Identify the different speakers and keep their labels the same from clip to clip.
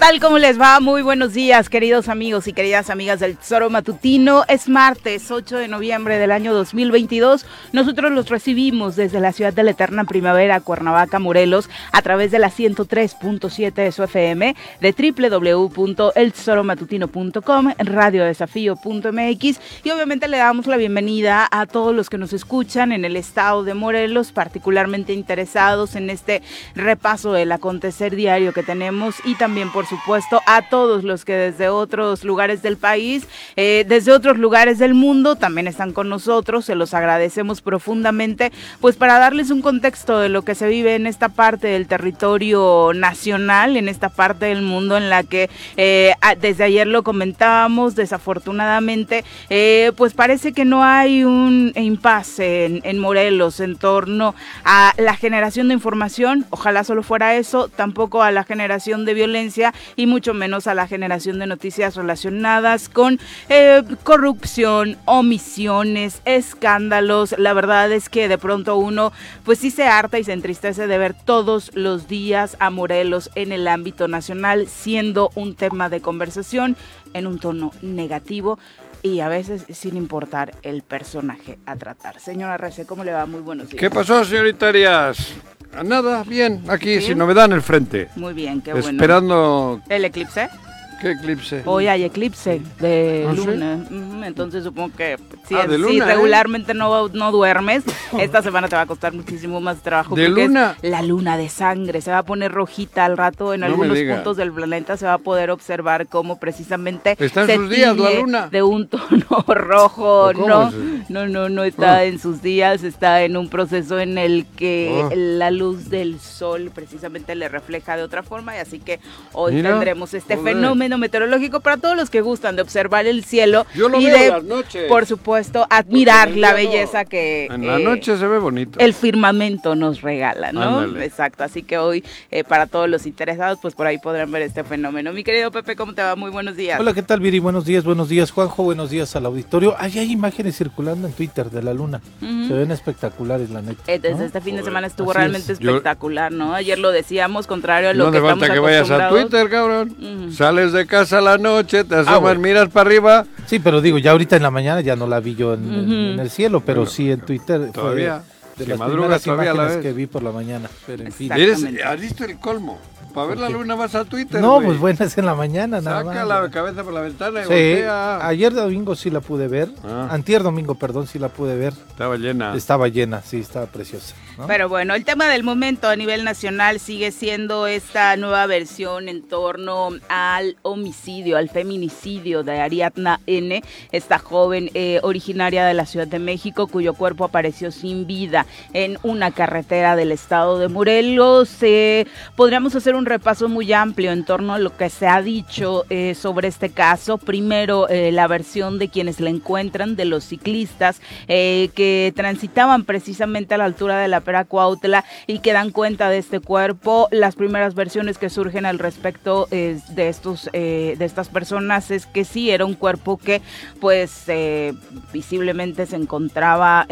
Speaker 1: tal? ¿Cómo les va? Muy buenos días, queridos amigos y queridas amigas del Tesoro Matutino. Es martes 8 de noviembre del año 2022. Nosotros los recibimos desde la ciudad de la eterna primavera, Cuernavaca, Morelos, a través de la 103.7 de su FM, de www.eltesoromatutino.com, radiodesafío.mx y obviamente le damos la bienvenida a todos los que nos escuchan en el estado de Morelos, particularmente interesados en este repaso del acontecer diario que tenemos y también por supuesto, a todos los que desde otros lugares del país, eh, desde otros lugares del mundo, también están con nosotros. Se los agradecemos profundamente, pues para darles un contexto de lo que se vive en esta parte del territorio nacional, en esta parte del mundo en la que eh, desde ayer lo comentábamos, desafortunadamente, eh, pues parece que no hay un impasse en, en Morelos en torno a la generación de información, ojalá solo fuera eso, tampoco a la generación de violencia y mucho menos a la generación de noticias relacionadas con eh, corrupción, omisiones, escándalos. La verdad es que de pronto uno pues sí se harta y se entristece de ver todos los días a Morelos en el ámbito nacional siendo un tema de conversación en un tono negativo y a veces sin importar el personaje a tratar. Señora Rece, ¿cómo le va? Muy buenos días.
Speaker 2: ¿Qué pasó, señorita Arias? Nada, bien, aquí sin novedad en el frente.
Speaker 1: Muy bien, qué bueno.
Speaker 2: Esperando...
Speaker 1: ¿El eclipse?
Speaker 2: ¿Qué eclipse?
Speaker 1: Hoy hay eclipse de ¿Ah, luna. Entonces supongo que si, ah, ¿eh? regularmente no, no duermes, esta semana te va a costar muchísimo más trabajo.
Speaker 2: ¿De luna?
Speaker 1: la luna de sangre. Se va a poner rojita al rato. En algunos puntos del planeta se va a poder observar cómo precisamente
Speaker 2: ¿Está en sus días la luna?
Speaker 1: de un tono rojo. No, no, no, no está ah. en sus días. Está en un proceso en el que la luz del sol precisamente le refleja de otra forma. Y así que hoy tendremos este fenómeno meteorológico para todos los que gustan de observar el cielo
Speaker 2: y
Speaker 1: de, por supuesto, admirar la belleza que
Speaker 2: en la noche se ve bonito.
Speaker 1: El firmamento nos regala, ¿no? Exacto, así que hoy eh, para todos los interesados, pues por ahí podrán ver este fenómeno. Mi querido Pepe, ¿cómo te va? Muy buenos días.
Speaker 3: Hola, ¿qué tal, Viri? Buenos días, buenos días, Juanjo, buenos días al auditorio. Ahí hay imágenes circulando en Twitter de la luna. Se ven espectaculares, la neta.
Speaker 1: Desde este fin de semana estuvo realmente espectacular, ¿no? Ayer lo decíamos, contrario a lo que estamos
Speaker 2: que vayas a Twitter, cabrón. Sales de casa la noche, te ah, asomas, miras para arriba.
Speaker 3: Sí, pero digo, ya ahorita en la mañana ya no la vi yo en, el cielo, pero sí en Twitter.
Speaker 2: Todavía.
Speaker 3: de las primeras imágenes que vi por la mañana.
Speaker 2: Pero en fin. ¿Has visto el colmo? Para ver la luna vas a Twitter.
Speaker 3: No, pues bueno, es en la mañana, nada
Speaker 2: Saca
Speaker 3: más.
Speaker 2: la cabeza por la ventana y
Speaker 3: Sí,
Speaker 2: voltea.
Speaker 3: ayer domingo sí la pude ver.
Speaker 2: Ah.
Speaker 3: Antier domingo, perdón, sí la pude ver.
Speaker 2: Estaba llena.
Speaker 3: Estaba llena, sí, estaba preciosa.
Speaker 1: Pero bueno, el tema del momento a nivel nacional sigue siendo esta nueva versión en torno al homicidio, al feminicidio de Ariadna N, esta joven eh, originaria de la Ciudad de México cuyo cuerpo apareció sin vida en una carretera del estado de Morelos. Eh, podríamos hacer un repaso muy amplio en torno a lo que se ha dicho eh, sobre este caso. Primero, eh, la versión de quienes la encuentran, de los ciclistas que transitaban precisamente a la altura de la Cuautla y que dan cuenta de este cuerpo. Las primeras versiones que surgen al respecto eh, de estos eh, de estas personas es que sí era un cuerpo que pues eh, visiblemente se encontraba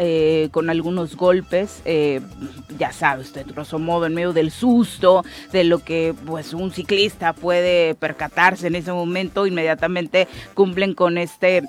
Speaker 1: con algunos golpes, ya sabe usted, grosso modo, en medio del susto, de lo que pues un ciclista puede percatarse en ese momento, inmediatamente cumplen con este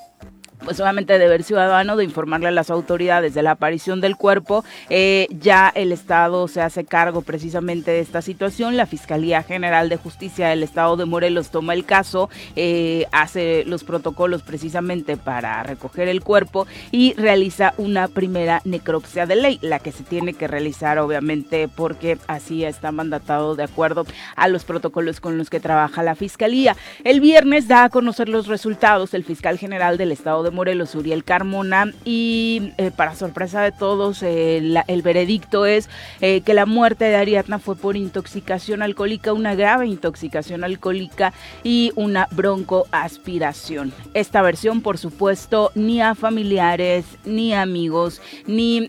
Speaker 1: pues obviamente deber ciudadano de informarle a las autoridades de la aparición del cuerpo. Eh, ya el Estado se hace cargo precisamente de esta situación. La Fiscalía General de Justicia del Estado de Morelos toma el caso, eh, hace los protocolos precisamente para recoger el cuerpo y realiza una primera necropsia de ley, la que se tiene que realizar obviamente porque así está mandatado de acuerdo a los protocolos con los que trabaja la Fiscalía. El viernes da a conocer los resultados el fiscal general del Estado de Morelos, Uriel Carmona, y eh, para sorpresa de todos, eh, el veredicto es eh, que la muerte de Ariadna fue por intoxicación alcohólica, una grave intoxicación alcohólica y una broncoaspiración. Esta versión, por supuesto, ni a familiares, ni amigos, ni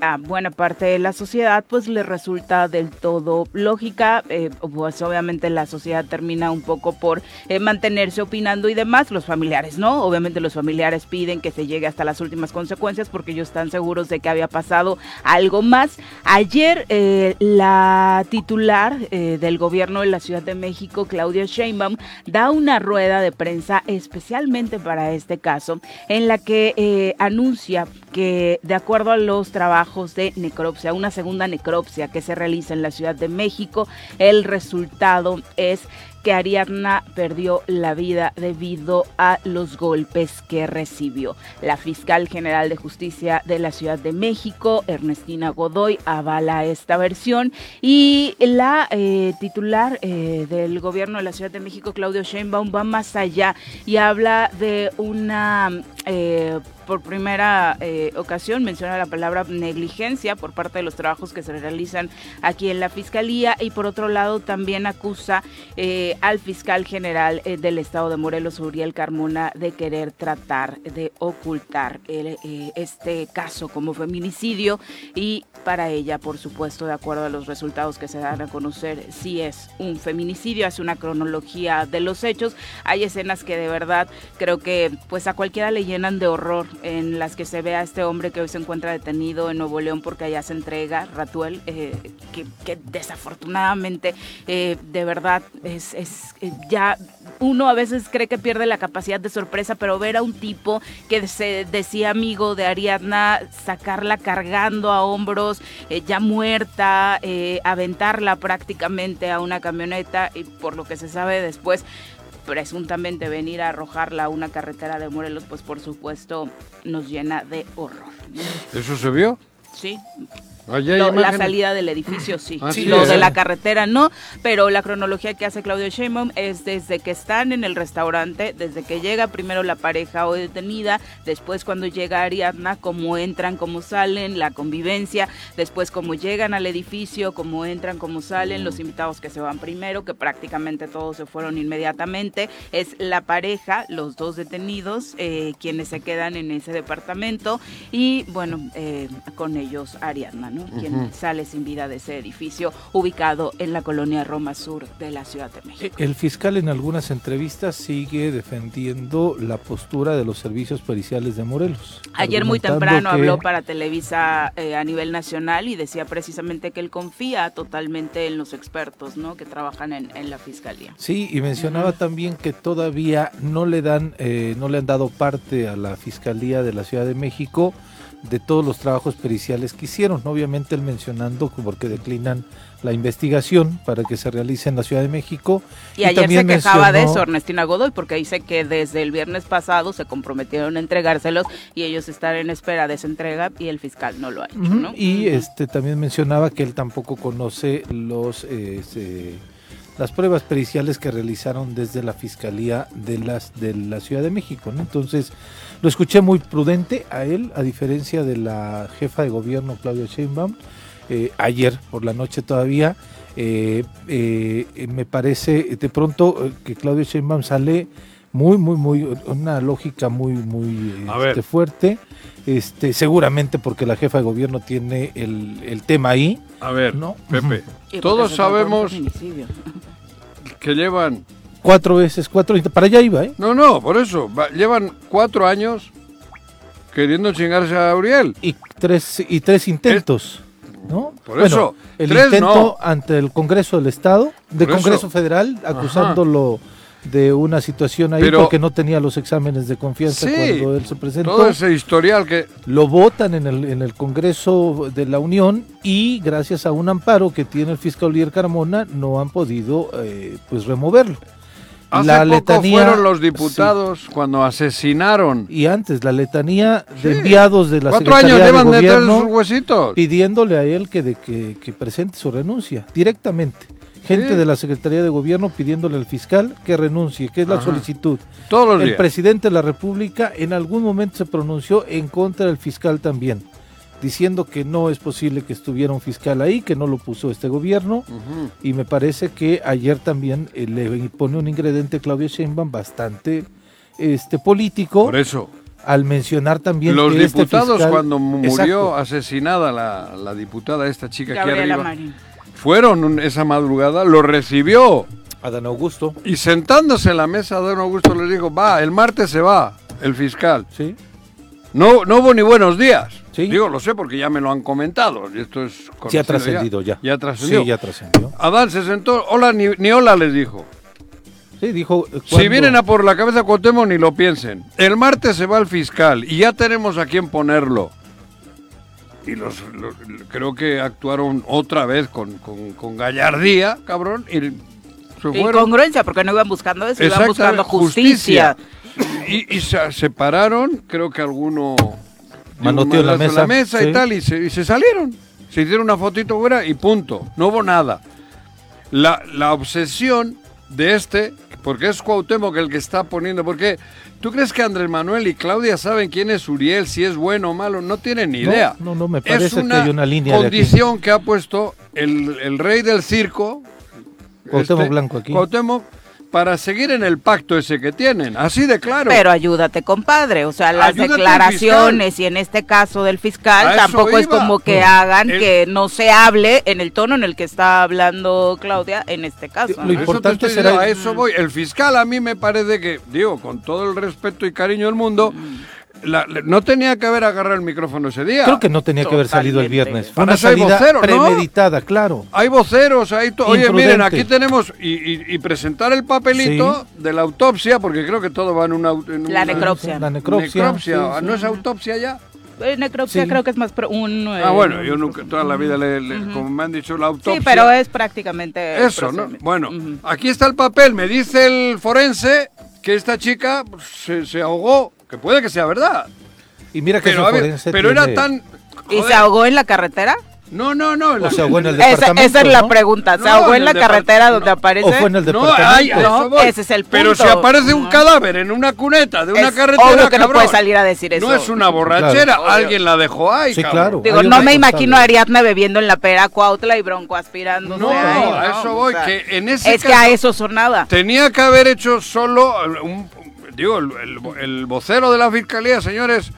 Speaker 1: a buena parte de la sociedad, pues le resulta del todo lógica. pues obviamente la sociedad termina un poco por mantenerse opinando y demás. Los familiares, ¿no? Obviamente los familiares piden que se llegue hasta las últimas consecuencias porque ellos están seguros de que había pasado algo más. Ayer eh, la titular eh, del gobierno de la Ciudad de México, Claudia Sheinbaum, da una rueda de prensa especialmente para este caso en la que eh, anuncia que de acuerdo a los trabajos de necropsia, una segunda necropsia que se realiza en la Ciudad de México, el resultado es que Ariadna perdió la vida debido a los golpes que recibió. La fiscal general de justicia de la Ciudad de México, Ernestina Godoy, avala esta versión y la eh, titular eh, del gobierno de la Ciudad de México, Claudio Sheinbaum, va más allá y habla de una... eh, por primera eh, ocasión menciona la palabra negligencia por parte de los trabajos que se realizan aquí en la Fiscalía y por otro lado también acusa eh, al fiscal general eh, del Estado de Morelos, Uriel Carmona, de querer tratar de ocultar este caso como feminicidio y para ella, por supuesto, de acuerdo a los resultados que se dan a conocer, sí es un feminicidio, hace una cronología de los hechos. Hay escenas que de verdad creo que pues a cualquiera le llenan de horror en las que se ve a este hombre que hoy se encuentra detenido en Nuevo León porque allá se entrega, Ratuel, eh, que, desafortunadamente eh, de verdad es, eh, ya uno a veces cree que pierde la capacidad de sorpresa, pero ver a un tipo que se decía amigo de Ariadna, sacarla cargando a hombros, ya muerta, aventarla prácticamente a una camioneta y por lo que se sabe después presuntamente venir a arrojarla a una carretera de Morelos, pues por supuesto nos llena de horror.
Speaker 2: ¿Eso se vio?
Speaker 1: Sí, lo- la salida del edificio sí,
Speaker 2: Ah,
Speaker 1: lo de la carretera no, pero la cronología que hace Claudio Sheinbaum es desde que están en el restaurante, desde que llega primero la pareja o detenida, después cuando llega Ariadna, cómo entran, cómo salen, la convivencia, después cómo llegan al edificio, cómo entran, cómo salen, los invitados que se van primero, que prácticamente todos se fueron inmediatamente, es la pareja, los dos detenidos, eh, quienes se quedan en ese departamento y bueno, eh, con ellos Ariadna, ¿no? Quien sale sin vida de ese edificio ubicado en la colonia Roma Sur de la Ciudad de México.
Speaker 3: El fiscal en algunas entrevistas sigue defendiendo la postura de los servicios periciales de Morelos.
Speaker 1: Ayer muy temprano
Speaker 3: que-
Speaker 1: habló para Televisa eh, a nivel nacional y decía precisamente que él confía totalmente en los expertos, ¿no? Que trabajan en, en la fiscalía.
Speaker 3: Sí, y mencionaba también que todavía no le dan, eh, no le han dado parte a la Fiscalía de la Ciudad de México de todos los trabajos periciales que hicieron. Obviamente él mencionando porque declinan la investigación para que se realice en la Ciudad de México.
Speaker 1: Y, ayer se quejaba de eso Ernestina Godoy porque dice que desde el viernes pasado se comprometieron a entregárselos y ellos están en espera de esa entrega y el fiscal no lo ha hecho.
Speaker 3: Y este también mencionaba que él tampoco conoce los este, las pruebas periciales que realizaron desde la Fiscalía de, las, de la Ciudad de México. Entonces, lo escuché muy prudente a él, a diferencia de la jefa de gobierno, Claudia Sheinbaum, eh, ayer por la noche todavía. Eh, eh, me parece de pronto que Claudia Sheinbaum sale muy, muy, muy, una lógica muy, muy este, fuerte. Este, seguramente porque la jefa de gobierno tiene el, el tema ahí.
Speaker 2: A ver, ¿no? Pepe, todos sabemos que llevan...
Speaker 3: Cuatro veces, cuatro... Para allá iba, ¿eh?
Speaker 2: No, no, por eso. llevan cuatro años queriendo chingarse a Uriel.
Speaker 3: Y tres, y tres intentos. ¿no?
Speaker 2: Por eso.
Speaker 3: El intento ante el Congreso del Estado, del Congreso Federal, acusándolo de una situación ahí porque no tenía los exámenes de confianza cuando él se presentó.
Speaker 2: Todo ese historial que...
Speaker 3: Lo votan en el, en el Congreso de la Unión y gracias a un amparo que tiene el fiscal Olier Carmona no han podido eh, pues removerlo.
Speaker 2: Hace la poco letanía, fueron los diputados cuando asesinaron.
Speaker 3: Y antes, la letanía de enviados de la
Speaker 2: Cuatro años llevan de sus huesitos.
Speaker 3: pidiéndole a él que, de, que, que presente su renuncia directamente gente de la Secretaría de Gobierno pidiéndole al fiscal que renuncie, que es la solicitud.
Speaker 2: Todos
Speaker 3: El presidente de la República en algún momento se pronunció en contra del fiscal también, diciendo que no es posible que estuviera un fiscal ahí, que no lo puso este gobierno, y me parece que ayer también eh, le pone un ingrediente Claudia Sheinbaum bastante este político.
Speaker 2: Por eso.
Speaker 3: al mencionar también
Speaker 2: los
Speaker 3: que
Speaker 2: este diputados cuando murió asesinada la, diputada esta chica que arriba fueron esa madrugada, lo recibió.
Speaker 3: Adán Augusto.
Speaker 2: Y sentándose en la mesa, Adán Augusto le dijo, va, el martes se va el fiscal.
Speaker 3: Sí.
Speaker 2: No, no hubo ni buenos días. ¿Sí? Digo, lo sé porque ya me lo han comentado. Y esto es
Speaker 3: ya ha trascendido ya.
Speaker 2: Ya, trascendió.
Speaker 3: Sí, ya trascendió.
Speaker 2: Adán se sentó, hola, ni, ni hola les dijo.
Speaker 3: Sí, dijo.
Speaker 2: Si vienen a por la cabeza Cuauhtémoc, ni lo piensen. El martes se va el fiscal y ya tenemos a quién ponerlo y los, creo que actuaron otra vez con, con, gallardía, cabrón, y
Speaker 1: se congruencia, porque no iban buscando eso, iban buscando justicia.
Speaker 2: Y, y, se separaron, creo que alguno
Speaker 3: manoteó la mesa,
Speaker 2: la mesa y tal, y se, y se, salieron. Se hicieron una fotito fuera y punto. No hubo nada. La, la obsesión de este, porque es Cuauhtémoc el que está poniendo, porque ¿Tú crees que Andrés Manuel y Claudia saben quién es Uriel, si es bueno o malo? No tienen ni idea.
Speaker 3: No, no, me parece
Speaker 2: que
Speaker 3: hay una línea
Speaker 2: condición que ha puesto el, el rey del circo.
Speaker 3: Cuauhtémoc este, Blanco aquí.
Speaker 2: Cuauhtémoc, para seguir en el pacto ese que tienen, así de claro.
Speaker 1: Pero ayúdate, compadre, o sea, las declaraciones y en este caso del fiscal tampoco es como que hagan que no se hable en el tono en el que está hablando Claudia en este caso.
Speaker 3: Lo importante será
Speaker 2: a eso voy. El fiscal a mí me parece que, digo, con todo el respeto y cariño del mundo, no tenía que haber agarrado el micrófono ese día.
Speaker 3: Creo que no tenía que haber salido el viernes. Fue una salida premeditada, claro.
Speaker 2: Hay voceros, hay Oye, miren, aquí tenemos y, presentar el papelito de la autopsia, porque creo que todo va en una...
Speaker 1: la necropsia.
Speaker 3: La necropsia.
Speaker 2: ¿No es autopsia ya?
Speaker 1: Eh, necropsia creo que es más un...
Speaker 2: ah, bueno, yo nunca, toda la vida, le, como me han dicho, la autopsia...
Speaker 1: Sí, pero es prácticamente...
Speaker 2: Eso, ¿no? Bueno, aquí está el papel, me dice el forense que esta chica se, se ahogó que puede que sea verdad.
Speaker 3: Y mira que
Speaker 2: pero, pero era tan...
Speaker 1: ¿Y se ahogó en la carretera?
Speaker 2: No, no, no.
Speaker 3: O se ahogó en el
Speaker 1: departamento. Esa, es la pregunta. ¿Se ahogó en, la carretera donde aparece?
Speaker 3: ¿O fue en el departamento?
Speaker 1: No, ese es el punto.
Speaker 2: Pero si aparece un cadáver en una cuneta de una
Speaker 1: es
Speaker 2: carretera,
Speaker 1: obvio que no puede salir a decir eso.
Speaker 2: No es una borrachera, alguien la dejó ahí,
Speaker 3: Sí, claro.
Speaker 1: Digo, no me imagino a Ariadna bebiendo en la pera Cuautla y Bronco aspirando.
Speaker 2: No, a eso voy, que en ese
Speaker 1: Es que a eso sonaba.
Speaker 2: Tenía que haber hecho solo un, digo, el, vocero de la fiscalía, señores,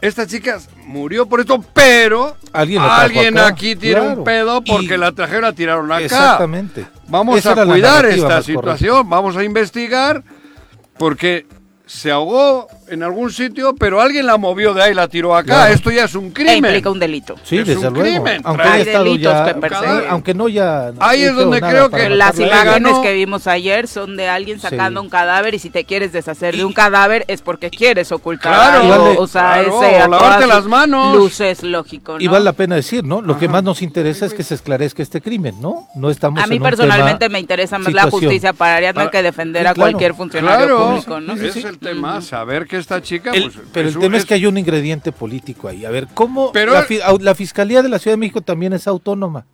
Speaker 2: esta chica murió por esto, pero alguien, aquí tiene un pedo porque la trajeron a tiraron acá.
Speaker 3: Exactamente.
Speaker 2: Vamos a cuidar esta situación, vamos a investigar porque se ahogó en algún sitio, pero alguien la movió de ahí, la tiró acá.
Speaker 3: Claro.
Speaker 2: Esto ya es un
Speaker 1: E
Speaker 2: crimen.
Speaker 1: implica un delito.
Speaker 3: Sí,
Speaker 2: Es
Speaker 3: desde
Speaker 2: un
Speaker 3: luego.
Speaker 2: crimen,
Speaker 3: Aunque estado
Speaker 1: delitos
Speaker 3: ya,
Speaker 1: que persiguen.
Speaker 3: aunque no ya. no
Speaker 2: Ahí es donde creo que
Speaker 1: Las imágenes
Speaker 2: ganó.
Speaker 1: que vimos ayer son de alguien sacando
Speaker 3: Sí.
Speaker 1: un cadáver y si te quieres deshacer de un cadáver es porque quieres ocultar
Speaker 2: Claro,
Speaker 1: algo. o sea,
Speaker 2: claro,
Speaker 1: ese a
Speaker 2: o lavarte las manos.
Speaker 1: Luces, lógico, ¿no?
Speaker 3: Y vale la pena decir, ¿no? Lo que más nos interesa es que se esclarezca este crimen, ¿no? No estamos
Speaker 1: A mí
Speaker 3: en un
Speaker 1: personalmente
Speaker 3: tema-
Speaker 1: me interesa más la justicia para Ariadna
Speaker 2: Para-
Speaker 1: que defender
Speaker 3: Sí,
Speaker 1: a cualquier funcionario público, ¿no?
Speaker 2: ese es el tema, saber que esta chica...
Speaker 3: El-
Speaker 2: pues,
Speaker 3: pero
Speaker 2: es
Speaker 3: el
Speaker 2: un-
Speaker 3: tema es
Speaker 2: es-
Speaker 3: que hay un ingrediente político ahí. A ver, ¿cómo
Speaker 2: Pero-
Speaker 3: la, Fiscalía de la Ciudad de México también es autónoma?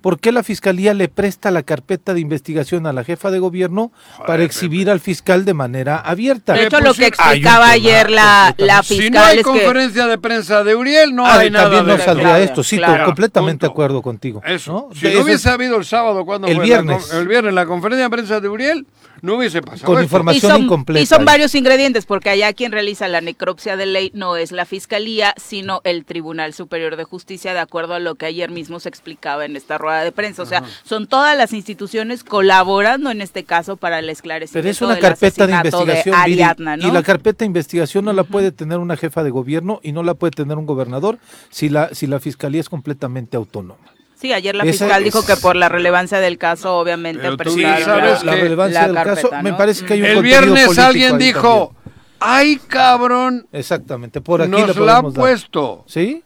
Speaker 3: ¿Por qué la Fiscalía le presta la carpeta de investigación a la jefa de gobierno para exhibir al fiscal de manera abierta?
Speaker 1: De hecho, lo que explicaba ayer la, la
Speaker 3: completamente-
Speaker 2: Si no
Speaker 1: fiscal
Speaker 2: hay
Speaker 1: es que...
Speaker 2: conferencia de prensa de Uriel, no
Speaker 3: Ah,
Speaker 2: hay nada
Speaker 3: también no saldría
Speaker 1: Claro,
Speaker 3: esto, sí,
Speaker 1: claro,
Speaker 3: completamente de acuerdo contigo.
Speaker 2: Eso.
Speaker 3: ¿no?
Speaker 2: Si
Speaker 3: De
Speaker 2: no
Speaker 3: eso
Speaker 2: hubiese
Speaker 3: es-
Speaker 2: habido el sábado, cuando
Speaker 3: El
Speaker 2: fue?
Speaker 3: Viernes.
Speaker 2: el viernes, la conferencia de prensa de Uriel, no hubiese pasado
Speaker 3: Con
Speaker 2: esto.
Speaker 3: información
Speaker 1: y son,
Speaker 3: incompleta.
Speaker 1: y son
Speaker 3: ahí.
Speaker 1: varios ingredientes, porque allá quien realiza la necropsia de ley no es la fiscalía, sino el Tribunal Superior de Justicia, de acuerdo a lo que ayer mismo se explicaba en esta rueda de prensa. O sea, son todas las instituciones colaborando en este caso para el esclarecimiento
Speaker 3: Pero es una
Speaker 1: del
Speaker 3: carpeta de investigación, Viri,
Speaker 1: Ariadna, ¿no?
Speaker 3: y la carpeta de investigación no la puede tener una jefa de gobierno y no la puede tener un gobernador si la si la fiscalía es completamente autónoma.
Speaker 1: Sí, ayer la
Speaker 3: Esa
Speaker 1: fiscal
Speaker 3: es-
Speaker 1: dijo que por la relevancia del caso, obviamente,
Speaker 2: Pero tú
Speaker 1: presentaron
Speaker 2: sabes
Speaker 3: la
Speaker 2: que
Speaker 3: relevancia
Speaker 1: la
Speaker 3: del
Speaker 1: carpeta,
Speaker 3: caso, me parece que hay un
Speaker 2: El viernes alguien dijo, ¡ay, cabrón!
Speaker 3: exactamente, por aquí
Speaker 2: Nos la ha
Speaker 3: dar.
Speaker 2: puesto.
Speaker 3: ¿Sí?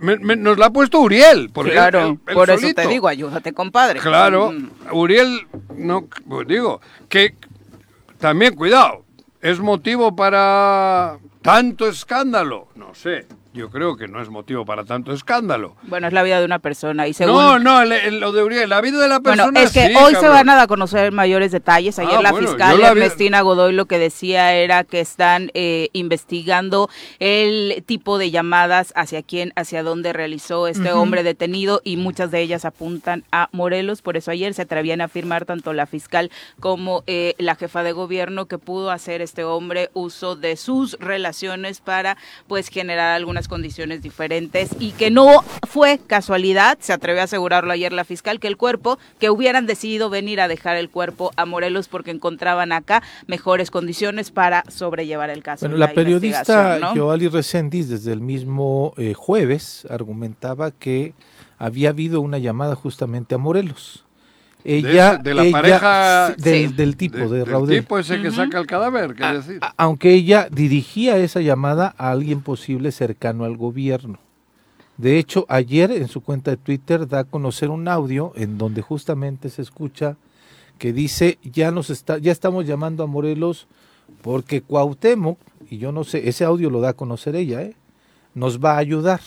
Speaker 2: Me- me- nos la ha puesto Uriel. Porque
Speaker 1: Claro, por eso te digo, ayúdate, compadre.
Speaker 2: Claro,
Speaker 1: Mm.
Speaker 2: Uriel, no, pues digo, que también, cuidado, ¿es motivo para tanto escándalo? No sé, yo creo que no es motivo para tanto escándalo.
Speaker 1: Bueno, es la vida de una persona y según...
Speaker 2: No, no, el- el- lo de Uriel, la vida de la persona
Speaker 1: Bueno, es que
Speaker 2: sí,
Speaker 1: hoy se van a dar a conocer mayores detalles. Ayer
Speaker 2: Ah,
Speaker 1: la
Speaker 2: bueno,
Speaker 1: fiscal
Speaker 2: la vi-
Speaker 1: Ernestina Godoy lo que decía era que están eh, investigando el tipo de llamadas hacia quién, hacia dónde realizó este hombre detenido y muchas de ellas apuntan a Morelos. Por eso ayer se atrevían a afirmar tanto la fiscal como eh, la jefa de gobierno que pudo hacer este hombre uso de sus relaciones para pues generar algunas condiciones diferentes y que no fue casualidad, se atrevió a asegurarlo ayer la fiscal, que el cuerpo, que hubieran decidido venir a dejar el cuerpo a Morelos porque encontraban acá mejores condiciones para sobrellevar el caso.
Speaker 3: Bueno,
Speaker 1: en
Speaker 3: la periodista
Speaker 1: ¿no?
Speaker 3: Joali Reséndiz desde el mismo eh, jueves argumentaba que había habido una llamada justamente a Morelos. Ella,
Speaker 2: ese- de la
Speaker 3: ella-
Speaker 2: pareja-
Speaker 3: del,
Speaker 1: Sí.
Speaker 3: del tipo, de, Raudel.
Speaker 2: tipo ese que saca el cadáver, ¿qué
Speaker 3: A-
Speaker 2: decir?
Speaker 3: a- aunque ella dirigía esa llamada a alguien posible cercano al gobierno. De hecho, ayer en su cuenta de Twitter da a conocer un audio en donde justamente se escucha que dice ya nos está, ya estamos llamando a Morelos porque Cuauhtémoc, y yo no sé, ese audio lo da a conocer ella, ¿eh? nos va a ayudar.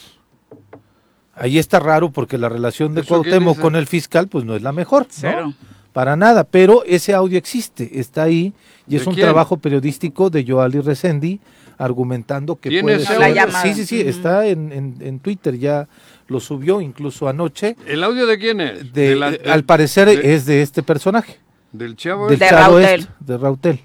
Speaker 3: Ahí está raro porque la relación de
Speaker 2: ¿Eso quién
Speaker 3: Cuauhtémoc con el fiscal pues no es la mejor, ¿no?
Speaker 1: Cero.
Speaker 3: Para nada, pero ese audio existe, está ahí y es
Speaker 2: ¿De
Speaker 3: un
Speaker 2: quién?
Speaker 3: trabajo periodístico de Joali Resendi argumentando que
Speaker 2: ¿Tiene
Speaker 3: puede ser-?
Speaker 1: La llamada.
Speaker 3: Sí, sí, sí, está en, en- en Twitter, ya lo subió incluso anoche.
Speaker 2: ¿El audio de quién es?
Speaker 3: De,
Speaker 2: la-
Speaker 3: eh, al parecer
Speaker 2: de-
Speaker 3: es de este personaje,
Speaker 2: Del chavo
Speaker 3: del
Speaker 1: De
Speaker 2: este?
Speaker 3: chavo
Speaker 1: Rautel.
Speaker 3: este, de Rautel,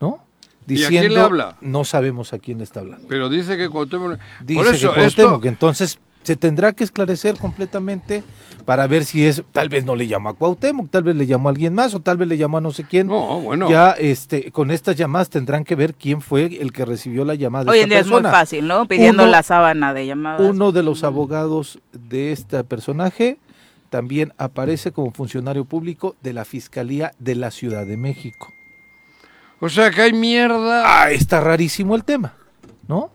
Speaker 3: ¿no?
Speaker 2: ¿Y a quién le habla?
Speaker 3: No sabemos a quién le está hablando.
Speaker 2: Pero dice que Cuauhtémoc...
Speaker 3: Dice
Speaker 2: Por eso,
Speaker 3: que Cuauhtémoc,
Speaker 2: esto...
Speaker 3: entonces se tendrá que esclarecer completamente para ver si es, tal vez no le llamó a Cuauhtémoc, tal vez le llamó a alguien más o tal vez le llamó a no sé quién.
Speaker 2: No, bueno.
Speaker 3: Ya este, con estas llamadas tendrán que ver quién fue el que recibió la llamada de
Speaker 1: Hoy
Speaker 3: esta
Speaker 1: en día es muy fácil, ¿no? Pidiendo
Speaker 3: Uno-
Speaker 1: la sábana de llamadas.
Speaker 3: Uno de los abogados de este personaje también aparece como funcionario público de la Fiscalía de la Ciudad de México.
Speaker 2: O sea que hay mierda...
Speaker 3: Ah, está rarísimo el tema, ¿no?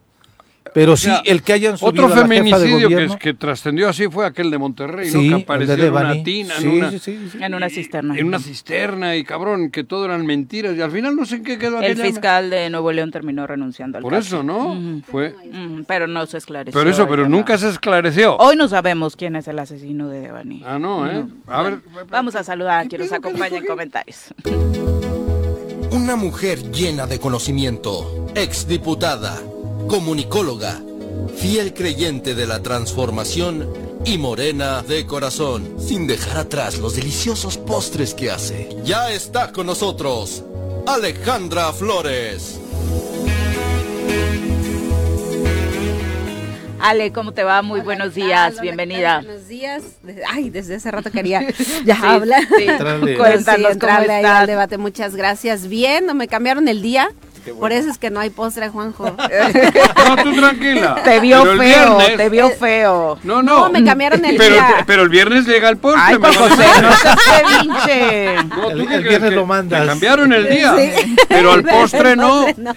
Speaker 3: Pero sí,
Speaker 2: sea,
Speaker 3: el que hayan subido
Speaker 2: Otro
Speaker 3: a la jefa de
Speaker 2: feminicidio que, trascendió así fue aquel de Monterrey,
Speaker 3: Sí,
Speaker 2: ¿no? Que
Speaker 3: de
Speaker 2: apareció en una tina, en
Speaker 3: Sí,
Speaker 2: una...
Speaker 3: sí, sí, sí.
Speaker 1: En una cisterna.
Speaker 2: En una cisterna y cabrón, que todo eran mentiras. Y al final no sé en qué quedó
Speaker 1: El
Speaker 2: aquella-
Speaker 1: fiscal de Nuevo León terminó renunciando al
Speaker 2: Por
Speaker 1: caso.
Speaker 2: eso, ¿no? Fue...
Speaker 1: Mm, pero no se esclareció.
Speaker 2: Pero eso, pero nunca se esclareció.
Speaker 1: Hoy no sabemos quién es el asesino de Devani.
Speaker 2: Ah, no, ¿eh? A ver...
Speaker 1: Vamos a saludar a
Speaker 2: ¿Qué
Speaker 1: quien nos acompaña en comentarios.
Speaker 4: Una mujer llena de conocimiento, exdiputada, comunicóloga, fiel creyente de la transformación y morena de corazón, sin dejar atrás los deliciosos postres que hace. Ya está con nosotros, Alejandra Flores.
Speaker 1: Ale, ¿cómo te va? Muy
Speaker 5: Hola,
Speaker 1: buenos
Speaker 5: ¿qué
Speaker 1: días?
Speaker 5: Hola,
Speaker 1: bienvenida.
Speaker 5: Buenos días. Ay, desde hace rato quería ya
Speaker 1: Sí,
Speaker 5: hablar.
Speaker 1: sí. Cuéntanos
Speaker 5: Sí,
Speaker 1: cómo
Speaker 5: entrarle ahí
Speaker 1: estás.
Speaker 5: al debate. Muchas gracias. Bien, no me cambiaron el día. Por eso es que no hay postre, Juanjo.
Speaker 2: No, tú tranquila.
Speaker 1: Te vio
Speaker 2: Pero
Speaker 1: feo,
Speaker 2: viernes-
Speaker 1: te vio feo.
Speaker 2: No, no.
Speaker 5: No, me cambiaron el
Speaker 2: pero,
Speaker 5: día.
Speaker 2: pero el viernes llega el postre.
Speaker 1: Ay,
Speaker 2: me
Speaker 1: José, no seas pedinche.
Speaker 2: No,
Speaker 3: El-
Speaker 2: ¿tú qué
Speaker 3: el
Speaker 2: crees
Speaker 3: viernes lo mandas.
Speaker 2: te cambiaron el día.
Speaker 5: Sí.
Speaker 2: Pero el
Speaker 5: El
Speaker 2: postre no.
Speaker 5: no.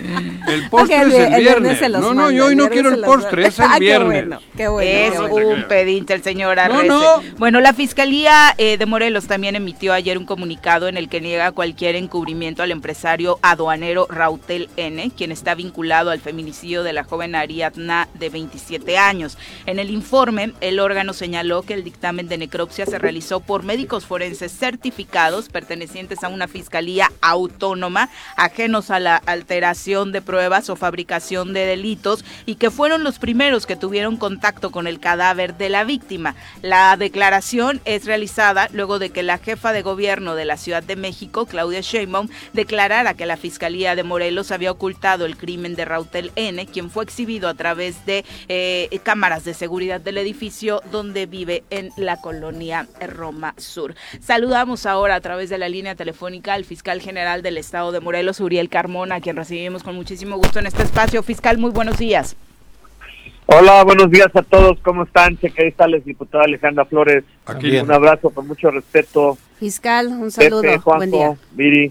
Speaker 2: El postre
Speaker 5: Ok, el
Speaker 2: es el
Speaker 5: vi- el viernes
Speaker 2: viernes.
Speaker 5: se los
Speaker 2: No, no, yo hoy no quiero el postre, es el
Speaker 5: Ah, qué
Speaker 2: viernes.
Speaker 5: bueno, qué bueno.
Speaker 1: Es
Speaker 5: qué
Speaker 2: no
Speaker 5: bueno.
Speaker 2: te
Speaker 1: un
Speaker 2: creo.
Speaker 1: pedinche el señor
Speaker 2: No,
Speaker 1: Arrece.
Speaker 2: no.
Speaker 1: Bueno, la Fiscalía eh, de Morelos también emitió ayer un comunicado en el que niega cualquier encubrimiento al empresario aduanero Rautel N., quien está vinculado al feminicidio de la joven Ariadna de 27 años. En el informe, el órgano señaló que el dictamen de necropsia se realizó por médicos forenses certificados pertenecientes a una fiscalía autónoma, ajenos a la alteración de pruebas o fabricación de delitos y que fueron los primeros que tuvieron contacto con el cadáver de la víctima. La declaración es realizada luego de que la jefa de gobierno de la Ciudad de México, Claudia Sheinbaum, declarara que la Fiscalía de Morelos había ocultado el crimen de Rautel N., quien fue exhibido a través de eh, cámaras de seguridad del edificio donde vive en la colonia Roma Sur. Saludamos ahora a través de la línea telefónica al fiscal general del estado de Morelos, Uriel Carmona, a quien recibimos con muchísimo gusto en este espacio. Fiscal, muy buenos días.
Speaker 6: Hola, buenos días a todos. ¿Cómo están? Secretariales, diputada Alejandra Flores.
Speaker 2: Aquí.
Speaker 6: Un abrazo con mucho respeto.
Speaker 5: Fiscal, un saludo.
Speaker 6: Pepe,
Speaker 5: Buen día.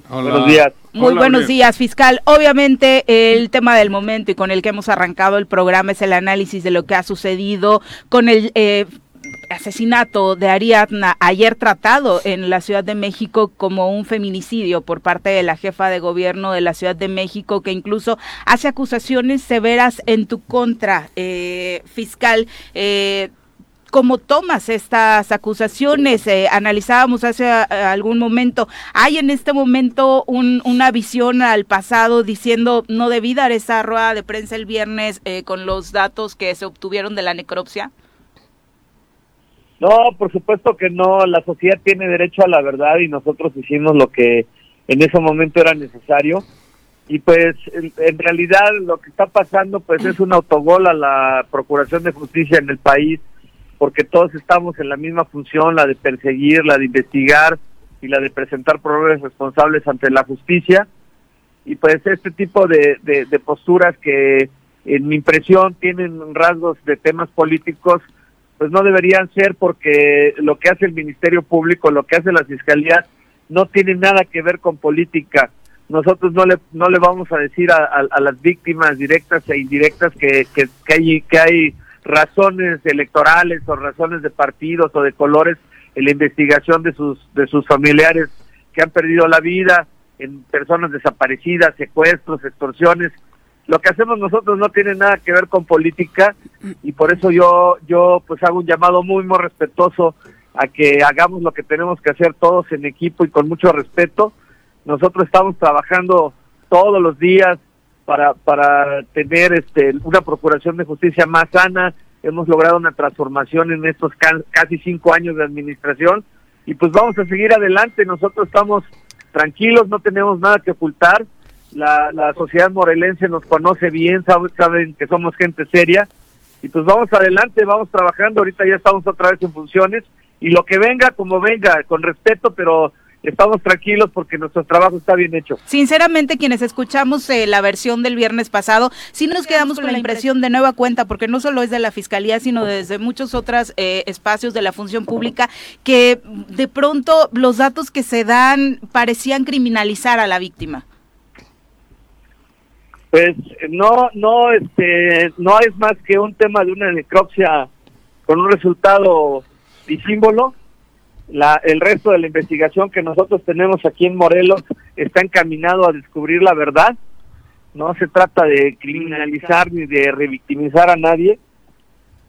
Speaker 2: Hola.
Speaker 6: Buenos días.
Speaker 1: Muy
Speaker 2: Hola,
Speaker 1: buenos días, fiscal. Obviamente el tema del momento y con el que hemos arrancado el programa es el análisis de lo que ha sucedido con el eh, asesinato de Ariadna, ayer tratado en la Ciudad de México como un feminicidio por parte de la jefa de gobierno de la Ciudad de México, que incluso hace acusaciones severas en tu contra, eh, fiscal. Eh, ¿Cómo tomas estas acusaciones? Eh, analizábamos hace eh, algún momento, ¿hay en este momento un- una visión al pasado diciendo no debí dar esa rueda de prensa el viernes eh, con los datos que se obtuvieron de la necropsia?
Speaker 6: No, por supuesto que no. La sociedad tiene derecho a la verdad y nosotros hicimos lo que en ese momento era necesario. Y pues en, en realidad lo que está pasando pues es un autogol a la Procuración de Justicia en el país porque todos estamos en la misma función, la de perseguir, la de investigar y la de presentar probadores responsables ante la justicia. Y pues este tipo de, de, posturas que en mi impresión tienen rasgos de temas políticos, pues no deberían ser porque lo que hace el Ministerio Público, lo que hace la Fiscalía, no tiene nada que ver con política. Nosotros no le, no le vamos a decir a, a- a las víctimas directas e indirectas que, que, que hay, que hay razones electorales o razones de partidos o de colores en la investigación de sus, de sus familiares que han perdido la vida, en personas desaparecidas, secuestros, extorsiones. Lo que hacemos nosotros no tiene nada que ver con política y por eso yo yo pues hago un llamado muy muy respetuoso a que hagamos lo que tenemos que hacer todos en equipo y con mucho respeto. Nosotros estamos trabajando todos los días para para tener este una procuración de justicia más sana. Hemos logrado una transformación en estos ca- casi cinco años de administración y pues vamos a seguir adelante. Nosotros estamos tranquilos, no tenemos nada que ocultar. La, la sociedad morelense nos conoce bien, sabe- saben que somos gente seria y pues vamos adelante, vamos trabajando. Ahorita ya estamos otra vez en funciones y lo que venga, como venga, con respeto, pero estamos tranquilos porque nuestro trabajo está bien hecho.
Speaker 1: Sinceramente, quienes escuchamos eh, la versión del viernes pasado, sí nos quedamos con la impresión de nueva cuenta, porque no solo es de la Fiscalía, sino desde muchos otros eh, espacios de la función pública, que de pronto los datos que se dan parecían criminalizar a la víctima.
Speaker 6: Pues no, no, este, no es más que un tema de una necropsia con un resultado disímbolo. La, el resto de la investigación que nosotros tenemos aquí en Morelos está encaminado a descubrir la verdad. No se trata de criminalizar ni de revictimizar a nadie.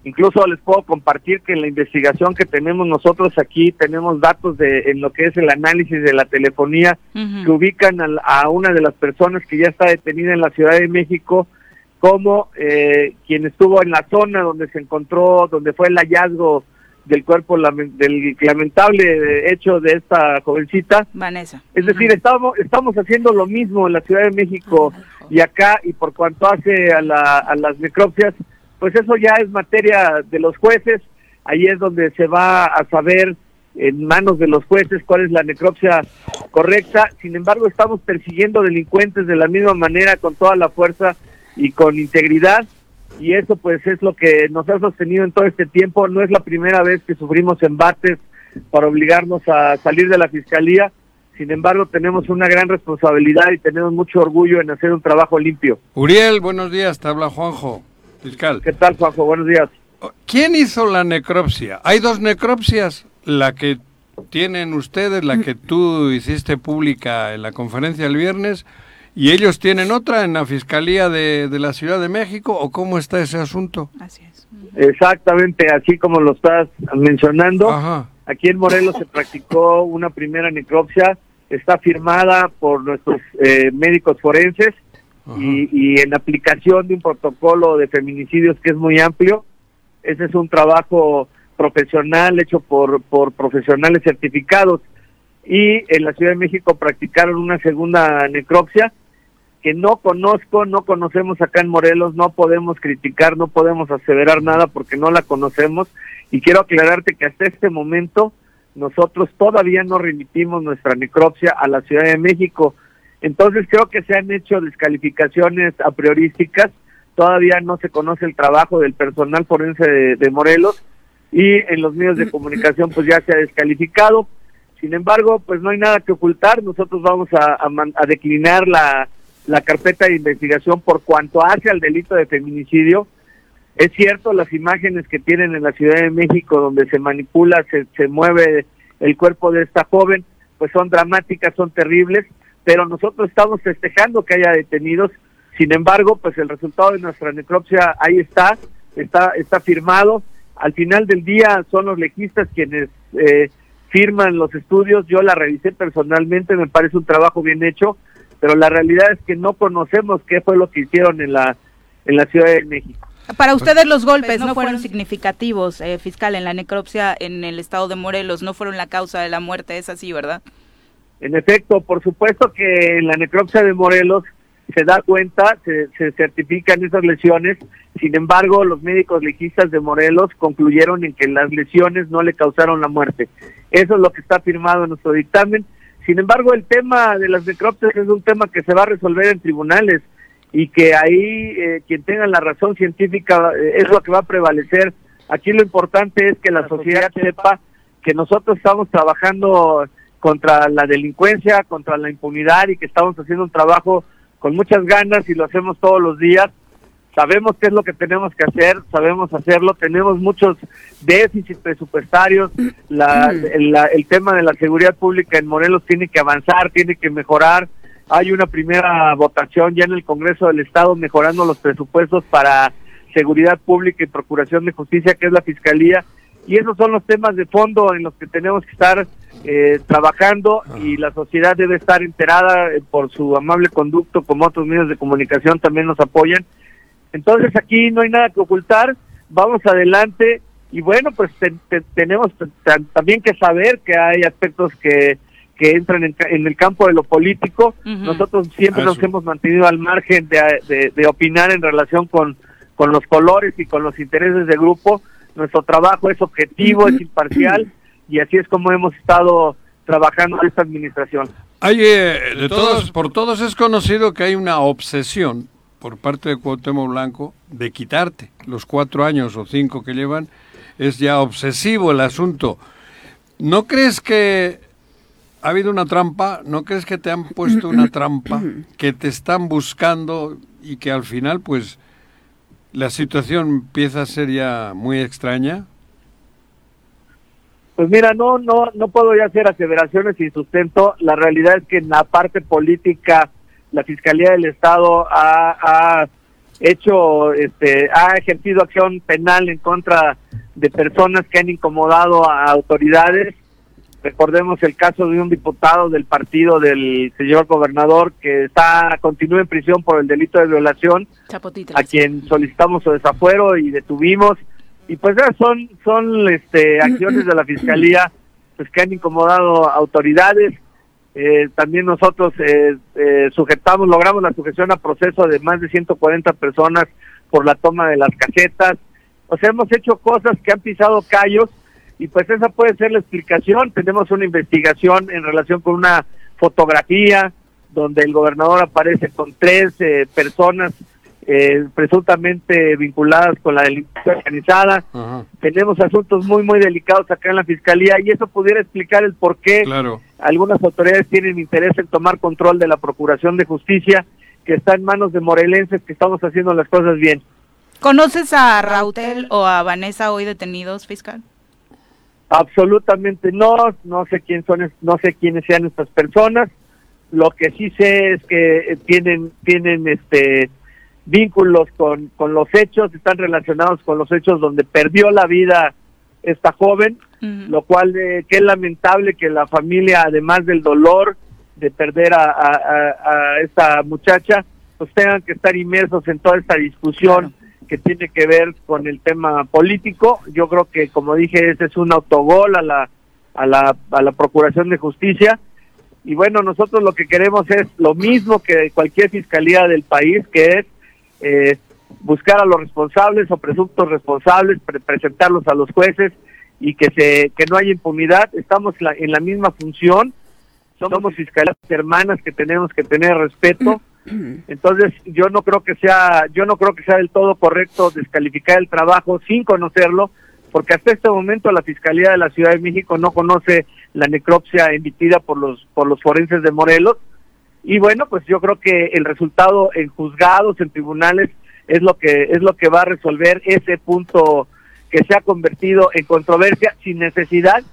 Speaker 6: Incluso les puedo compartir que en la investigación que tenemos nosotros aquí tenemos datos de en lo que es el análisis de la telefonía que ubican al- a, una de las personas que ya está detenida en la Ciudad de México como eh, quien estuvo en la zona donde se encontró, donde fue el hallazgo del cuerpo del lamentable hecho de esta jovencita.
Speaker 1: Vanessa.
Speaker 6: Es decir, estamos estamos haciendo lo mismo en la Ciudad de México y acá y por cuanto hace a, la, a las necropsias, pues eso ya es materia de los jueces. Ahí es donde se va a saber en manos de los jueces cuál es la necropsia correcta. Sin embargo, estamos persiguiendo delincuentes de la misma manera, con toda la fuerza y con integridad. Y eso pues es lo que nos ha sostenido en todo este tiempo. No es la primera vez que sufrimos embates para obligarnos a salir de la fiscalía. Sin embargo, tenemos una gran responsabilidad y tenemos mucho orgullo en hacer un trabajo limpio.
Speaker 2: Uriel, buenos días, te habla Juanjo, fiscal.
Speaker 6: ¿Qué tal, Juanjo? Buenos días.
Speaker 2: ¿Quién hizo la necropsia? Hay dos necropsias, la que tienen ustedes, la que tú hiciste pública en la conferencia el viernes, y ellos tienen otra en la Fiscalía de, de la Ciudad de México, ¿o cómo está ese asunto?
Speaker 1: Así es.
Speaker 6: Exactamente, así como lo estás mencionando.
Speaker 2: Ajá.
Speaker 6: Aquí en Morelos se practicó una primera necropsia, está firmada por nuestros eh, médicos forenses y, y en aplicación de un protocolo de feminicidios que es muy amplio. Ese es un trabajo profesional hecho por, por profesionales certificados. Y en la Ciudad de México practicaron una segunda necropsia que no conozco, no conocemos acá en Morelos, no podemos criticar, no podemos aseverar nada porque no la conocemos. Y quiero aclararte que hasta este momento nosotros todavía no remitimos nuestra necropsia a la Ciudad de México. Entonces creo que se han hecho descalificaciones a priorísticas, todavía no se conoce el trabajo del personal forense de, de Morelos y en los medios de comunicación pues ya se ha descalificado. Sin embargo, pues no hay nada que ocultar, nosotros vamos a, a man- a declinar la, la carpeta de investigación por cuanto hace al delito de feminicidio. Es cierto, las imágenes que tienen en la Ciudad de México donde se manipula, se, se mueve el cuerpo de esta joven, pues son dramáticas, son terribles, pero nosotros estamos festejando que haya detenidos. Sin embargo, pues el resultado de nuestra necropsia ahí está, está, está firmado. Al final del día son los legistas quienes eh, firman los estudios. Yo la revisé personalmente, me parece un trabajo bien hecho, pero la realidad es que no conocemos qué fue lo que hicieron en la en la Ciudad de México.
Speaker 1: Para ustedes los golpes no fueron significativos, eh, fiscal, en la necropsia en el estado de Morelos, no fueron la causa de la muerte, es así, ¿verdad?
Speaker 6: En efecto, por supuesto que en la necropsia de Morelos se da cuenta, se, se certifican esas lesiones, sin embargo, los médicos legistas de Morelos concluyeron en que las lesiones no le causaron la muerte. Eso es lo que está firmado en nuestro dictamen. Sin embargo, el tema de las necropsias es un tema que se va a resolver en tribunales y que ahí eh, quien tenga la razón científica eh, es lo que va a prevalecer. Aquí lo importante es que la sociedad sepa que nosotros estamos trabajando contra la delincuencia, contra la impunidad y que estamos haciendo un trabajo con muchas ganas y lo hacemos todos los días. Sabemos qué es lo que tenemos que hacer, sabemos hacerlo, tenemos muchos déficits presupuestarios, la, el, la- el tema de la seguridad pública en Morelos tiene que avanzar, tiene que mejorar. Hay una primera votación ya en el Congreso del Estado mejorando los presupuestos para seguridad pública y procuración de justicia, que es la Fiscalía. Y esos son los temas de fondo en los que tenemos que estar eh, trabajando y la sociedad debe estar enterada eh, por su amable conducto, como otros medios de comunicación también nos apoyan. Entonces aquí no hay nada que ocultar, vamos adelante y bueno, pues te- te- tenemos también que saber que hay aspectos que, que entran en, ca- en el campo de lo político. Nosotros siempre nos hemos mantenido al margen de, de- de opinar en relación con, con los colores y con los intereses de grupo. Nuestro trabajo es objetivo, es imparcial y así es como hemos estado trabajando en esta administración.
Speaker 2: Hay, eh, de todos, por todos es conocido que hay una obsesión por parte de Cuauhtémoc Blanco de quitarte los cuatro años o cinco que llevan. Es ya obsesivo el asunto. ¿No crees que ha habido una trampa? ¿No crees que te han puesto una trampa? Que te están buscando y que al final, pues, la situación empieza a ser ya muy extraña.
Speaker 6: Pues mira, no, no, no puedo ya hacer aseveraciones sin sustento. La realidad es que en la parte política, la Fiscalía del Estado ha, ha hecho, este, ha ejercido acción penal en contra de personas que han incomodado a autoridades. Recordemos el caso de un diputado del partido del señor gobernador que está continúa en prisión por el delito de violación
Speaker 1: Chapotitla.
Speaker 6: a quien solicitamos su desafuero y detuvimos y pues ya son son este acciones de la fiscalía pues que han incomodado a autoridades Eh, también nosotros eh, eh, sujetamos logramos la sujeción a proceso de más de 140 personas por la toma de las casetas o sea hemos hecho cosas que han pisado callos y pues esa puede ser la explicación. Tenemos una investigación en relación con una fotografía donde el gobernador aparece con tres personas eh, presuntamente vinculadas con la delincuencia organizada. Tenemos asuntos muy, muy delicados acá en la Fiscalía y eso pudiera explicar el por qué algunas autoridades tienen interés en tomar control de la Procuración de Justicia, que está en manos de morelenses que estamos haciendo las cosas bien.
Speaker 1: ¿Conoces a Rautel o a Vanessa hoy detenidos, fiscal?
Speaker 6: Absolutamente no, no sé quién son, no sé quiénes sean estas personas. Lo que sí sé es que eh, tienen tienen este vínculos con, con los hechos, están relacionados con los hechos donde perdió la vida esta joven, lo cual eh, que es lamentable que la familia, además del dolor de perder a, a, esta muchacha, pues tengan que estar inmersos en toda esta discusión que tiene que ver con el tema político. Yo creo que, como dije, ese es un autogol a la, a la, a la Procuración de Justicia. Y bueno, nosotros lo que queremos es lo mismo que cualquier fiscalía del país, que es eh, buscar a los responsables o presuntos responsables, presentarlos a los jueces y que se que no haya impunidad. Estamos en la misma función. Somos fiscalías hermanas que tenemos que tener respeto. Entonces, yo no creo que sea yo no creo que sea del todo correcto descalificar el trabajo sin conocerlo, porque hasta este momento la Fiscalía de la Ciudad de México no conoce la necropsia emitida por los por los forenses de Morelos y bueno, pues yo creo que el resultado en juzgados, en tribunales, es lo que es lo que va a resolver ese punto que se ha convertido en controversia sin necesidad.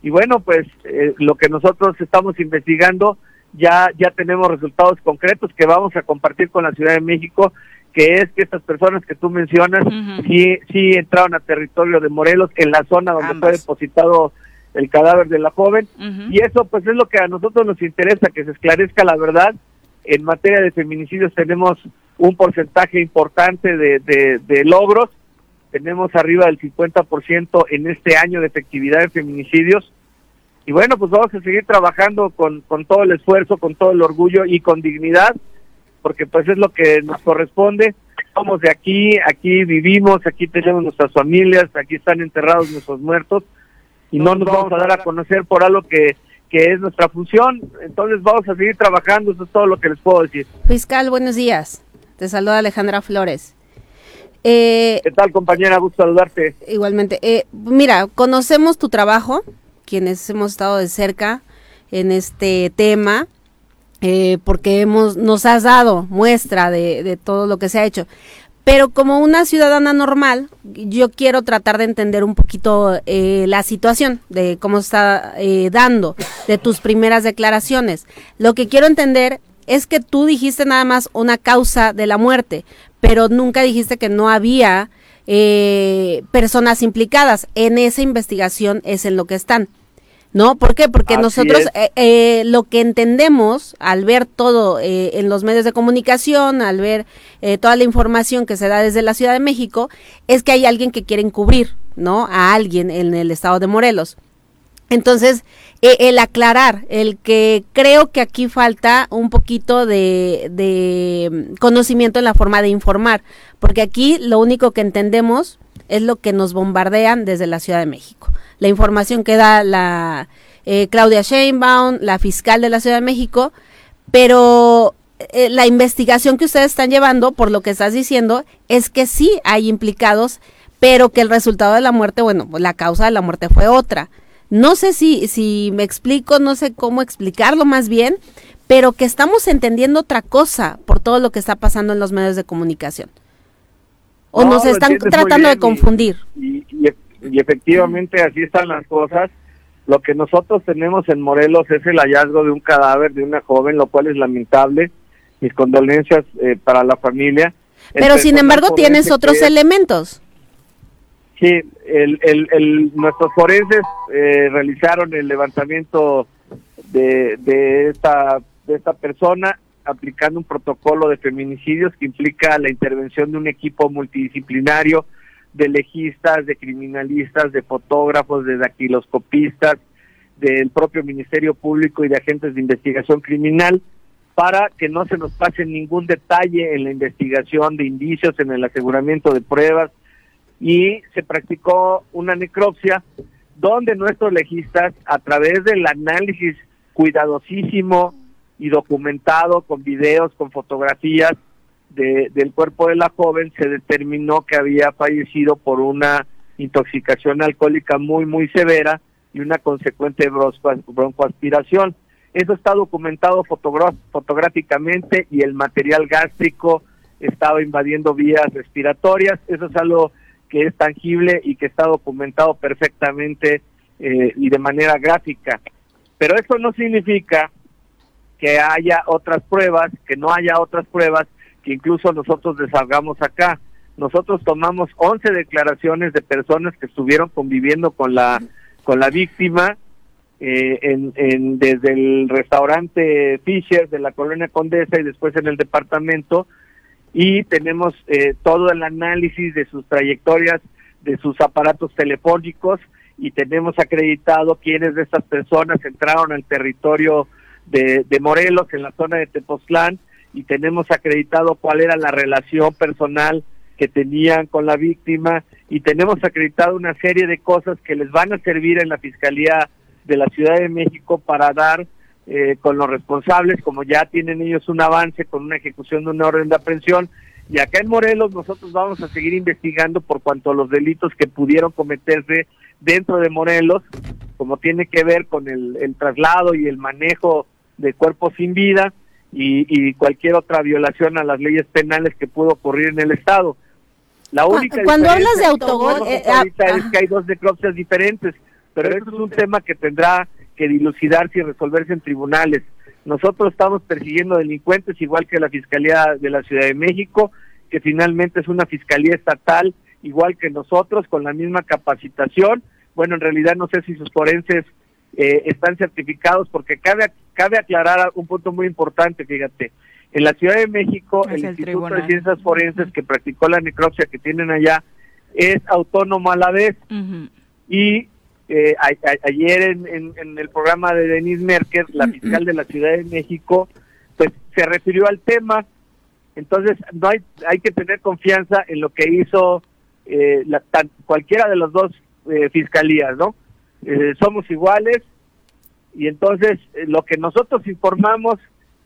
Speaker 6: Y bueno, pues eh, lo que nosotros estamos investigando ya ya tenemos resultados concretos que vamos a compartir con la Ciudad de México, que es que estas personas que tú mencionas sí sí entraron a territorio de Morelos en la zona donde fue depositado el cadáver de la joven. Y eso pues es lo que a nosotros nos interesa que se esclarezca la verdad. En materia de feminicidios tenemos un porcentaje importante de, de, logros. Tenemos arriba del 50% en este año de efectividad de feminicidios. Y bueno pues vamos a seguir trabajando con, con todo el esfuerzo con todo el orgullo y con dignidad porque pues es lo que nos corresponde. Somos de aquí aquí vivimos aquí tenemos nuestras familias aquí están enterrados nuestros muertos y no nos vamos a dar a conocer por algo que, que es nuestra función. Entonces vamos a seguir trabajando, eso es todo lo que les puedo decir.
Speaker 5: Fiscal, buenos días. Te saluda Alejandra Flores. Eh,
Speaker 6: ¿Qué tal, compañera? Gusto saludarte.
Speaker 5: Igualmente. Eh, mira, conocemos tu trabajo, quienes hemos estado de cerca en este tema, eh, porque hemos, nos has dado muestra de, de todo lo que se ha hecho. Pero como una ciudadana normal, yo quiero tratar de entender un poquito eh, la situación de cómo está eh, dando, de tus primeras declaraciones. Lo que quiero entender es que tú dijiste nada más una causa de la muerte, pero nunca dijiste que no había eh, personas implicadas. En esa investigación es en lo que están. ¿No? ¿Por qué? Porque nosotros eh, eh, lo que entendemos al ver todo eh, en los medios de comunicación, al ver toda la información que se da desde la Ciudad de México, es que hay alguien que quiere encubrir, ¿no? A alguien en el estado de Morelos. Entonces, el aclarar, el que creo que aquí falta un poquito de, de conocimiento en la forma de informar, porque aquí lo único que entendemos es lo que nos bombardean desde la Ciudad de México la información que da la eh, Claudia Sheinbaum, la fiscal de la Ciudad de México, pero eh, la investigación que ustedes están llevando, por lo que estás diciendo, es que sí hay implicados, pero que el resultado de la muerte, bueno, pues la causa de la muerte fue otra. No sé si, si me explico, no sé cómo explicarlo más bien, pero que estamos entendiendo otra cosa por todo lo que está pasando en los medios de comunicación. O nos están tratando de confundir
Speaker 6: y efectivamente así están las cosas. Lo que nosotros tenemos en Morelos es el hallazgo de un cadáver de una joven, lo cual es lamentable. Mis condolencias eh, para la familia.
Speaker 5: Pero sin embargo tienes otros elementos.
Speaker 6: Sí, el, el, nuestros forenses eh, realizaron el levantamiento de, de, esta, de esta persona aplicando un protocolo de feminicidios que implica la intervención de un equipo multidisciplinario de legistas, de criminalistas, de fotógrafos, de daquiloscopistas, del propio Ministerio Público y de agentes de investigación criminal, para que no se nos pase ningún detalle en la investigación de indicios, en el aseguramiento de pruebas, y se practicó una necropsia donde nuestros legistas, a través del análisis cuidadosísimo y documentado con videos, con fotografías del cuerpo de la joven, se determinó que había fallecido por una intoxicación alcohólica muy, muy severa y una consecuente broncoaspiración. Eso está documentado fotográficamente y el material gástrico estaba invadiendo vías respiratorias. Eso es algo que es tangible y que está documentado perfectamente eh, y de manera gráfica. Pero eso no significa que haya otras pruebas, que no haya otras pruebas que incluso nosotros desargamos acá. Nosotros tomamos 11 declaraciones de personas que estuvieron conviviendo con la con la víctima eh, en, desde el restaurante Fisher de la colonia Condesa y después en el departamento y tenemos eh, todo el análisis de sus trayectorias, de sus aparatos telefónicos y tenemos acreditado quiénes de estas personas entraron al territorio de, de Morelos en la zona de Tepoztlán y tenemos acreditado cuál era la relación personal que tenían con la víctima y tenemos acreditado una serie de cosas que les van a servir en la Fiscalía de la Ciudad de México para dar eh, con los responsables, como ya tienen ellos un avance con una ejecución de una orden de aprehensión. Y acá en Morelos nosotros vamos a seguir investigando por cuanto a los delitos que pudieron cometerse dentro de Morelos, como tiene que ver con el, traslado y el manejo de cuerpos sin vida y, cualquier otra violación a las leyes penales que pudo ocurrir en el Estado. La única
Speaker 5: Cuando hablas de autogol,
Speaker 6: eh, ahorita es que hay dos necropsias diferentes, pero eso es un tema que tendrá que dilucidarse y resolverse en tribunales. Nosotros estamos persiguiendo delincuentes igual que la Fiscalía de la Ciudad de México, que finalmente es una fiscalía estatal igual que nosotros, con la misma capacitación. Bueno, en realidad no sé si sus forenses eh, están certificados, porque cabe, cabe aclarar un punto muy importante, fíjate. En la Ciudad de México, el, Instituto de Ciencias Forenses que practicó la necropsia que tienen allá es autónomo a la vez. Y eh, ayer en, el programa de Denise Merker, la fiscal de la Ciudad de México, pues se refirió al tema. Entonces, no hay, hay que tener confianza en lo que hizo eh, la, cualquiera de las dos eh, fiscalías, ¿no? somos iguales y entonces lo que nosotros informamos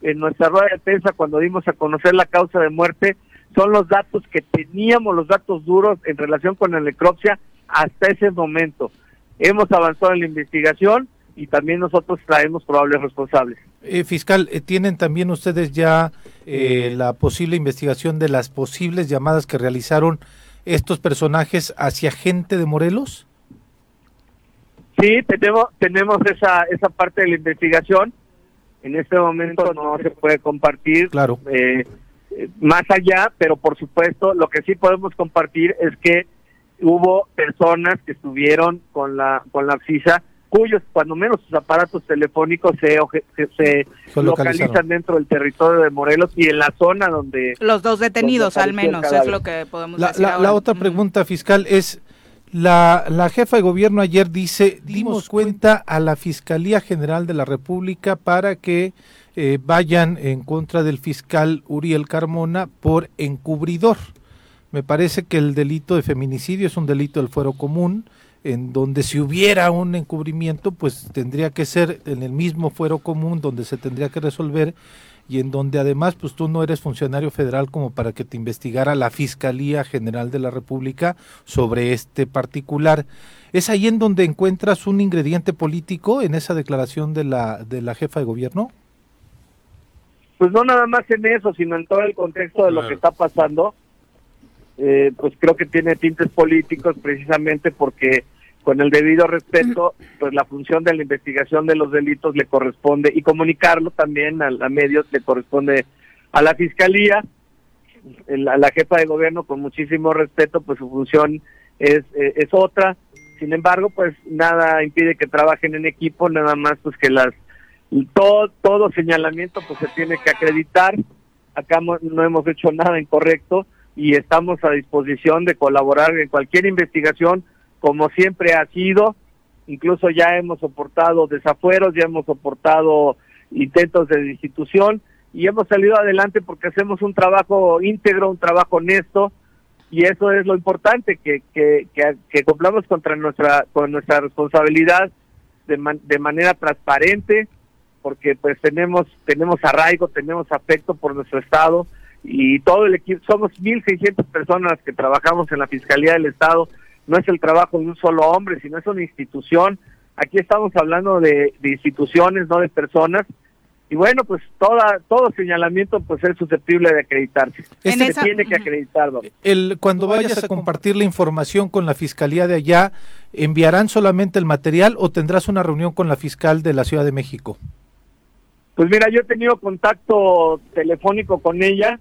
Speaker 6: en nuestra rueda de prensa cuando dimos a conocer la causa de muerte son los datos que teníamos, los datos duros en relación con la necropsia hasta ese momento. Hemos avanzado en la investigación y también nosotros traemos probables responsables.
Speaker 3: Eh, fiscal, eh, ¿tienen también ustedes ya eh, la posible investigación de las posibles llamadas que realizaron estos personajes hacia gente de Morelos?
Speaker 6: Sí, tenemos, tenemos esa, esa parte de la investigación. En este momento no se puede compartir.
Speaker 3: Claro.
Speaker 6: más allá, pero por supuesto, lo que sí podemos compartir es que hubo personas que estuvieron con la con la FISA cuyos cuando menos sus aparatos telefónicos se, se, localizan dentro del territorio de Morelos y en la zona donde
Speaker 1: los dos detenidos al menos es lo que podemos
Speaker 3: la,
Speaker 1: decir
Speaker 3: la, otra pregunta fiscal es la, la jefa de gobierno ayer dice dimos cuenta a la fiscalía general de la República para que eh, vayan en contra del fiscal Uriel Carmona por encubridor me parece que el delito de feminicidio es un delito del fuero común, en donde si hubiera un encubrimiento, pues tendría que ser en el mismo fuero común donde se tendría que resolver y en donde además pues tú no eres funcionario federal como para que te investigara la Fiscalía General de la República sobre este particular. ¿Es ahí en donde encuentras un ingrediente político en esa declaración de la de la jefa de gobierno?
Speaker 6: Pues no nada más en eso, sino en todo el contexto de lo que está pasando eh, pues creo que tiene tintes políticos precisamente porque con el debido respeto, pues la función de la investigación de los delitos le corresponde y comunicarlo también a, medios le corresponde a la fiscalía, a la jefa de gobierno con muchísimo respeto, pues su función es, eh, es otra. Sin embargo, pues nada impide que trabajen en equipo, nada más pues que las todo todo señalamiento pues se tiene que acreditar. Acá no hemos hecho nada incorrecto y estamos a disposición de colaborar en cualquier investigación, como siempre ha sido. Incluso ya hemos soportado desafueros, ya hemos soportado intentos de destitución y hemos salido adelante porque hacemos un trabajo íntegro, un trabajo honesto y eso es lo importante, que, que, que, cumplamos contra nuestra, con nuestra responsabilidad de, de manera transparente, porque pues tenemos, tenemos arraigo, tenemos afecto por nuestro Estado y todo el equipo, somos 1.600 personas que trabajamos en la Fiscalía del Estado, no es el trabajo de un solo hombre, sino es una institución, aquí estamos hablando de, de instituciones, no de personas, y bueno, pues toda, todo señalamiento pues es susceptible de acreditarse. Se tiene que acreditarlo.
Speaker 3: El, cuando vayas a compartir la información con la fiscalía de allá, ¿enviarán solamente el material o tendrás una reunión con la fiscal de la Ciudad de México?
Speaker 6: Pues mira, yo he tenido contacto telefónico con ella.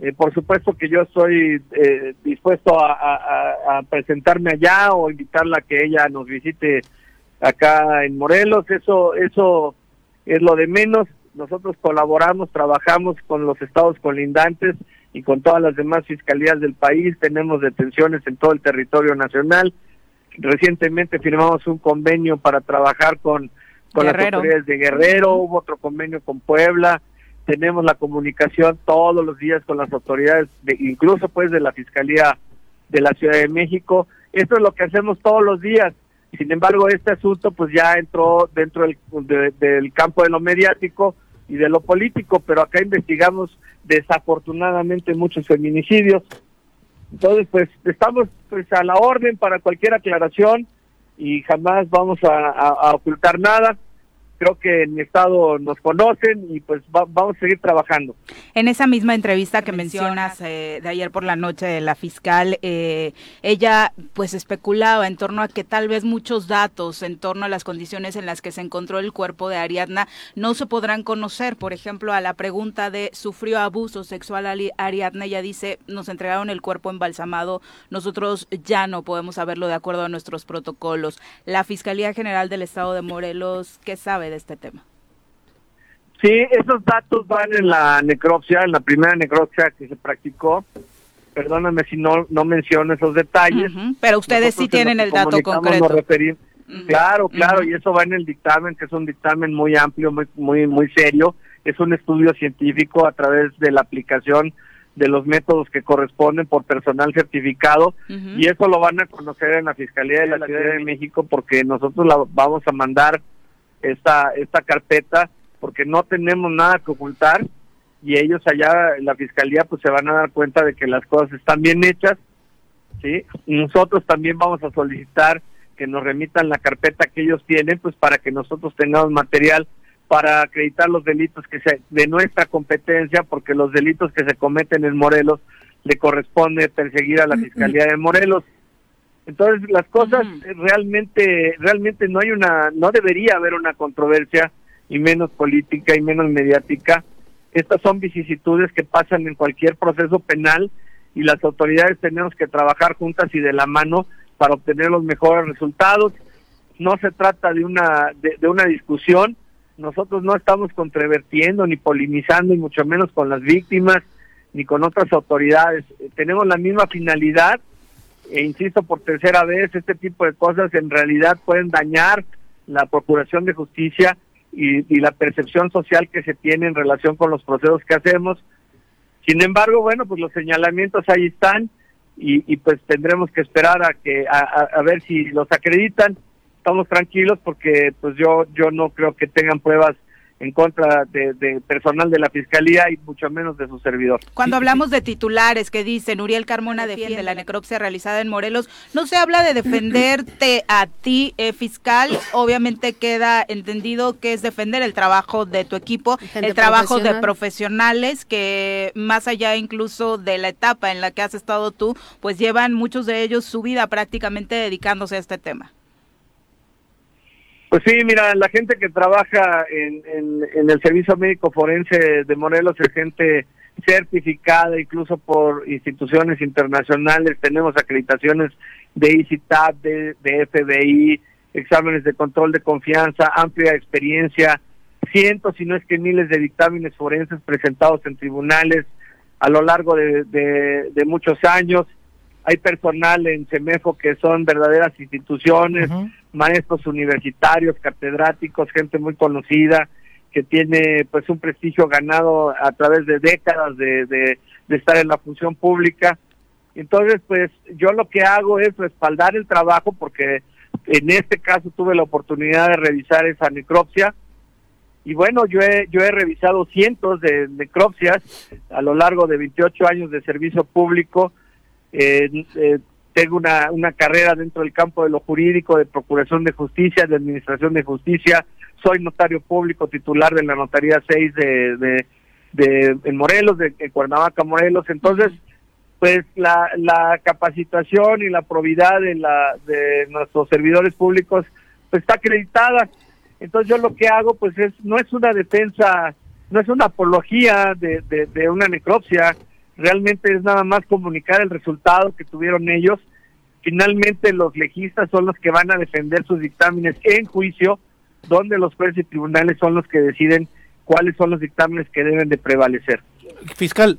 Speaker 6: Eh, por supuesto que yo estoy eh, dispuesto a, a presentarme allá o invitarla a que ella nos visite acá en Morelos. Eso, eso es lo de menos. Nosotros colaboramos, trabajamos con los estados colindantes y con todas las demás fiscalías del país. Tenemos detenciones en todo el territorio nacional. Recientemente firmamos un convenio para trabajar con, con las autoridades de Guerrero, hubo otro convenio con Puebla. Tenemos la comunicación todos los días con las autoridades, de, incluso pues de la Fiscalía de la Ciudad de México. Esto es lo que hacemos todos los días sin embargo, este asunto pues ya entró dentro del, campo de lo mediático y de lo político, pero acá investigamos desafortunadamente muchos feminicidios. Entonces, pues estamos pues a la orden para cualquier aclaración y jamás vamos a ocultar nada creo que en mi estado nos conocen y pues vamos a seguir trabajando.
Speaker 1: En esa misma entrevista que mencionas eh, de ayer por la noche de la fiscal, eh, ella pues especulaba en torno a que tal vez muchos datos en torno a las condiciones en las que se encontró el cuerpo de Ariadna no se podrán conocer. Por ejemplo, a la pregunta de sufrió abuso sexual Ariadna, ella dice, nos entregaron el cuerpo embalsamado, nosotros ya no podemos saberlo de acuerdo a nuestros protocolos. La Fiscalía General del Estado de Morelos, ¿qué sabe de este tema.
Speaker 6: Sí, esos datos van en la necropsia, en la primera necropsia que se practicó. Perdóname si no no menciono esos detalles.
Speaker 1: Pero ustedes sí tienen el dato concreto.
Speaker 6: Claro, claro, y eso va en el dictamen, que es un dictamen muy amplio, muy muy muy serio. Es un estudio científico a través de la aplicación de los métodos que corresponden por personal certificado y eso lo van a conocer en la Fiscalía de la Ciudad de México porque nosotros la vamos a mandar esta, esta carpeta porque no tenemos nada que ocultar y ellos allá en la fiscalía pues se van a dar cuenta de que las cosas están bien hechas, ¿sí? nosotros también vamos a solicitar que nos remitan la carpeta que ellos tienen pues para que nosotros tengamos material para acreditar los delitos que se de nuestra competencia porque los delitos que se cometen en Morelos le corresponde perseguir a la Fiscalía de Morelos entonces las cosas realmente, realmente no hay una, no debería haber una controversia y menos política y menos mediática. Estas son vicisitudes que pasan en cualquier proceso penal y las autoridades tenemos que trabajar juntas y de la mano para obtener los mejores resultados. No se trata de una, de, de una discusión, nosotros no estamos controvertiendo ni polinizando y mucho menos con las víctimas ni con otras autoridades. Tenemos la misma finalidad e insisto por tercera vez, este tipo de cosas en realidad pueden dañar la procuración de justicia y, la percepción social que se tiene en relación con los procesos que hacemos. Sin embargo, bueno, pues los señalamientos ahí están y, pues tendremos que esperar a que a, ver si los acreditan. Estamos tranquilos porque pues yo yo no creo que tengan pruebas en contra de, personal de la fiscalía y mucho menos de su servidor.
Speaker 1: Cuando hablamos de titulares que dicen Uriel Carmona defiende la necropsia realizada en Morelos, no se habla de defenderte a ti, eh, fiscal. Obviamente queda entendido que es defender el trabajo de tu equipo, el trabajo de profesionales que más allá incluso de la etapa en la que has estado tú, pues llevan muchos de ellos su vida prácticamente dedicándose a este tema.
Speaker 6: Pues sí, mira, la gente que trabaja en, en, el Servicio Médico Forense de Morelos es gente certificada incluso por instituciones internacionales, tenemos acreditaciones de ICITAP, de, de FBI, exámenes de control de confianza, amplia experiencia, cientos, si no es que miles de dictámenes forenses presentados en tribunales a lo largo de muchos años hay personal en CEMEFO que son verdaderas instituciones, maestros universitarios, catedráticos, gente muy conocida, que tiene pues un prestigio ganado a través de décadas de, de, estar en la función pública. Entonces, pues yo lo que hago es respaldar el trabajo porque en este caso tuve la oportunidad de revisar esa necropsia y bueno, yo he, yo he revisado cientos de necropsias a lo largo de 28 años de servicio público. Eh, eh, tengo una, una carrera dentro del campo de lo jurídico, de procuración de justicia, de administración de justicia. Soy notario público titular de la Notaría 6 de, de, de en Morelos, de, de Cuernavaca, Morelos. Entonces, pues la, la capacitación y la probidad de, la, de nuestros servidores públicos pues está acreditada. Entonces yo lo que hago pues es no es una defensa, no es una apología de, de, de una necropsia, realmente es nada más comunicar el resultado que tuvieron ellos. Finalmente los legistas son los que van a defender sus dictámenes en juicio, donde los jueces y tribunales son los que deciden cuáles son los dictámenes que deben de prevalecer.
Speaker 3: Fiscal,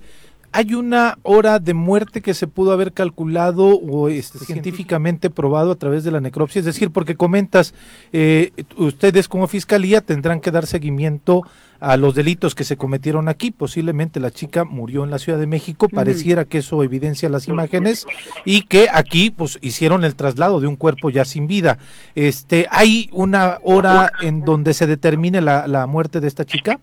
Speaker 3: ¿Hay una hora de muerte que se pudo haber calculado o este, científicamente probado a través de la necropsia? Es decir, porque comentas, eh, ustedes como fiscalía tendrán que dar seguimiento a los delitos que se cometieron aquí. Posiblemente la chica murió en la Ciudad de México, pareciera que eso evidencia las imágenes y que aquí pues hicieron el traslado de un cuerpo ya sin vida. Este, ¿hay una hora en donde se determine la, la muerte de esta chica?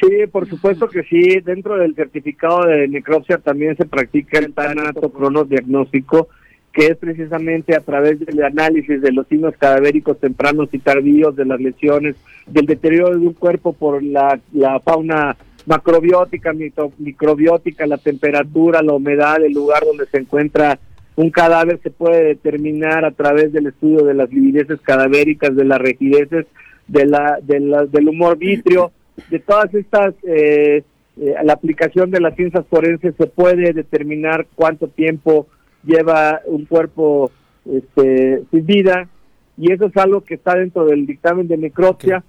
Speaker 6: Sí, por supuesto que sí. Dentro del certificado de necropsia también se practica el tanato diagnóstico, que es precisamente a través del análisis de los signos cadavéricos tempranos y tardíos, de las lesiones, del deterioro de un cuerpo por la, la fauna macrobiótica, microbiótica, la temperatura, la humedad, el lugar donde se encuentra un cadáver se puede determinar a través del estudio de las livideces cadavéricas, de las rigideces, de la, de del humor vitrio de todas estas, eh, eh, la aplicación de las ciencias forenses se puede determinar cuánto tiempo lleva un cuerpo este, sin vida y eso es algo que está dentro del dictamen de necropsia.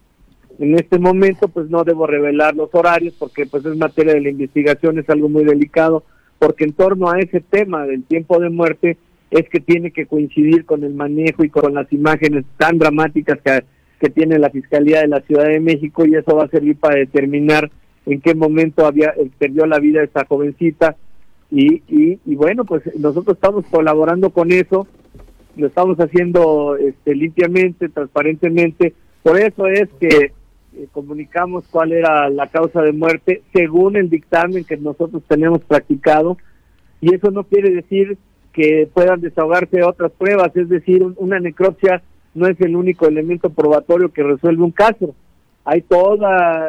Speaker 6: En este momento pues no debo revelar los horarios porque pues es materia de la investigación, es algo muy delicado, porque en torno a ese tema del tiempo de muerte es que tiene que coincidir con el manejo y con las imágenes tan dramáticas que que tiene la Fiscalía de la Ciudad de México y eso va a servir para determinar en qué momento había eh, perdió la vida esta jovencita. Y, y, y, bueno pues nosotros estamos colaborando con eso lo estamos haciendo este, limpiamente transparentemente. Por eso es que eh, comunicamos cuál era la causa de muerte según el dictamen que nosotros tenemos practicado. Y eso no quiere decir que puedan desahogarse otras pruebas es decir una necropsia no es el único elemento probatorio que resuelve un caso. Hay todo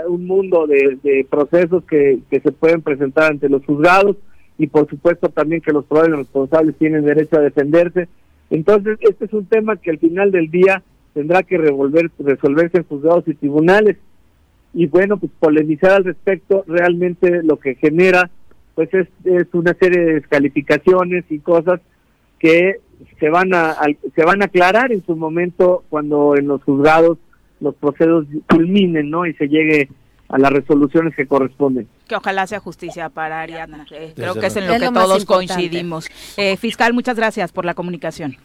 Speaker 6: un mundo de, procesos que, que, se pueden presentar ante los juzgados y por supuesto también que los probables responsables tienen derecho a defenderse. Entonces, este es un tema que al final del día tendrá que revolver, resolverse en juzgados y tribunales. Y bueno, pues polemizar al respecto realmente lo que genera pues es, es una serie de descalificaciones y cosas que se van a, se van a aclarar en su momento cuando en los juzgados los procesos culminen, ¿no? Y se llegue a las resoluciones que corresponden.
Speaker 1: Que ojalá sea justicia para Ariana. Eh, creo que es en lo que todos coincidimos. Eh, fiscal, muchas gracias por la comunicación.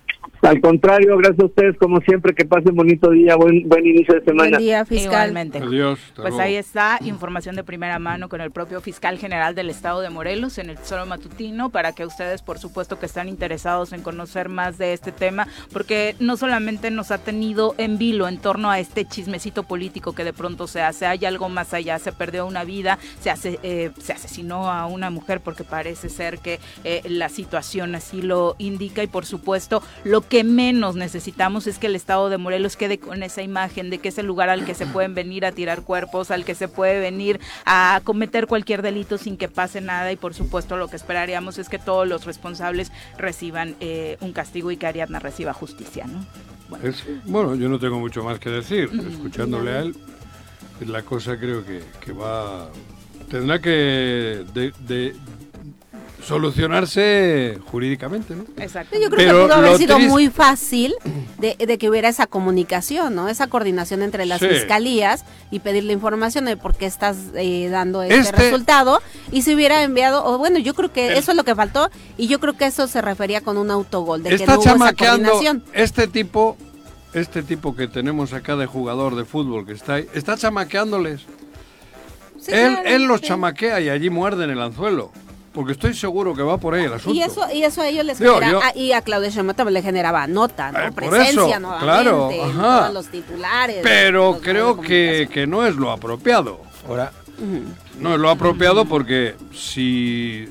Speaker 6: Al contrario, gracias a ustedes, como siempre, que pasen bonito día, buen, buen inicio de semana.
Speaker 5: Buen día, fiscal.
Speaker 1: Igualmente.
Speaker 2: Adiós.
Speaker 1: Pues ahí está, información de primera mano con el propio fiscal general del estado de Morelos en el Tesoro Matutino, para que ustedes, por supuesto, que están interesados en conocer más de este tema, porque no solamente nos ha tenido en vilo en torno a este chismecito político que de pronto se hace, hay algo más allá, se perdió una vida, se, hace, eh, se asesinó a una mujer porque parece ser que eh, la situación así lo indica y, por supuesto, lo que menos necesitamos es que el estado de Morelos quede con esa imagen de que es el lugar al que se pueden venir a tirar cuerpos, al que se puede venir a cometer cualquier delito sin que pase nada y por supuesto lo que esperaríamos es que todos los responsables reciban eh, un castigo y que Ariadna reciba justicia, ¿no?
Speaker 2: Bueno. bueno, yo no tengo mucho más que decir. Escuchándole a él, la cosa creo que, que va... Tendrá que de, de, solucionarse jurídicamente, ¿no?
Speaker 5: Exacto. Yo creo Pero que pudo haber sido muy fácil de, de, que hubiera esa comunicación, ¿no? Esa coordinación entre las sí. fiscalías y pedirle información de por qué estás eh, dando este, este, resultado y se hubiera enviado, o bueno, yo creo que el, eso es lo que faltó y yo creo que eso se refería con un autogol, de que no hubo esa coordinación.
Speaker 2: Este tipo, este tipo que tenemos acá de jugador de fútbol que está ahí, está chamaqueándoles. Sí, él, claro, él los chamaquea y allí muerden el anzuelo porque estoy seguro que va por ahí el asunto.
Speaker 5: Y eso, y eso a ellos les
Speaker 2: Digo,
Speaker 5: genera,
Speaker 2: yo-
Speaker 5: ah, y a Claudia Sheinbaum también le generaba nota, ¿no?
Speaker 2: Eh, por
Speaker 5: Presencia
Speaker 2: eso,
Speaker 5: nuevamente,
Speaker 2: claro,
Speaker 5: en
Speaker 2: ajá.
Speaker 5: todos los titulares.
Speaker 2: Pero
Speaker 5: los
Speaker 2: creo que, que no es lo apropiado.
Speaker 3: Ahora,
Speaker 2: No es lo apropiado porque si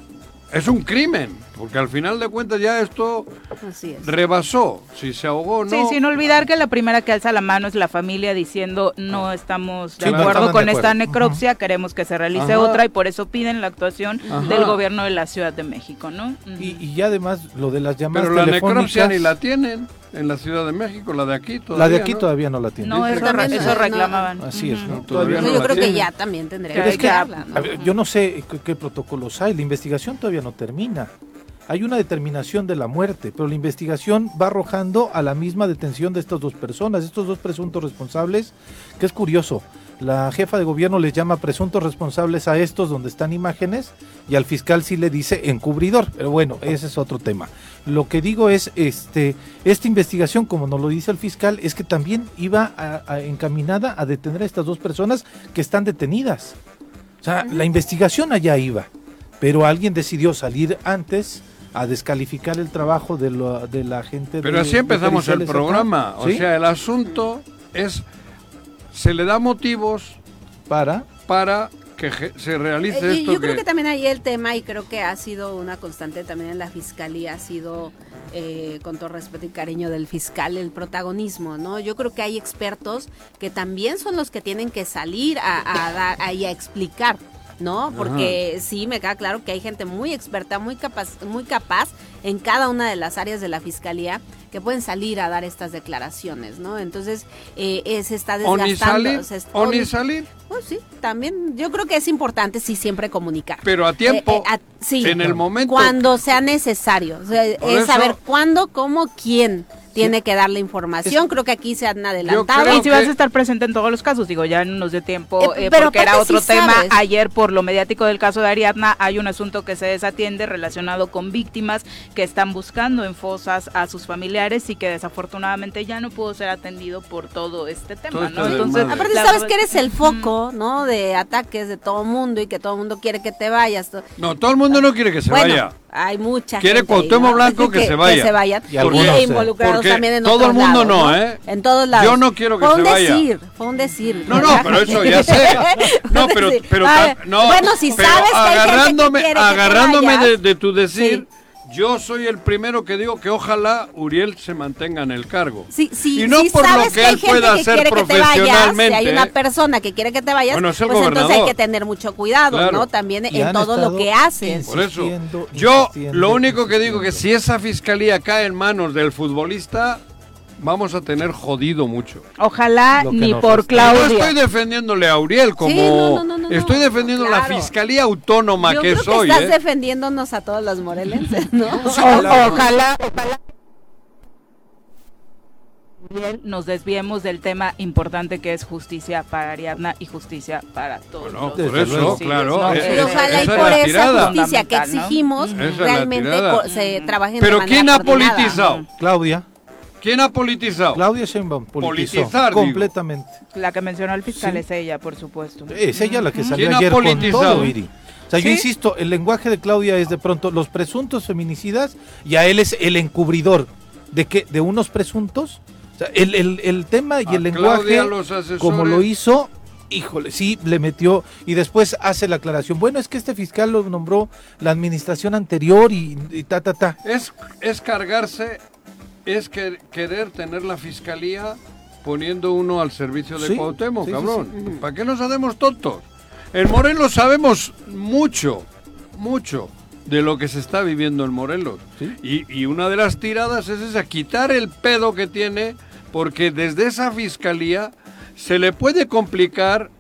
Speaker 2: es un crimen, porque al final de cuentas ya esto
Speaker 5: Así es.
Speaker 2: rebasó, si se ahogó no.
Speaker 1: Sí, sin olvidar que la primera que alza la mano es la familia diciendo no estamos de
Speaker 3: Sí,
Speaker 1: acuerdo con
Speaker 3: de
Speaker 1: esta necropsia, queremos que se realice
Speaker 2: Ajá.
Speaker 1: otra y por eso piden la actuación
Speaker 2: Ajá.
Speaker 1: del gobierno de la Ciudad de México, ¿no?
Speaker 3: Y, y ya además lo de las llamadas
Speaker 2: Pero la
Speaker 3: telefónicas.
Speaker 2: necropsia ni la tienen en la Ciudad de México, la de aquí todavía.
Speaker 3: la de aquí
Speaker 2: ¿no?
Speaker 3: todavía no la tiene.
Speaker 1: no, eso,
Speaker 5: también,
Speaker 1: eso
Speaker 5: no,
Speaker 1: reclamaban.
Speaker 3: Así es. ¿no?
Speaker 2: Todavía no
Speaker 5: yo
Speaker 2: la
Speaker 5: creo que
Speaker 2: tienen.
Speaker 5: ya también tendría que
Speaker 1: es que-
Speaker 3: ver, yo no sé qué, qué protocolos hay, la investigación todavía no termina. Hay una determinación de la muerte, pero la investigación va arrojando a la misma detención de estas dos personas, estos dos presuntos responsables, que es curioso. La jefa de gobierno les llama presuntos responsables a estos donde están imágenes y al fiscal sí le dice encubridor, pero bueno, ese es otro tema. Lo que digo es, este, esta investigación, como nos lo dice el fiscal, es que también iba a- a- encaminada a detener a estas dos personas que están detenidas. O sea, la investigación allá iba, pero alguien decidió salir antes a descalificar el trabajo de, lo- de la gente.
Speaker 2: Pero
Speaker 3: de-
Speaker 2: así
Speaker 3: de
Speaker 2: empezamos el
Speaker 3: acá.
Speaker 2: programa. O
Speaker 3: ¿Sí?
Speaker 2: sea, el asunto es, se le da motivos
Speaker 3: para
Speaker 2: para que se realice
Speaker 5: Eh, y
Speaker 2: esto
Speaker 5: yo creo
Speaker 2: que-
Speaker 5: que también ahí el tema, y creo que ha sido una constante también en la fiscalía, ha sido, eh, con todo respeto y cariño del fiscal, el protagonismo, ¿no? Yo creo que hay expertos que también son los que tienen que salir a, a dar, ahí a explicar. ¿No? Porque sí, me queda claro que hay gente muy experta, muy capaz, muy capaz en cada una de las áreas de la fiscalía que pueden salir a dar estas declaraciones, ¿no? Entonces, eh, eh, se está desgastando.
Speaker 2: ni salir,
Speaker 5: se es-
Speaker 2: o
Speaker 5: o
Speaker 2: ni
Speaker 5: ni-
Speaker 2: salir,
Speaker 5: pues sí, también yo creo que es importante sí siempre comunicar.
Speaker 2: pero a tiempo,
Speaker 5: Eh, eh, a- sí,
Speaker 2: en el momento.
Speaker 5: cuando sea necesario. O sea, es
Speaker 2: eso-
Speaker 5: saber cuándo, cómo, quién tiene que dar la información. creo que aquí se han adelantado.
Speaker 1: Y si vas a estar presente en todos los casos, digo, ya no nos dio tiempo,
Speaker 5: Eh,
Speaker 1: eh,
Speaker 5: pero
Speaker 1: porque era otro
Speaker 5: sí
Speaker 1: tema.
Speaker 5: sabes.
Speaker 1: Ayer, por lo mediático del caso de Ariadna, hay un asunto que se desatiende relacionado con víctimas que están buscando en fosas a sus familiares y que desafortunadamente ya no pudo ser atendido por todo este tema,
Speaker 2: Todo
Speaker 1: ¿no? Entonces.
Speaker 5: Aparte,
Speaker 1: la
Speaker 5: sabes que
Speaker 1: es
Speaker 5: eres el foco, ¿no? De ataques de todo mundo y que todo mundo quiere que te vayas.
Speaker 2: No, todo el mundo no quiere que se
Speaker 5: bueno,
Speaker 2: vaya.
Speaker 5: Hay mucha
Speaker 2: Quiere
Speaker 5: gente ahí,
Speaker 2: Cuauhtémoc
Speaker 5: ¿no?
Speaker 2: Blanco que se vaya.
Speaker 5: se vayan.
Speaker 3: Y algunos,
Speaker 5: involucrados
Speaker 2: porque
Speaker 5: también en
Speaker 2: todo
Speaker 5: otros
Speaker 2: el mundo
Speaker 5: lados,
Speaker 2: no, ¿eh?
Speaker 5: En todos lados.
Speaker 2: Yo no quiero que
Speaker 5: fue
Speaker 2: se
Speaker 5: un
Speaker 2: vaya.
Speaker 5: decir, fue un decir.
Speaker 2: No, no, pero eso ya sé. No,
Speaker 5: Fue un
Speaker 2: pero, pero,
Speaker 5: Ay,
Speaker 2: ta- no,
Speaker 5: Bueno, si
Speaker 2: pero
Speaker 5: sabes que hay gente que
Speaker 2: agarrándome,
Speaker 5: quiere que te
Speaker 2: agarrándome
Speaker 5: vayas,
Speaker 2: de, de tu decir,
Speaker 5: Sí.
Speaker 2: Yo soy el primero que digo que ojalá Uriel se mantenga en el cargo.
Speaker 5: Sí, sí,
Speaker 2: y no
Speaker 5: sí
Speaker 2: por lo que él pueda
Speaker 5: que
Speaker 2: hacer
Speaker 5: quiere que te vayas, si
Speaker 2: profesionalmente.
Speaker 5: hay una persona que quiere que te vayas,
Speaker 2: Bueno, es el
Speaker 5: pues entonces hay que tener mucho cuidado,
Speaker 2: Claro.
Speaker 5: ¿no? También
Speaker 3: Y
Speaker 5: en todo lo que haces.
Speaker 2: Por eso, yo lo único que digo que si esa fiscalía cae en manos del futbolista, vamos a tener jodido mucho.
Speaker 1: Ojalá ni por
Speaker 3: resta.
Speaker 2: Y No
Speaker 1: Claudia.
Speaker 2: estoy defendiéndole a Uriel como
Speaker 5: no, no, no, no, no.
Speaker 2: estoy defendiendo la fiscalía autónoma
Speaker 5: Yo
Speaker 2: que
Speaker 5: creo
Speaker 2: soy.
Speaker 5: que estás
Speaker 2: ¿eh?
Speaker 5: defendiéndonos a todos los morelenses, ¿no?
Speaker 1: Ojalá, ojalá nos desviemos del tema importante que es justicia para Ariadna y justicia para todos.
Speaker 2: Bueno,
Speaker 1: los
Speaker 2: por eso, claro.
Speaker 1: ¿no?
Speaker 2: eh,
Speaker 1: Eh,
Speaker 5: ojalá y
Speaker 2: es
Speaker 5: por esa
Speaker 2: tirada.
Speaker 5: justicia que exigimos
Speaker 2: es
Speaker 5: realmente se trabajen
Speaker 2: Pero
Speaker 5: de manera
Speaker 2: ¿quién ha
Speaker 5: coordinada.
Speaker 2: politizado?
Speaker 3: Claudia,
Speaker 2: ¿Quién ha politizado?
Speaker 3: Claudia Sheinbaum politizó
Speaker 2: Politizar, digo.
Speaker 3: completamente.
Speaker 1: La que mencionó el fiscal
Speaker 3: Sí.
Speaker 1: es ella, por supuesto.
Speaker 3: Es ella la que salió
Speaker 2: ¿Quién ha
Speaker 3: ayer con
Speaker 2: politizado?
Speaker 3: todo, Viri. O sea, yo
Speaker 1: ¿Sí?
Speaker 3: insisto, el lenguaje de Claudia es de pronto los presuntos feminicidas y a él es el encubridor de que de unos presuntos. O sea, el, el- el tema y
Speaker 2: A
Speaker 3: el lenguaje,
Speaker 2: Claudia, los asesores.
Speaker 3: como lo hizo, híjole, sí, le metió y después hace la aclaración. Bueno, es que este fiscal lo nombró la administración anterior y, y ta, ta, ta.
Speaker 2: Es, es cargarse, es que- querer tener la fiscalía poniendo uno al servicio de
Speaker 3: Sí,
Speaker 2: Cuauhtémoc,
Speaker 3: sí, sí,
Speaker 2: cabrón. ¿Para qué nos hacemos tontos? En Morelos sabemos mucho, mucho de lo que se está viviendo en Morelos. Y, y una de las tiradas es esa, quitar el pedo que tiene, porque desde esa fiscalía se le puede complicar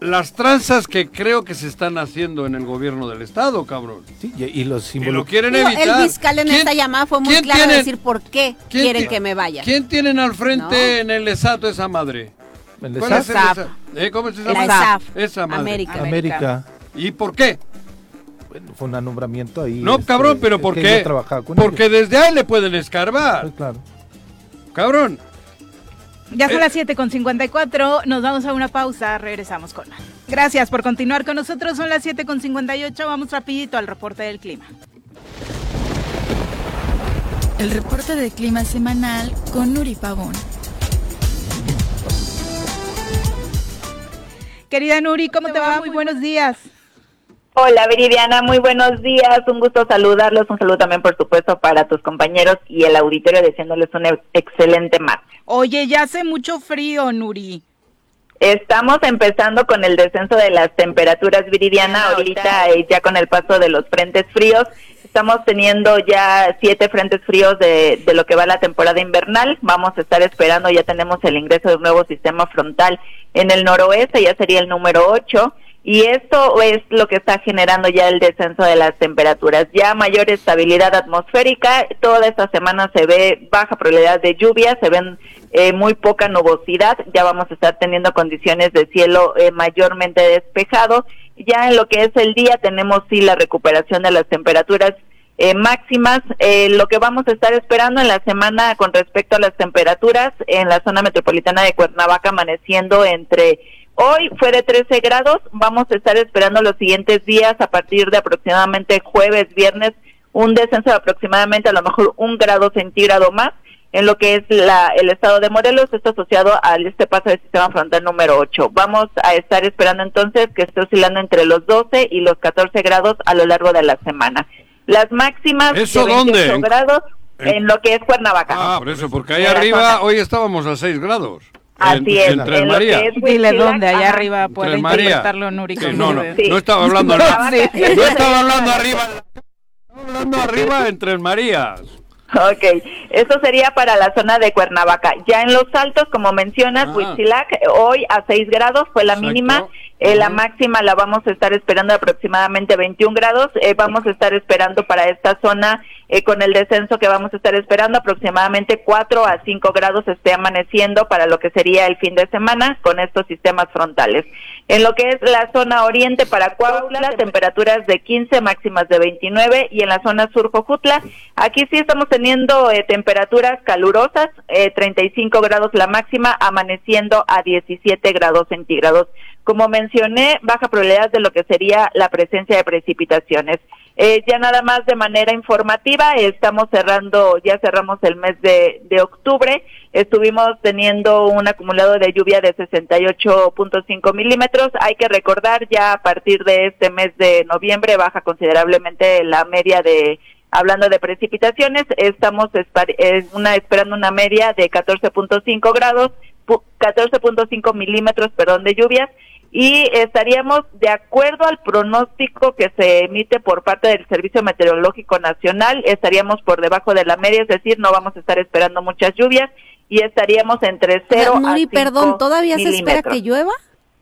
Speaker 2: las tranzas que creo que se están haciendo en el gobierno del estado, cabrón.
Speaker 3: Sí, y, y los
Speaker 2: Y lo quieren
Speaker 5: Digo,
Speaker 2: evitar.
Speaker 5: el fiscal en
Speaker 2: ¿Quién-
Speaker 5: esta llamada fue muy claro
Speaker 2: tiene-
Speaker 5: a decir por qué quieren que me vaya.
Speaker 2: ¿Quién tienen al frente
Speaker 5: No.
Speaker 2: en el ESATO esa madre?
Speaker 3: El
Speaker 2: ¿Cuál es el? ¿Eh? ¿Cómo se
Speaker 5: La
Speaker 2: llama?
Speaker 5: ESAF.
Speaker 2: Esa madre.
Speaker 5: América.
Speaker 3: América.
Speaker 2: ¿Y por qué?
Speaker 3: Bueno, fue un nombramiento ahí.
Speaker 2: No,
Speaker 3: este,
Speaker 2: cabrón, pero ¿por
Speaker 3: que
Speaker 2: qué? Porque
Speaker 3: ellos.
Speaker 2: desde ahí le pueden escarbar.
Speaker 3: Sí, claro.
Speaker 2: Cabrón.
Speaker 1: Ya son
Speaker 2: Eh.
Speaker 1: las 7 con 54, nos vamos a una pausa, regresamos con más. Gracias por continuar con nosotros. Son las 7.58. Vamos rapidito al reporte del clima.
Speaker 7: El reporte del clima semanal con Nuri Pavón.
Speaker 1: Querida Nuri, ¿cómo te va? Muy buenos días.
Speaker 8: Hola Viridiana, muy buenos días, un gusto saludarlos, un saludo también por supuesto para tus compañeros y el auditorio deseándoles un excelente martes.
Speaker 1: Oye, ya hace mucho frío, Nuri.
Speaker 8: Estamos empezando con el descenso de las temperaturas, Viridiana, ahorita. eh, ya con el paso de los frentes fríos, estamos teniendo ya siete frentes fríos de, de lo que va la temporada invernal, vamos a estar esperando, ya tenemos el ingreso de un nuevo sistema frontal en el noroeste, ya sería el número ocho, y esto es lo que está generando ya el descenso de las temperaturas, ya mayor estabilidad atmosférica, toda esta semana se ve baja probabilidad de lluvia, se ven eh, muy poca nubosidad, ya vamos a estar teniendo condiciones de cielo eh, mayormente despejado, ya en lo que es el día tenemos sí la recuperación de las temperaturas eh, máximas. lo que vamos a estar esperando en la semana con respecto a las temperaturas en la zona metropolitana de Cuernavaca amaneciendo entre Hoy fue de 13 grados, vamos a estar esperando los siguientes días a partir de aproximadamente jueves, viernes, un descenso de aproximadamente a lo mejor un grado centígrado más en lo que es la, el estado de Morelos, esto asociado al este paso del sistema frontal número 8. Vamos a estar esperando entonces que esté oscilando entre los 12 y los 14 grados a lo largo de la semana. Las máximas
Speaker 2: ¿Eso de 28
Speaker 8: grados en, lo que es Cuernavaca.
Speaker 2: Ah, por eso, porque ahí arriba hoy estábamos a 6 grados.
Speaker 8: Así es.
Speaker 2: Entre María.
Speaker 1: Dile dónde, allá arriba puede interpretarlo Nuri.
Speaker 2: Sí, no, no, no estaba hablando, no, no estaba hablando arriba. Estaba hablando arriba entre Marías.
Speaker 8: Ok, eso sería para la zona de Cuernavaca. Ya en los altos, como mencionas, ah. hoy a 6 grados fue la mínima. Eh, la máxima la vamos a estar esperando aproximadamente 21 grados. Eh, vamos a estar esperando para esta zona eh, con el descenso que vamos a estar esperando aproximadamente 4 a 5 grados esté amaneciendo para lo que sería el fin de semana con estos sistemas frontales. En lo que es la zona oriente para Coahuila, temperaturas de 15, máximas de 29 y en la zona sur Jojutla, aquí sí estamos teniendo temperaturas calurosas, 35 grados la máxima, amaneciendo a 17 grados centígrados. Como mencioné, baja probabilidad de lo que sería la presencia de precipitaciones. Eh, ya nada más de manera informativa, estamos cerrando, ya cerramos el mes de octubre, estuvimos teniendo un acumulado de lluvia de 68.5 milímetros. Hay que recordar ya a partir de este mes de noviembre baja considerablemente la media de hablando de precipitaciones, estamos una, esperando una media de 14.5 grados, 14.5 milímetros, perdón, de lluvias y estaríamos de acuerdo al pronóstico que se emite por parte del Servicio Meteorológico Nacional, estaríamos por debajo de la media, es decir, no vamos a estar esperando muchas lluvias y estaríamos entre cero a cinco
Speaker 5: perdón, ¿todavía se espera que llueva?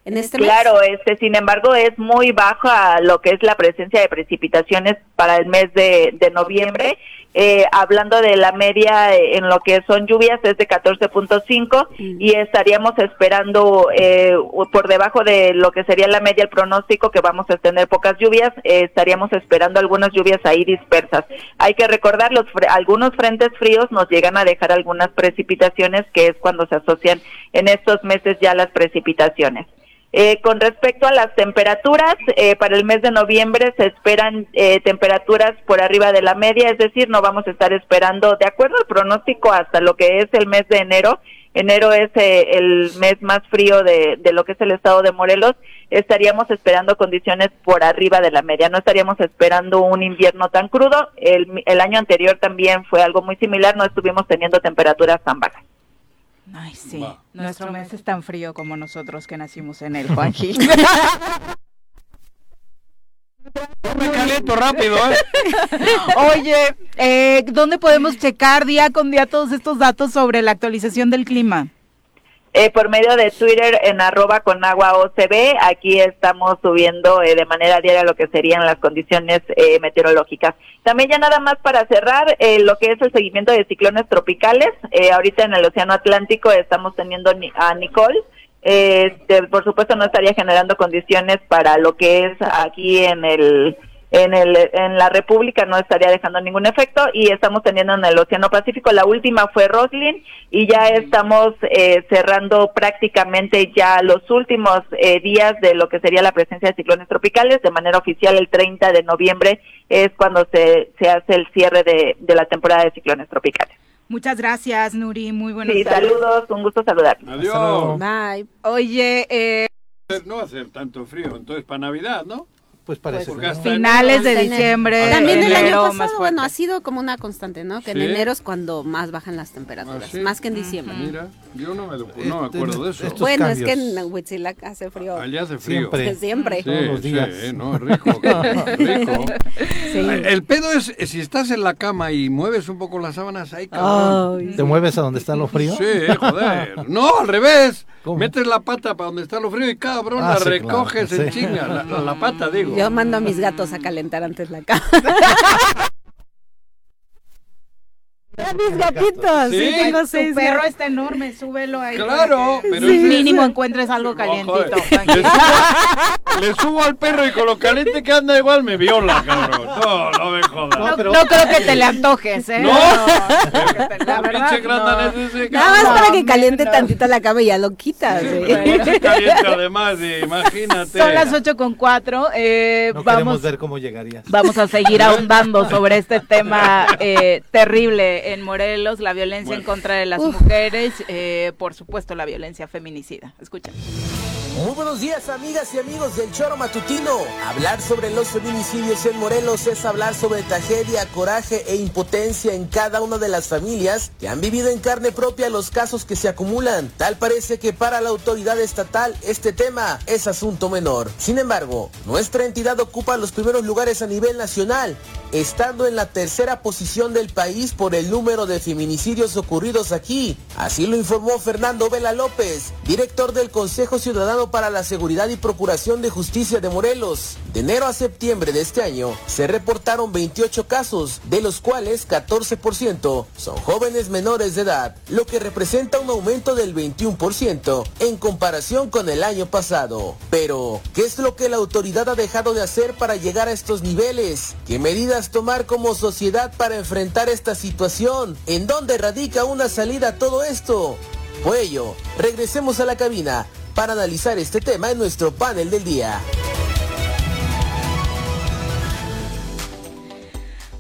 Speaker 5: En este
Speaker 8: claro, este, sin embargo, es muy baja lo que es la presencia de precipitaciones para el mes de, de noviembre eh, hablando de la media eh, en lo que son lluvias es de 14.5 y estaríamos esperando eh, por debajo de lo que sería la media el pronóstico que vamos a tener pocas lluvias, estaríamos esperando algunas lluvias ahí dispersas. Hay que recordar los algunos frentes fríos nos llegan a dejar algunas precipitaciones que es cuando se asocian en estos meses ya las precipitaciones. Eh, con respecto a las temperaturas, eh, para el mes de noviembre se esperan eh, temperaturas por arriba de la media, es decir, no vamos a estar esperando, de acuerdo al pronóstico, hasta lo que es el mes de enero. Enero es el mes más frío de, de, lo que es el estado de Morelos. Estaríamos esperando condiciones por arriba de la media. No estaríamos esperando un invierno tan crudo. El, el año anterior también fue algo muy similar. No estuvimos teniendo temperaturas tan bajas.
Speaker 1: Ay, sí. Nuestro mes es tan frío como nosotros que nacimos en él, Juanji.
Speaker 2: me caliento rápido, ¿eh?
Speaker 1: Oye, eh, ¿dónde podemos checar día con día todos estos datos sobre la actualización del clima?
Speaker 8: Eh, por medio de Twitter en arroba con agua OCB. Aquí estamos subiendo eh, de manera diaria lo que serían las condiciones eh, meteorológicas. También ya nada más para cerrar lo que es el seguimiento de ciclones tropicales. ahorita en el Océano Atlántico estamos teniendo a Nicole. Este, por supuesto no estaría generando condiciones para lo que es aquí en el en, el, en la República no estaría dejando ningún efecto y estamos teniendo en el Océano Pacífico. La última fue Roslin y ya estamos eh, cerrando prácticamente ya los últimos eh, días de lo que sería la presencia de ciclones tropicales. De manera oficial, el 30 de noviembre es cuando se, se hace el cierre de, de la temporada de ciclones tropicales.
Speaker 1: Muchas gracias, Nuri. Muy buenos
Speaker 8: Sí,
Speaker 1: días.
Speaker 8: saludos, un gusto saludar.
Speaker 2: Adiós.
Speaker 5: Bye.
Speaker 1: Oye, eh,
Speaker 2: No va a ser tanto frío, entonces para Navidad, ¿no?
Speaker 3: Pues parece que no.
Speaker 2: hasta
Speaker 1: finales de diciembre.
Speaker 5: También el año
Speaker 1: más
Speaker 5: pasado, bueno, ha sido como una constante, ¿no? Que en enero es cuando más bajan las temperaturas,
Speaker 2: ¿Ah, sí?
Speaker 5: más que en diciembre.
Speaker 2: Mira, yo no me, no me
Speaker 3: Este,
Speaker 2: acuerdo de eso.
Speaker 3: estos
Speaker 5: Bueno, es que en Huitzilac hace frío
Speaker 2: Allá hace frío.
Speaker 3: Siempre.
Speaker 5: siempre.
Speaker 2: Sí,
Speaker 3: Todos los
Speaker 2: sí,
Speaker 3: días.
Speaker 2: no, es rico, rico.
Speaker 5: Sí.
Speaker 2: El pedo es, eh, si estás en la cama y mueves un poco las sábanas, ahí cabrón.
Speaker 3: ¿Te mueves a donde está lo frío?
Speaker 2: Sí, joder. No, al revés.
Speaker 3: ¿Cómo?
Speaker 2: Metes la pata para donde está lo frío y cabrón,
Speaker 3: Ah,
Speaker 2: la
Speaker 3: sí,
Speaker 2: recoges
Speaker 3: claro,
Speaker 2: en
Speaker 3: sí.
Speaker 2: chinga. La, la- la pata, digo.
Speaker 5: Yo mando a mis gatos a calentar antes la cama. a mis gatitos, sí,
Speaker 2: Sí.
Speaker 5: tengo
Speaker 1: Tu
Speaker 5: seis
Speaker 1: perro
Speaker 5: gatos.
Speaker 1: está enorme, súbelo ahí.
Speaker 2: Claro, pero ese-
Speaker 1: mínimo encuentres algo
Speaker 2: No,
Speaker 1: calientito.
Speaker 2: Le subo, le subo al perro y con lo caliente que anda igual me viola, cabrón. No, no me jodas.
Speaker 1: No,
Speaker 3: pero-
Speaker 1: no creo que te le antojes, ¿eh?
Speaker 2: No.
Speaker 1: la
Speaker 2: La
Speaker 1: verdad,
Speaker 2: pinche grandanés
Speaker 1: no.
Speaker 2: ese,
Speaker 5: Nada más para que
Speaker 1: No,
Speaker 5: caliente
Speaker 1: no.
Speaker 5: tantito la cama y ya lo quitas. ¿eh?
Speaker 2: Caliente además, imagínate.
Speaker 1: Son las 8 con 4. Eh,
Speaker 3: No
Speaker 1: vamos,
Speaker 3: queremos ver cómo llegarías.
Speaker 1: vamos a seguir ahondando sobre este tema eh, terrible en Morelos, la violencia en contra de las
Speaker 5: Uf.
Speaker 1: mujeres, eh, por supuesto la violencia feminicida. Escucha.
Speaker 9: Muy buenos días amigas y amigos del Choro Matutino. Hablar sobre los feminicidios en Morelos es hablar sobre tragedia, coraje e impotencia en cada una de las familias que han vivido en carne propia los casos que se acumulan. Tal parece que para la autoridad estatal este tema es asunto menor. Sin embargo, nuestra entidad ocupa los primeros lugares a nivel nacional, estando en la tercera posición del país por el número de feminicidios ocurridos aquí. Así lo informó Fernando Vela López, director del Consejo Ciudadano para la Seguridad y Procuración de Justicia de Morelos. De enero a septiembre de este año se reportaron 28 casos, de los cuales 14% son jóvenes menores de edad, lo que representa un aumento del 21% en comparación con el año pasado. Pero, ¿qué es lo que la autoridad ha dejado de hacer para llegar a estos niveles? ¿Qué medidas tomar como sociedad para enfrentar esta situación? ¿En dónde radica una salida a todo esto? Por ello, regresemos a la cabina para analizar este tema en nuestro panel del día.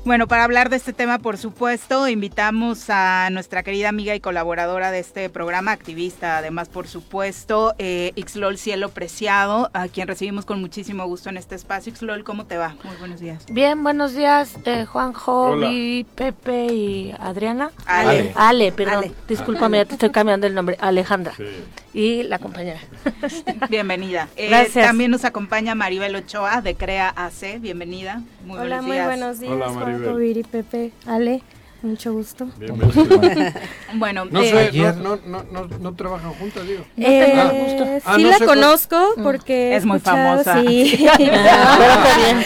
Speaker 1: Bueno, para hablar de este tema, por supuesto, invitamos a nuestra querida amiga y colaboradora de este programa, activista, además, por supuesto, eh, Ixlol Cielo Preciado, a quien recibimos con muchísimo gusto en este espacio. Ixlol, ¿cómo te va? Muy buenos días.
Speaker 10: Bien, buenos días, eh, Juanjo. Vi, Pepe y Adriana.
Speaker 1: Ale.
Speaker 10: Ale, perdón,
Speaker 5: Ale.
Speaker 10: discúlpame, ya te estoy cambiando el nombre. Alejandra. Y la compañera.
Speaker 1: Bienvenida. Eh,
Speaker 10: Gracias.
Speaker 1: También nos acompaña Maribel Ochoa de Crea AC. Bienvenida. Muy
Speaker 11: Hola,
Speaker 1: buenos
Speaker 11: muy buenos días,
Speaker 2: Hola, Maribel.
Speaker 11: Juanjo, Viri, Pepe, Ale, mucho gusto.
Speaker 1: Bueno,
Speaker 2: No
Speaker 1: eh,
Speaker 2: sé,
Speaker 3: Ayer-
Speaker 2: no, no, no, no, no trabajan juntas, digo.
Speaker 11: Eh,
Speaker 2: Ah.
Speaker 11: sí
Speaker 2: Ah, no
Speaker 11: la conozco porque he
Speaker 1: Es muy famosa.
Speaker 11: Sí.
Speaker 10: Pero qué bien.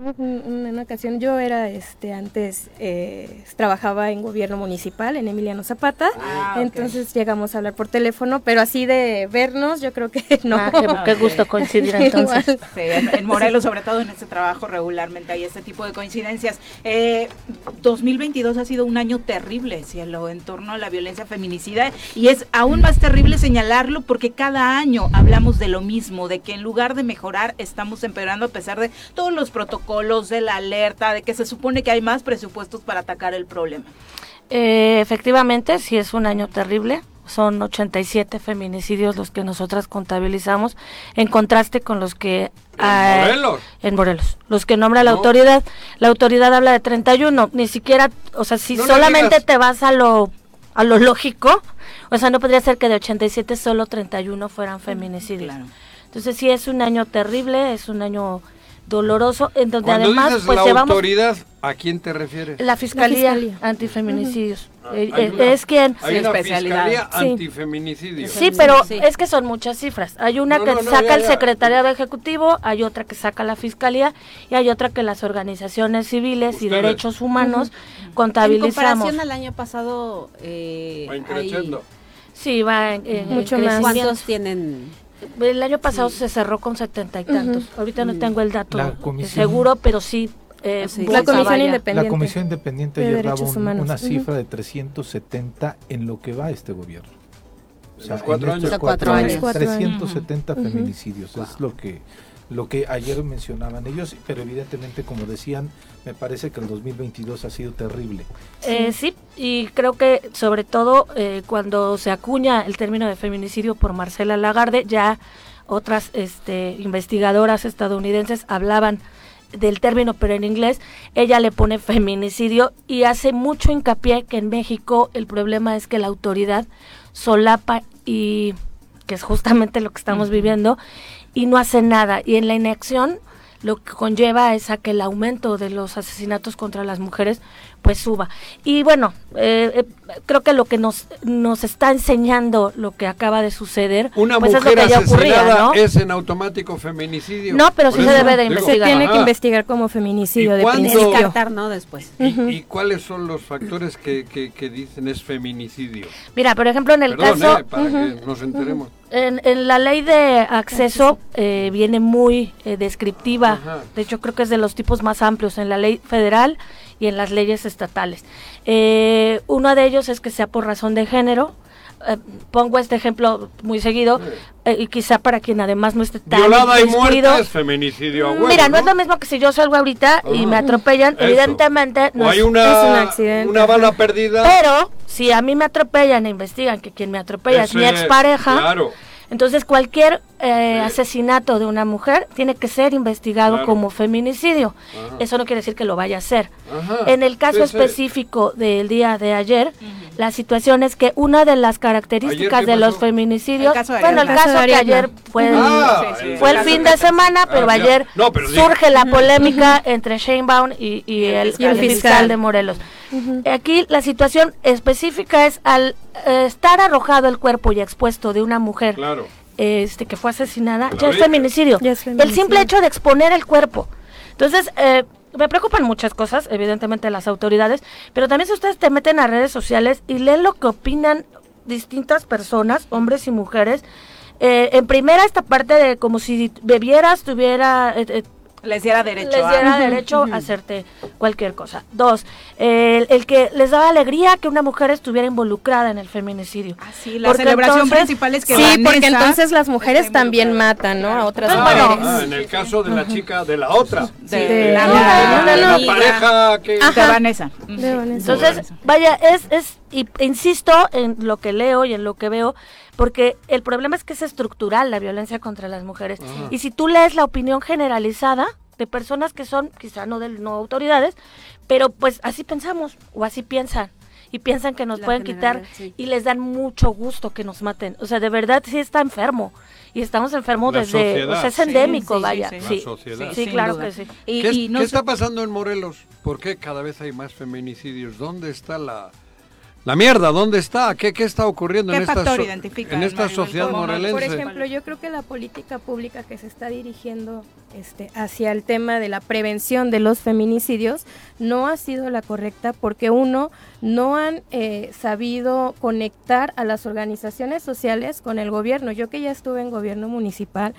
Speaker 11: En una ocasión yo era, este, antes eh, trabajaba en gobierno municipal en Emiliano Zapata,
Speaker 1: Ah,
Speaker 11: entonces llegamos a hablar por teléfono, pero así de vernos, yo creo que no.
Speaker 10: Ah, qué, qué gusto coincidir entonces.
Speaker 1: Sí, en, en Morelos, sobre todo en este trabajo, regularmente hay este tipo de coincidencias. Eh, 2022 ha sido un año terrible, cielo, en torno a la violencia feminicida y es aún más terrible señalarlo porque cada año hablamos de lo mismo, de que en lugar de mejorar estamos empeorando a pesar de todos los protocolos, de la alerta, de que se supone que hay más presupuestos para atacar el problema.
Speaker 10: Eh, efectivamente, sí es un año terrible. Son 87 feminicidios los que nosotras contabilizamos, en contraste con los que... ah,
Speaker 2: Morelos.
Speaker 10: En Morelos. Los que nombra la
Speaker 2: No.
Speaker 10: autoridad. La autoridad habla de 31. Ni siquiera, o sea, si
Speaker 2: No
Speaker 10: solamente te vas a lo, a lo lógico, o sea, no podría ser que de 87 solo 31 fueran feminicidios.
Speaker 1: Claro.
Speaker 10: Entonces sí es un año terrible, es un año doloroso, en donde
Speaker 2: Cuando
Speaker 10: además
Speaker 2: dices
Speaker 10: pues
Speaker 2: la
Speaker 10: llevamos
Speaker 2: autoridad, ¿a quién te refieres?
Speaker 10: la Fiscalía,
Speaker 11: Fiscalía.
Speaker 10: Antifeminicidios. Eh,
Speaker 2: Hay
Speaker 10: eh,
Speaker 2: una-
Speaker 10: es quien...
Speaker 2: Hay una
Speaker 1: especialidad.
Speaker 2: fiscalía
Speaker 11: Sí.
Speaker 2: antifeminicidio.
Speaker 10: Sí, pero
Speaker 5: Sí.
Speaker 10: es que son muchas cifras. Hay una
Speaker 2: No,
Speaker 10: que
Speaker 2: no, no,
Speaker 10: saca
Speaker 2: ya,
Speaker 10: el
Speaker 2: ya.
Speaker 10: secretariado ejecutivo, hay otra que saca la fiscalía y hay otra que las organizaciones civiles y derechos humanos
Speaker 5: En
Speaker 10: contabilizamos.
Speaker 5: comparación al año pasado, eh,
Speaker 2: Va.
Speaker 10: Sí, va en, en-
Speaker 11: Mucho
Speaker 10: en
Speaker 11: más.
Speaker 5: ¿cuántos tienen
Speaker 10: el año pasado se cerró con setenta y tantos. Ahorita no tengo el dato
Speaker 3: La comisión-
Speaker 10: seguro, pero sí. eh,
Speaker 5: Sí.
Speaker 10: boca
Speaker 11: La Comisión. Independiente.
Speaker 3: La Comisión Independiente
Speaker 11: de
Speaker 3: ayer daba
Speaker 11: Derechos
Speaker 3: un- una cifra de 370 en lo que va este gobierno. O
Speaker 2: los cuatro años.
Speaker 5: Cuatro años.
Speaker 11: Cuatro años.
Speaker 3: 370
Speaker 11: Ujú.
Speaker 3: feminicidios es lo que lo que ayer mencionaban ellos, pero evidentemente como decían, me parece que el 2022 ha sido terrible.
Speaker 10: Eh, sí, y creo que sobre todo eh, cuando se acuña el término de feminicidio por Marcela Lagarde, ya otras este, investigadoras estadounidenses hablaban del término, pero en inglés, ella le pone feminicidio y hace mucho hincapié que en México el problema es que la autoridad solapa y que es justamente lo que estamos viviendo y no hace nada y en la inacción lo que conlleva es a que el aumento de los asesinatos contra las mujeres pues suba. Y bueno, eh, eh, creo que lo que nos, nos está enseñando lo que acaba de suceder,
Speaker 2: Una
Speaker 10: pues es lo
Speaker 2: mujer
Speaker 10: que ya ocurría, ¿no?
Speaker 2: es en automático feminicidio.
Speaker 10: No, pero
Speaker 2: Por
Speaker 10: sí se
Speaker 2: eso
Speaker 10: debe de
Speaker 2: digo,
Speaker 11: Se
Speaker 10: investigar.
Speaker 11: tiene que
Speaker 2: Ajá.
Speaker 11: investigar como feminicidio
Speaker 2: ¿Y
Speaker 11: de
Speaker 2: cuándo?
Speaker 5: Descartar, ¿no? Después.
Speaker 2: ¿Y, y cuáles son los factores que, que- que dicen es feminicidio?
Speaker 10: Mira, por ejemplo, en el
Speaker 2: Perdón,
Speaker 10: caso...
Speaker 2: eh, para que nos enteremos.
Speaker 10: En, en la ley de acceso eh, viene muy eh, descriptiva,
Speaker 2: Ajá.
Speaker 10: de hecho creo que es de los tipos más amplios en la ley federal y en las leyes estatales. Eh, uno de ellos es que sea por razón de género. Eh, pongo este ejemplo muy seguido eh, y quizá para quien además no esté tan
Speaker 2: Violada y muerta es feminicidio
Speaker 10: Mira, no, es lo mismo que si yo salgo ahorita y me atropellan,
Speaker 2: Eso.
Speaker 10: evidentemente no
Speaker 2: o hay
Speaker 10: es-
Speaker 2: una,
Speaker 11: es un accidente,
Speaker 2: una bala perdida.
Speaker 10: pero si a mí me atropellan e investigan que quien me atropella es mi expareja,
Speaker 2: Claro.
Speaker 10: Entonces cualquier eh, asesinato de una mujer tiene que ser investigado
Speaker 2: Claro.
Speaker 10: como feminicidio.
Speaker 2: Ajá.
Speaker 10: Eso no quiere decir que lo vaya a hacer.
Speaker 2: Ajá.
Speaker 10: En el caso
Speaker 2: Sí, sí.
Speaker 10: específico del día de ayer, la situación es que una de las características
Speaker 2: ¿Ayer
Speaker 10: de los feminicidios,
Speaker 1: El caso de
Speaker 10: bueno, el caso
Speaker 11: de
Speaker 10: que ayer fue,
Speaker 2: Ah,
Speaker 1: Sí, sí,
Speaker 10: fue el fin de semana, pero
Speaker 2: Ah, ya.
Speaker 10: ayer
Speaker 2: No, pero digo-
Speaker 10: surge la polémica entre Sheinbaum y, y el,
Speaker 11: Y el
Speaker 10: el fiscal.
Speaker 11: fiscal.
Speaker 10: de Morelos. Aquí la situación específica es al eh, estar arrojado el cuerpo y expuesto de una mujer
Speaker 2: Claro.
Speaker 10: este que fue asesinada, ya es feminicidio.
Speaker 11: Ya es
Speaker 10: El simple hecho de exponer el cuerpo. Entonces, eh, me preocupan muchas cosas, evidentemente las autoridades, pero también si ustedes te meten a redes sociales y leen lo que opinan distintas personas, hombres y mujeres, eh, en primera esta parte de como si bebieras, tuviera... eh, eh,
Speaker 1: Les diera derecho
Speaker 10: les
Speaker 1: a-
Speaker 10: diera derecho a hacerte cualquier cosa. Dos, el, el que les daba alegría que una mujer estuviera involucrada en el feminicidio.
Speaker 1: Sí, la
Speaker 10: Porque
Speaker 1: celebración
Speaker 10: entonces-
Speaker 1: principal es que
Speaker 11: Sí, porque entonces las mujeres también matan, ¿no? A otras
Speaker 2: Ah,
Speaker 10: bueno,
Speaker 2: ah, en el caso de la chica de la otra.
Speaker 1: De,
Speaker 11: de
Speaker 1: la,
Speaker 11: la-
Speaker 1: la-
Speaker 2: de
Speaker 1: la
Speaker 2: la
Speaker 1: amiga
Speaker 2: pareja que...
Speaker 1: de
Speaker 11: Ajá.
Speaker 1: Vanessa.
Speaker 11: De Vanessa.
Speaker 10: Entonces, vaya, es, es, y insisto en lo que leo y en lo que veo, porque el problema es que es estructural la violencia contra las mujeres. Y si tú lees la opinión generalizada de personas que son, quizá no de no autoridades, pero pues así pensamos o así piensan. Y piensan que nos
Speaker 5: La
Speaker 10: pueden quitar
Speaker 5: sí.
Speaker 10: y les dan mucho gusto que nos maten. O sea, de verdad sí está enfermo. Y estamos enfermos
Speaker 2: La
Speaker 10: desde...
Speaker 2: sociedad.
Speaker 10: O sea, es endémico,
Speaker 1: sí, sí,
Speaker 10: vaya.
Speaker 1: sí.
Speaker 10: Sí,
Speaker 2: La sociedad.
Speaker 10: sí, claro
Speaker 1: duda.
Speaker 10: que sí.
Speaker 1: Y,
Speaker 2: ¿Qué,
Speaker 1: y
Speaker 2: es-
Speaker 1: no
Speaker 2: qué
Speaker 1: so-
Speaker 2: está pasando en Morelos? ¿Por qué cada vez hay más feminicidios? ¿Dónde está la, la mierda? ¿Dónde está? ¿Qué, qué está ocurriendo
Speaker 1: ¿Qué
Speaker 2: en esta, so- en esta sociedad morelense?
Speaker 11: Por ejemplo, yo creo que la política pública que se está dirigiendo este, hacia el tema de la prevención de los feminicidios no ha sido la correcta porque uno no han eh, sabido conectar a las organizaciones sociales con el gobierno. Yo que ya estuve en gobierno municipal,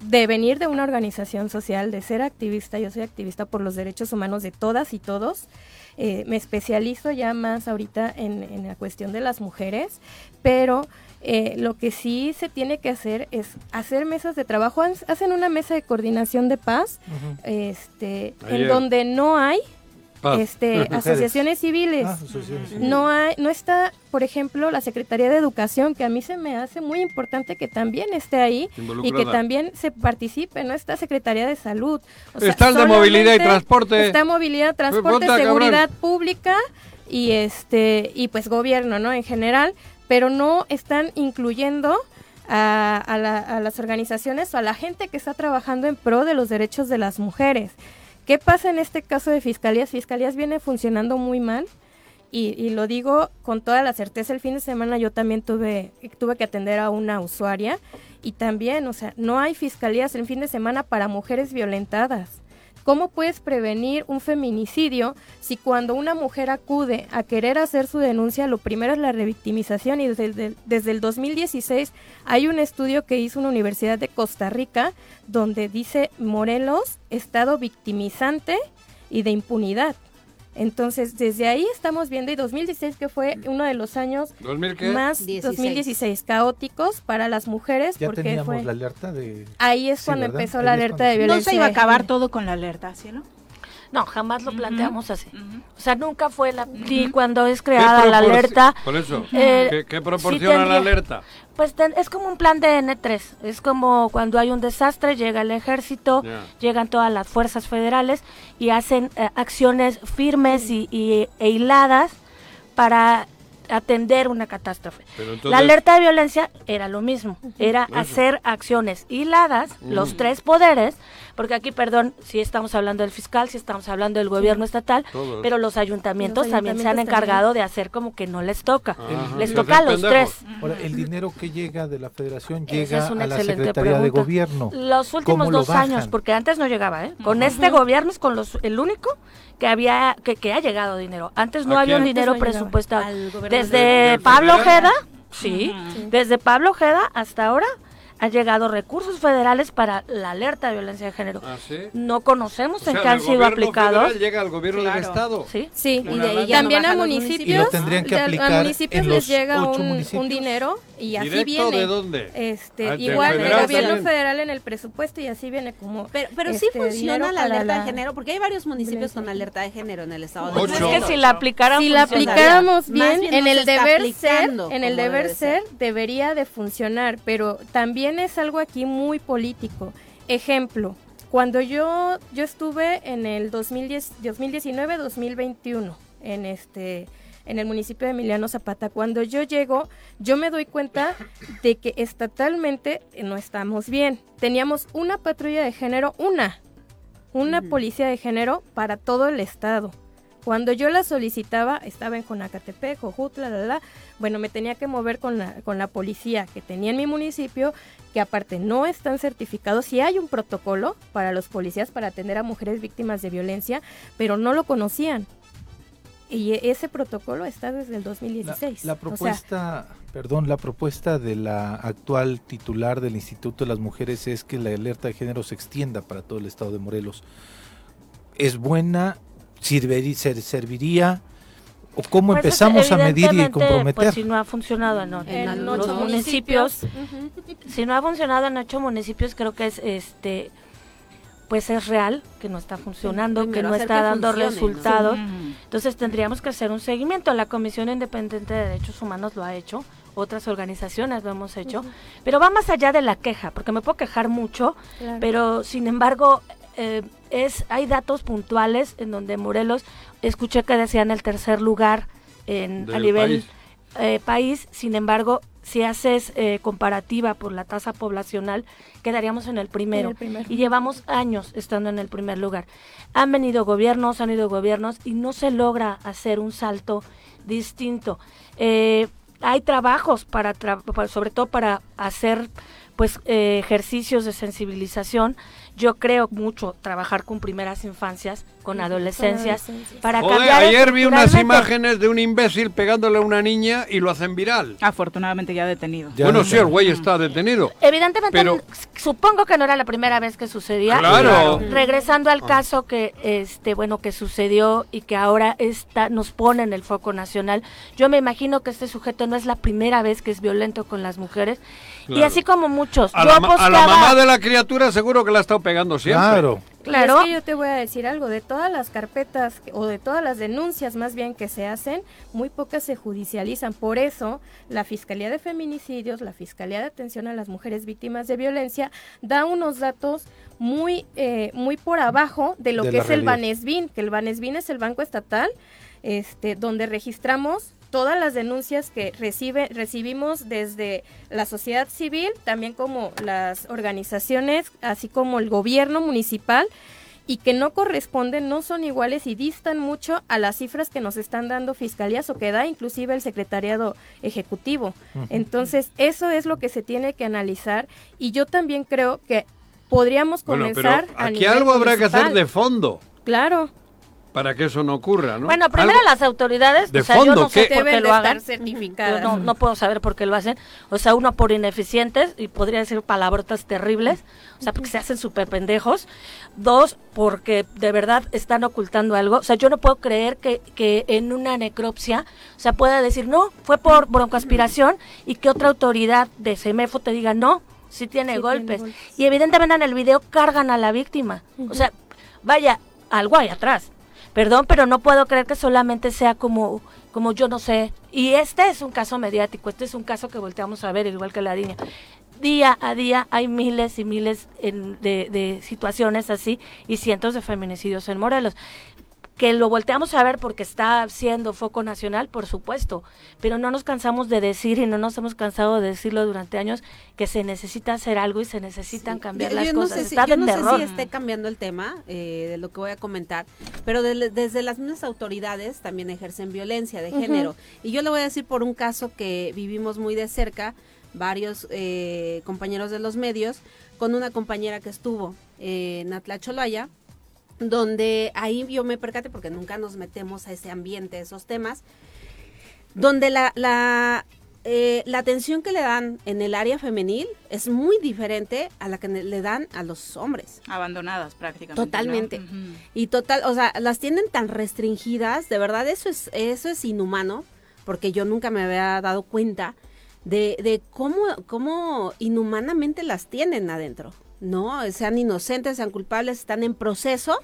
Speaker 11: de venir de una organización social, de ser activista, yo soy activista por los derechos humanos de todas y todos. Eh, me especializo ya más ahorita en, en la cuestión de las mujeres, pero eh, lo que sí se tiene que hacer es hacer mesas de trabajo. Hacen una mesa de coordinación de paz, este,
Speaker 2: Ayer.
Speaker 11: en donde no hay Este,
Speaker 3: Mujeres.
Speaker 11: asociaciones civiles.
Speaker 3: Ah, asociaciones civiles.
Speaker 11: No hay, no está, por ejemplo, la Secretaría de Educación, que a mí se me hace muy importante que también esté ahí y que también se participe, no está Secretaría de Salud. O sea,
Speaker 2: Está el de movilidad y transporte.
Speaker 11: Está movilidad, transporte, seguridad pública y este y pues gobierno, ¿no? En general, pero no están incluyendo a, a la- a las organizaciones o a la gente que está trabajando en pro de los derechos de las mujeres. ¿Qué pasa en este caso de fiscalías? Fiscalías viene funcionando muy mal y, y lo digo con toda la certeza. El fin de semana yo también tuve, tuve que atender a una usuaria y también, o sea, no hay fiscalías el fin de semana para mujeres violentadas. ¿Cómo puedes prevenir un feminicidio si cuando una mujer acude a querer hacer su denuncia, lo primero es la revictimización y desde el, desde el 2016 hay un estudio que hizo una universidad de Costa Rica donde dice Morelos, estado victimizante y de impunidad. Entonces, desde ahí estamos viendo, y 2016 que fue uno de los años más 2016 caóticos para las mujeres.
Speaker 3: Ya
Speaker 11: porque
Speaker 3: teníamos
Speaker 11: fue,
Speaker 3: la alerta de...
Speaker 11: Ahí es
Speaker 3: Sí,
Speaker 11: cuando
Speaker 3: ¿verdad?
Speaker 11: empezó
Speaker 3: Ahí
Speaker 11: la alerta
Speaker 3: cuando-
Speaker 11: de violencia.
Speaker 1: No se iba a acabar todo con la alerta, ¿cielo?
Speaker 10: No, jamás lo planteamos así. O sea, nunca fue la... Y cuando es creada la alerta...
Speaker 2: Por eso,
Speaker 10: eh,
Speaker 2: ¿qué, qué
Speaker 10: sí
Speaker 2: proporciona la alerta?
Speaker 10: Pues ten- es como un plan de N3. Es como cuando hay un desastre, llega el ejército, llegan todas las fuerzas federales y hacen eh, acciones firmes y, y- e hiladas para atender una catástrofe.
Speaker 2: Pero entonces-
Speaker 10: La alerta de violencia era lo mismo, era
Speaker 2: eso.
Speaker 10: hacer acciones hiladas, los tres poderes, porque aquí, perdón, si estamos hablando del fiscal, si estamos hablando del gobierno estatal,
Speaker 2: Todos.
Speaker 10: pero los ayuntamientos,
Speaker 11: Los
Speaker 10: también se han encargado de hacer como que no les toca.
Speaker 2: Ajá.
Speaker 10: Les toca a los tres.
Speaker 3: Ahora, el dinero que llega de la federación llega
Speaker 10: es una
Speaker 3: a la Secretaría de. Gobierno.
Speaker 10: Los últimos
Speaker 3: ¿Cómo lo
Speaker 10: dos años, porque antes no llegaba, ¿eh? Con este gobierno es con los, el único que había que, que ha llegado dinero. Antes no
Speaker 2: ¿A
Speaker 10: había un dinero presupuestado. Desde Pablo. Ojeda, sí, desde Pablo Ojeda hasta ahora han llegado recursos federales para la alerta de violencia de género.
Speaker 2: ¿Ah, sí?
Speaker 10: No conocemos
Speaker 2: O sea,
Speaker 10: en qué han sido aplicados.
Speaker 2: federal llega al gobierno del estado.
Speaker 10: Sí.
Speaker 11: Sí,
Speaker 5: Y de
Speaker 11: también
Speaker 5: no
Speaker 11: a municipios,
Speaker 3: Y lo tendrían que
Speaker 11: de-
Speaker 3: aplicar
Speaker 11: a municipios
Speaker 3: en
Speaker 11: les llega
Speaker 3: ocho
Speaker 11: un,
Speaker 3: municipios.
Speaker 11: un dinero y así
Speaker 2: ¿Directo
Speaker 11: viene.
Speaker 2: de dónde?
Speaker 11: Este,
Speaker 2: Ah,
Speaker 11: igual el gobierno
Speaker 2: también.
Speaker 11: federal en el presupuesto y así viene como
Speaker 5: Pero, pero sí
Speaker 11: este,
Speaker 5: funciona
Speaker 11: dinero
Speaker 5: la alerta
Speaker 11: la-
Speaker 5: de género, porque hay varios municipios con alerta de género en el estado de
Speaker 2: Ocho.
Speaker 10: Es que si la
Speaker 11: si aplicáramos bien,
Speaker 5: bien
Speaker 11: en el deber ser, en el deber
Speaker 5: debe de
Speaker 11: ser,
Speaker 5: ser.
Speaker 11: debería de funcionar, pero también es algo aquí muy político. Ejemplo, cuando yo yo estuve en el 2010 2019-2021 en este en el municipio de Emiliano Zapata, cuando yo llego, yo me doy cuenta de que estatalmente no estamos bien. Teníamos una patrulla de género, una, una policía de género para todo el estado. Cuando yo la solicitaba, estaba en Conacatepec, Jojutla, la, la, bueno, me tenía que mover con la, con la policía que tenía en mi municipio, que aparte no están certificados. Sí hay un protocolo para los policías para atender a mujeres víctimas de violencia, pero no lo conocían. Y ese protocolo está desde el
Speaker 3: La,
Speaker 11: 2016.
Speaker 3: la
Speaker 11: O sea,
Speaker 3: propuesta, perdón, la propuesta de la actual titular del Instituto de las Mujeres es que la alerta de género se extienda para todo el estado de Morelos. ¿Es buena? ¿Sirverí- ser- ¿Serviría? ¿O cómo
Speaker 10: Pues es
Speaker 3: empezamos a medir y
Speaker 10: evidentemente,
Speaker 3: comprometer?
Speaker 10: Pues si no ha funcionado en, en
Speaker 11: en
Speaker 10: los
Speaker 11: ocho
Speaker 10: municipios,
Speaker 11: Ujú.
Speaker 10: si no ha funcionado en ocho municipios, creo que es este pues es real que no está funcionando, que no está
Speaker 5: que
Speaker 10: dando
Speaker 5: funcione, ¿no?
Speaker 10: resultados. Entonces tendríamos que hacer un seguimiento. La Comisión Independiente de Derechos Humanos lo ha hecho, otras organizaciones lo hemos hecho, pero va más allá de la queja, porque me puedo quejar mucho,
Speaker 11: Claro.
Speaker 10: pero sin embargo eh, es hay datos puntuales en donde Morelos escuché que decían el tercer lugar en, a nivel
Speaker 2: país.
Speaker 10: eh, país, sin embargo si haces eh, comparativa por la tasa poblacional quedaríamos en el primero
Speaker 11: En el primero.
Speaker 10: y llevamos años estando en el primer lugar. Han venido gobiernos, han ido gobiernos y no se logra hacer un salto distinto. Eh, hay trabajos para, tra- para- sobre todo para hacer pues eh, ejercicios de sensibilización. Yo creo mucho trabajar con primeras infancias, con adolescencias,
Speaker 11: adolescencias.
Speaker 10: para
Speaker 2: Joder,
Speaker 10: cambiar
Speaker 2: ayer vi unas imágenes de un imbécil pegándole a una niña y lo hacen viral.
Speaker 1: Afortunadamente ya detenido.
Speaker 3: Ya
Speaker 2: bueno,
Speaker 3: no
Speaker 2: sí, el güey está detenido.
Speaker 10: Evidentemente,
Speaker 2: Pero-
Speaker 10: supongo que no era la primera vez que sucedía.
Speaker 2: Claro.
Speaker 10: Regresando al caso que, este, bueno, que sucedió y que ahora está, nos pone en el foco nacional. Yo me imagino que este sujeto no es la primera vez que es violento con las mujeres. Y así como muchos.
Speaker 2: A
Speaker 10: yo
Speaker 2: la, a la mamá de la criatura seguro que la ha estado pegando siempre.
Speaker 3: Claro.
Speaker 10: Claro.
Speaker 11: Y es que yo te voy a decir algo, de todas las carpetas o de todas las denuncias más bien que se hacen, muy pocas se judicializan. Por eso, la Fiscalía de Feminicidios, la Fiscalía de Atención a las Mujeres Víctimas de Violencia, da unos datos muy, eh, muy por abajo de lo
Speaker 3: De
Speaker 11: que es el. Banesbin, que el Banesbin es el banco estatal, este, donde registramos todas las denuncias que recibe, recibimos desde la sociedad civil, también como las organizaciones, así como el gobierno municipal, y que no corresponden, no son iguales y distan mucho a las cifras que nos están dando fiscalías o que da inclusive el secretariado ejecutivo. Entonces, eso es lo que se tiene que analizar y yo también creo que podríamos
Speaker 2: Bueno,
Speaker 11: comenzar
Speaker 2: pero
Speaker 11: a
Speaker 2: aquí
Speaker 11: nivel
Speaker 2: algo habrá que hacer de fondo
Speaker 11: Claro.
Speaker 2: Para que eso no ocurra, ¿no?
Speaker 10: Bueno, primero
Speaker 2: Algo-
Speaker 10: las autoridades,
Speaker 2: de
Speaker 10: o sea, yo
Speaker 2: fondo,
Speaker 10: no sé por qué
Speaker 11: Deben
Speaker 10: lo hagan. Yo no, no puedo saber por qué lo hacen. O sea, uno por ineficientes, y podría decir palabrotas terribles, o sea, porque se hacen súper pendejos. Dos, porque de verdad están ocultando algo. O sea, yo no puedo creer que, que en una necropsia, o sea, pueda decir, no, fue por broncoaspiración, y que otra autoridad de CEMEFO te diga, no, sí tiene
Speaker 11: Sí tiene
Speaker 10: golpes.
Speaker 11: golpes.
Speaker 10: Y evidentemente en el video cargan a la víctima. O sea, vaya, algo hay atrás. Perdón, pero no puedo creer que solamente sea como, como yo no sé. Y este es un caso mediático, este es un caso que volteamos a ver, igual que la niña. Día a día hay miles y miles de situaciones así y cientos de feminicidios en Morelos. Que lo volteamos a ver porque está siendo foco nacional, por supuesto, pero no nos cansamos de decir y no nos hemos cansado de decirlo durante años que se necesita hacer algo y se necesitan cambiar
Speaker 5: Yo-
Speaker 10: las
Speaker 5: yo no
Speaker 10: cosas.
Speaker 5: sé si,
Speaker 10: está
Speaker 5: yo no sé si esté cambiando el tema eh, de lo que voy a comentar, pero de- desde las mismas autoridades también ejercen violencia de género. Y yo le voy a decir por un caso que vivimos muy de cerca, varios eh, compañeros de los medios, con una compañera que estuvo eh, en Atlacholaya, donde ahí yo me percaté, porque nunca nos metemos a ese ambiente, esos temas, donde la, la, eh, la atención que le dan en el área femenil es muy diferente a la que le dan a los hombres.
Speaker 1: Abandonadas prácticamente. ¿no?
Speaker 5: Totalmente. Y total, o sea, las tienen tan restringidas, de verdad eso es, eso es inhumano, porque yo nunca me había dado cuenta de, de cómo, cómo inhumanamente las tienen adentro. No, sean inocentes, sean culpables, están en proceso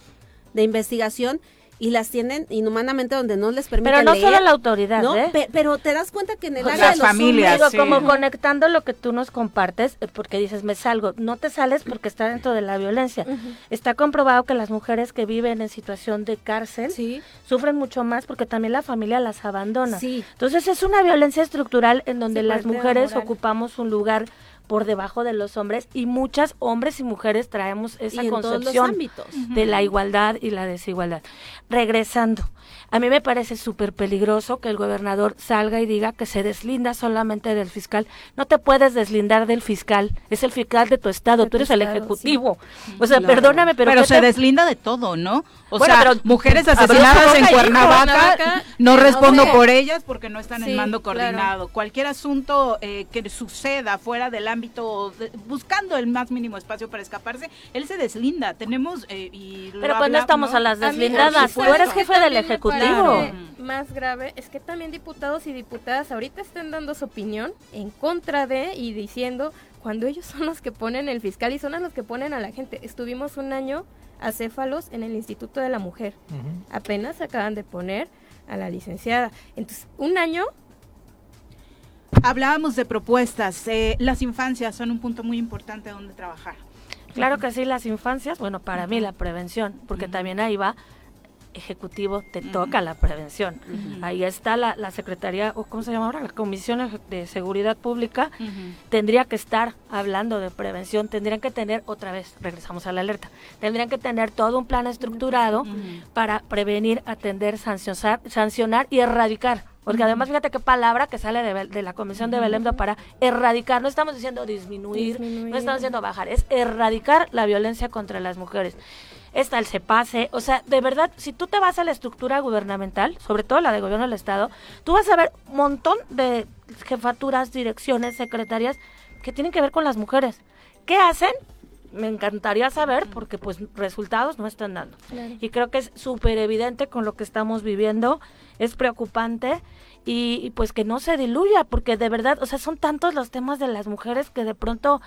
Speaker 5: de investigación y las tienen inhumanamente donde no les permiten
Speaker 10: Pero no
Speaker 5: leer.
Speaker 10: solo la autoridad,
Speaker 5: ¿no?
Speaker 10: ¿eh?
Speaker 5: Pe- pero te das cuenta que en el
Speaker 10: O
Speaker 5: área de los
Speaker 10: Digo,
Speaker 1: sí.
Speaker 10: como conectando lo que tú nos compartes, eh, porque dices, me salgo. No te sales porque está dentro de la violencia. Está comprobado que las mujeres que viven en situación de cárcel
Speaker 5: Sí.
Speaker 10: sufren mucho más porque también la familia las abandona.
Speaker 5: Sí.
Speaker 10: Entonces es una violencia estructural en donde las mujeres
Speaker 11: moral.
Speaker 10: ocupamos un lugar por debajo de los hombres y muchas hombres y mujeres traemos esa
Speaker 5: y en todos los
Speaker 10: concepción
Speaker 5: ámbitos.
Speaker 10: de la igualdad y la desigualdad. Regresando, a mí me parece súper peligroso que el gobernador salga y diga que se deslinda solamente del fiscal. No te puedes deslindar del fiscal, es el fiscal de tu estado,
Speaker 11: De
Speaker 10: tú
Speaker 11: tu
Speaker 10: eres el ejecutivo. O sea,
Speaker 5: Claro.
Speaker 10: perdóname, pero...
Speaker 1: Pero,
Speaker 10: ¿qué
Speaker 1: se
Speaker 10: te-
Speaker 1: deslinda de todo, ¿no? O
Speaker 10: Bueno,
Speaker 1: sea,
Speaker 10: pero-
Speaker 1: mujeres asesinadas en Cuernavaca, no respondo por ellas porque no están
Speaker 11: Sí,
Speaker 1: en mando
Speaker 11: claro.
Speaker 1: coordinado. Cualquier asunto eh, que suceda fuera del ámbito, de- buscando el más mínimo espacio para escaparse, él se deslinda. Tenemos eh, y lo
Speaker 10: Pero pues no
Speaker 1: habla-
Speaker 10: estamos a las deslindadas, tú
Speaker 11: ¿sabes
Speaker 10: eres jefe del ejecutivo.
Speaker 11: Más grave es que también diputados y diputadas ahorita estén dando su opinión en contra de y diciendo cuando ellos son los que ponen el fiscal y son los que ponen a la gente. Estuvimos un año acéfalos en el Instituto de la Mujer. Apenas acaban de poner a la licenciada. Entonces, un año
Speaker 1: Hablábamos de propuestas. eh, las infancias son un punto muy importante donde trabajar.
Speaker 10: Claro que sí, las infancias, bueno, para mí la prevención, porque también ahí va ejecutivo, te toca la prevención. Ahí está la, la Secretaría, o ¿cómo se llama ahora? La Comisión de Seguridad Pública, tendría que estar hablando de prevención, tendrían que tener, otra vez, regresamos a la alerta, tendrían que tener todo un plan estructurado para prevenir, atender, sancionar, sancionar y erradicar. Porque además, fíjate qué palabra que sale de, la Comisión de Belém do para erradicar. No estamos diciendo disminuir,
Speaker 11: Disminuir.
Speaker 10: no estamos diciendo bajar, es erradicar la violencia contra las mujeres. Está el CEPASE, o sea, de verdad, si tú te vas a la estructura gubernamental, sobre todo la de gobierno del Estado, tú vas a ver un montón de jefaturas, direcciones, secretarias que tienen que ver con las mujeres. ¿Qué hacen? Me encantaría saber porque pues resultados no están dando.
Speaker 11: Claro.
Speaker 10: Y creo que es súper evidente con lo que estamos viviendo, es preocupante y, y, pues que no se diluya porque de verdad, o sea, son tantos los temas de las mujeres que de pronto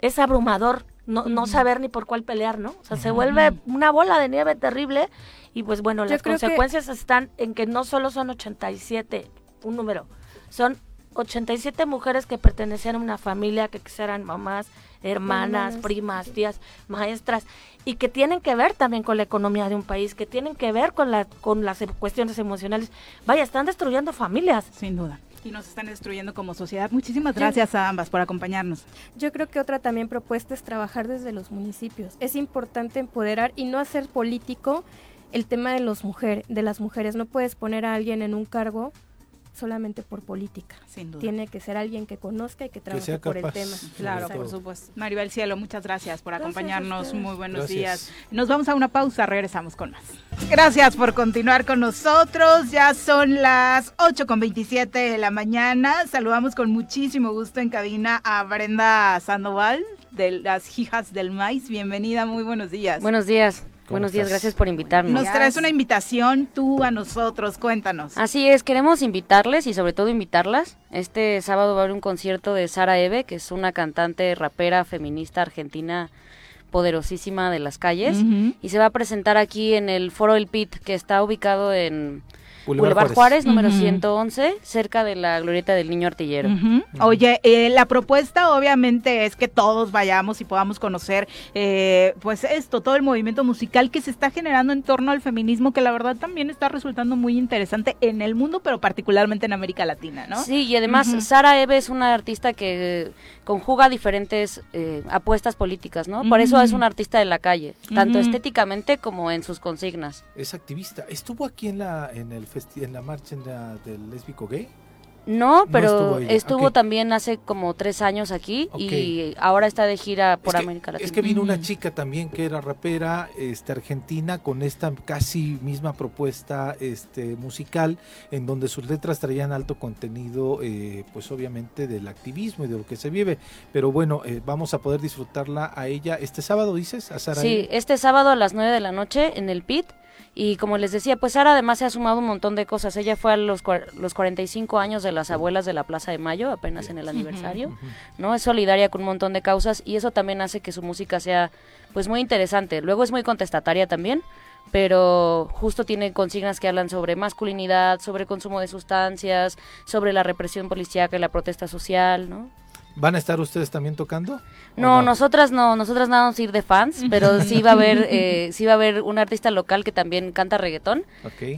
Speaker 10: es abrumador no, no saber ni por cuál pelear, ¿no? O sea, se vuelve una bola de nieve terrible y pues bueno,
Speaker 11: Yo
Speaker 10: las
Speaker 11: que-
Speaker 10: consecuencias están en que no solo son 87, un número, son 87 mujeres que pertenecían a una familia, que eran mamás, hermanas, primas, tías, maestras, y que tienen que ver también con la economía de un país, que tienen que ver con, la, con las cuestiones emocionales. Vaya, están destruyendo familias.
Speaker 1: Sin duda. Y nos están destruyendo como sociedad. Muchísimas gracias a ambas por acompañarnos.
Speaker 11: Yo creo que otra también propuesta es trabajar desde los municipios. Es importante empoderar y no hacer político el tema de los mujer, de las mujeres. No puedes poner a alguien en un cargo solamente por política.
Speaker 1: Sin duda.
Speaker 11: Tiene que ser alguien que conozca y que trabaje por el tema.
Speaker 1: Claro, por supuesto. Maribel Cielo, muchas gracias por
Speaker 11: Gracias
Speaker 1: acompañarnos. Muy buenos
Speaker 3: Gracias.
Speaker 1: días. Nos vamos a una pausa, regresamos con más. Gracias por continuar con nosotros. Ya son las 8 con 27 de la mañana. Saludamos con muchísimo gusto en cabina a Brenda Sandoval de las Hijas del Maíz. Bienvenida, muy buenos días.
Speaker 12: Buenos días.
Speaker 3: ¿Cómo
Speaker 12: Buenos días,
Speaker 3: estás?
Speaker 12: gracias por invitarnos.
Speaker 1: Nos traes una invitación tú a nosotros, cuéntanos.
Speaker 12: Así es, queremos invitarles y sobre todo invitarlas. Este sábado va a haber un concierto de Sara Eve, que es una cantante rapera feminista argentina poderosísima de las calles y se va a presentar aquí en el Foro El Pit, que está ubicado en
Speaker 3: Boulevard
Speaker 12: Boulevard
Speaker 3: Juárez.
Speaker 12: Juárez, número
Speaker 1: Ujú.
Speaker 12: 111, cerca de la glorieta del niño artillero.
Speaker 1: Oye, eh, la propuesta obviamente es que todos vayamos y podamos conocer, eh, pues esto, todo el movimiento musical que se está generando en torno al feminismo, que la verdad también está resultando muy interesante en el mundo, pero particularmente en América Latina, ¿no?
Speaker 12: Sí, y además. Sara Eve es una artista que conjuga diferentes eh, apuestas políticas, ¿no? Por eso es una artista de la calle, tanto estéticamente como en sus consignas.
Speaker 3: Es activista. ¿Estuvo aquí en la en el en la marcha en la- del lésbico gay?
Speaker 12: No, pero
Speaker 3: estuvo
Speaker 12: también hace como tres años aquí y ahora está de gira por
Speaker 3: Es que-
Speaker 12: América Latina.
Speaker 3: Es que vino una chica también que era rapera este, argentina con esta casi misma propuesta este, musical en donde sus letras traían alto contenido eh, pues obviamente del activismo y de lo que se vive. Pero bueno, eh, vamos a poder disfrutarla a ella este sábado, dices, a Sara.
Speaker 12: Sí, este sábado a las 9 de la noche en el PIT. Y como les decía, pues Sara además se ha sumado un montón de cosas. Ella fue a los, los 45 años de las abuelas de la Plaza de Mayo, apenas en el aniversario. ¿no? Es solidaria con un montón de causas y eso también hace que su música sea pues muy interesante. Luego es muy contestataria también, pero justo tiene consignas que hablan sobre masculinidad, sobre consumo de sustancias, sobre la represión policíaca y la protesta social, ¿no?
Speaker 3: ¿Van a estar ustedes también tocando? ¿O
Speaker 12: No, nosotras no, nosotras nada más ir de fans, pero sí va a haber, eh, sí va a haber un artista local que también canta reggaetón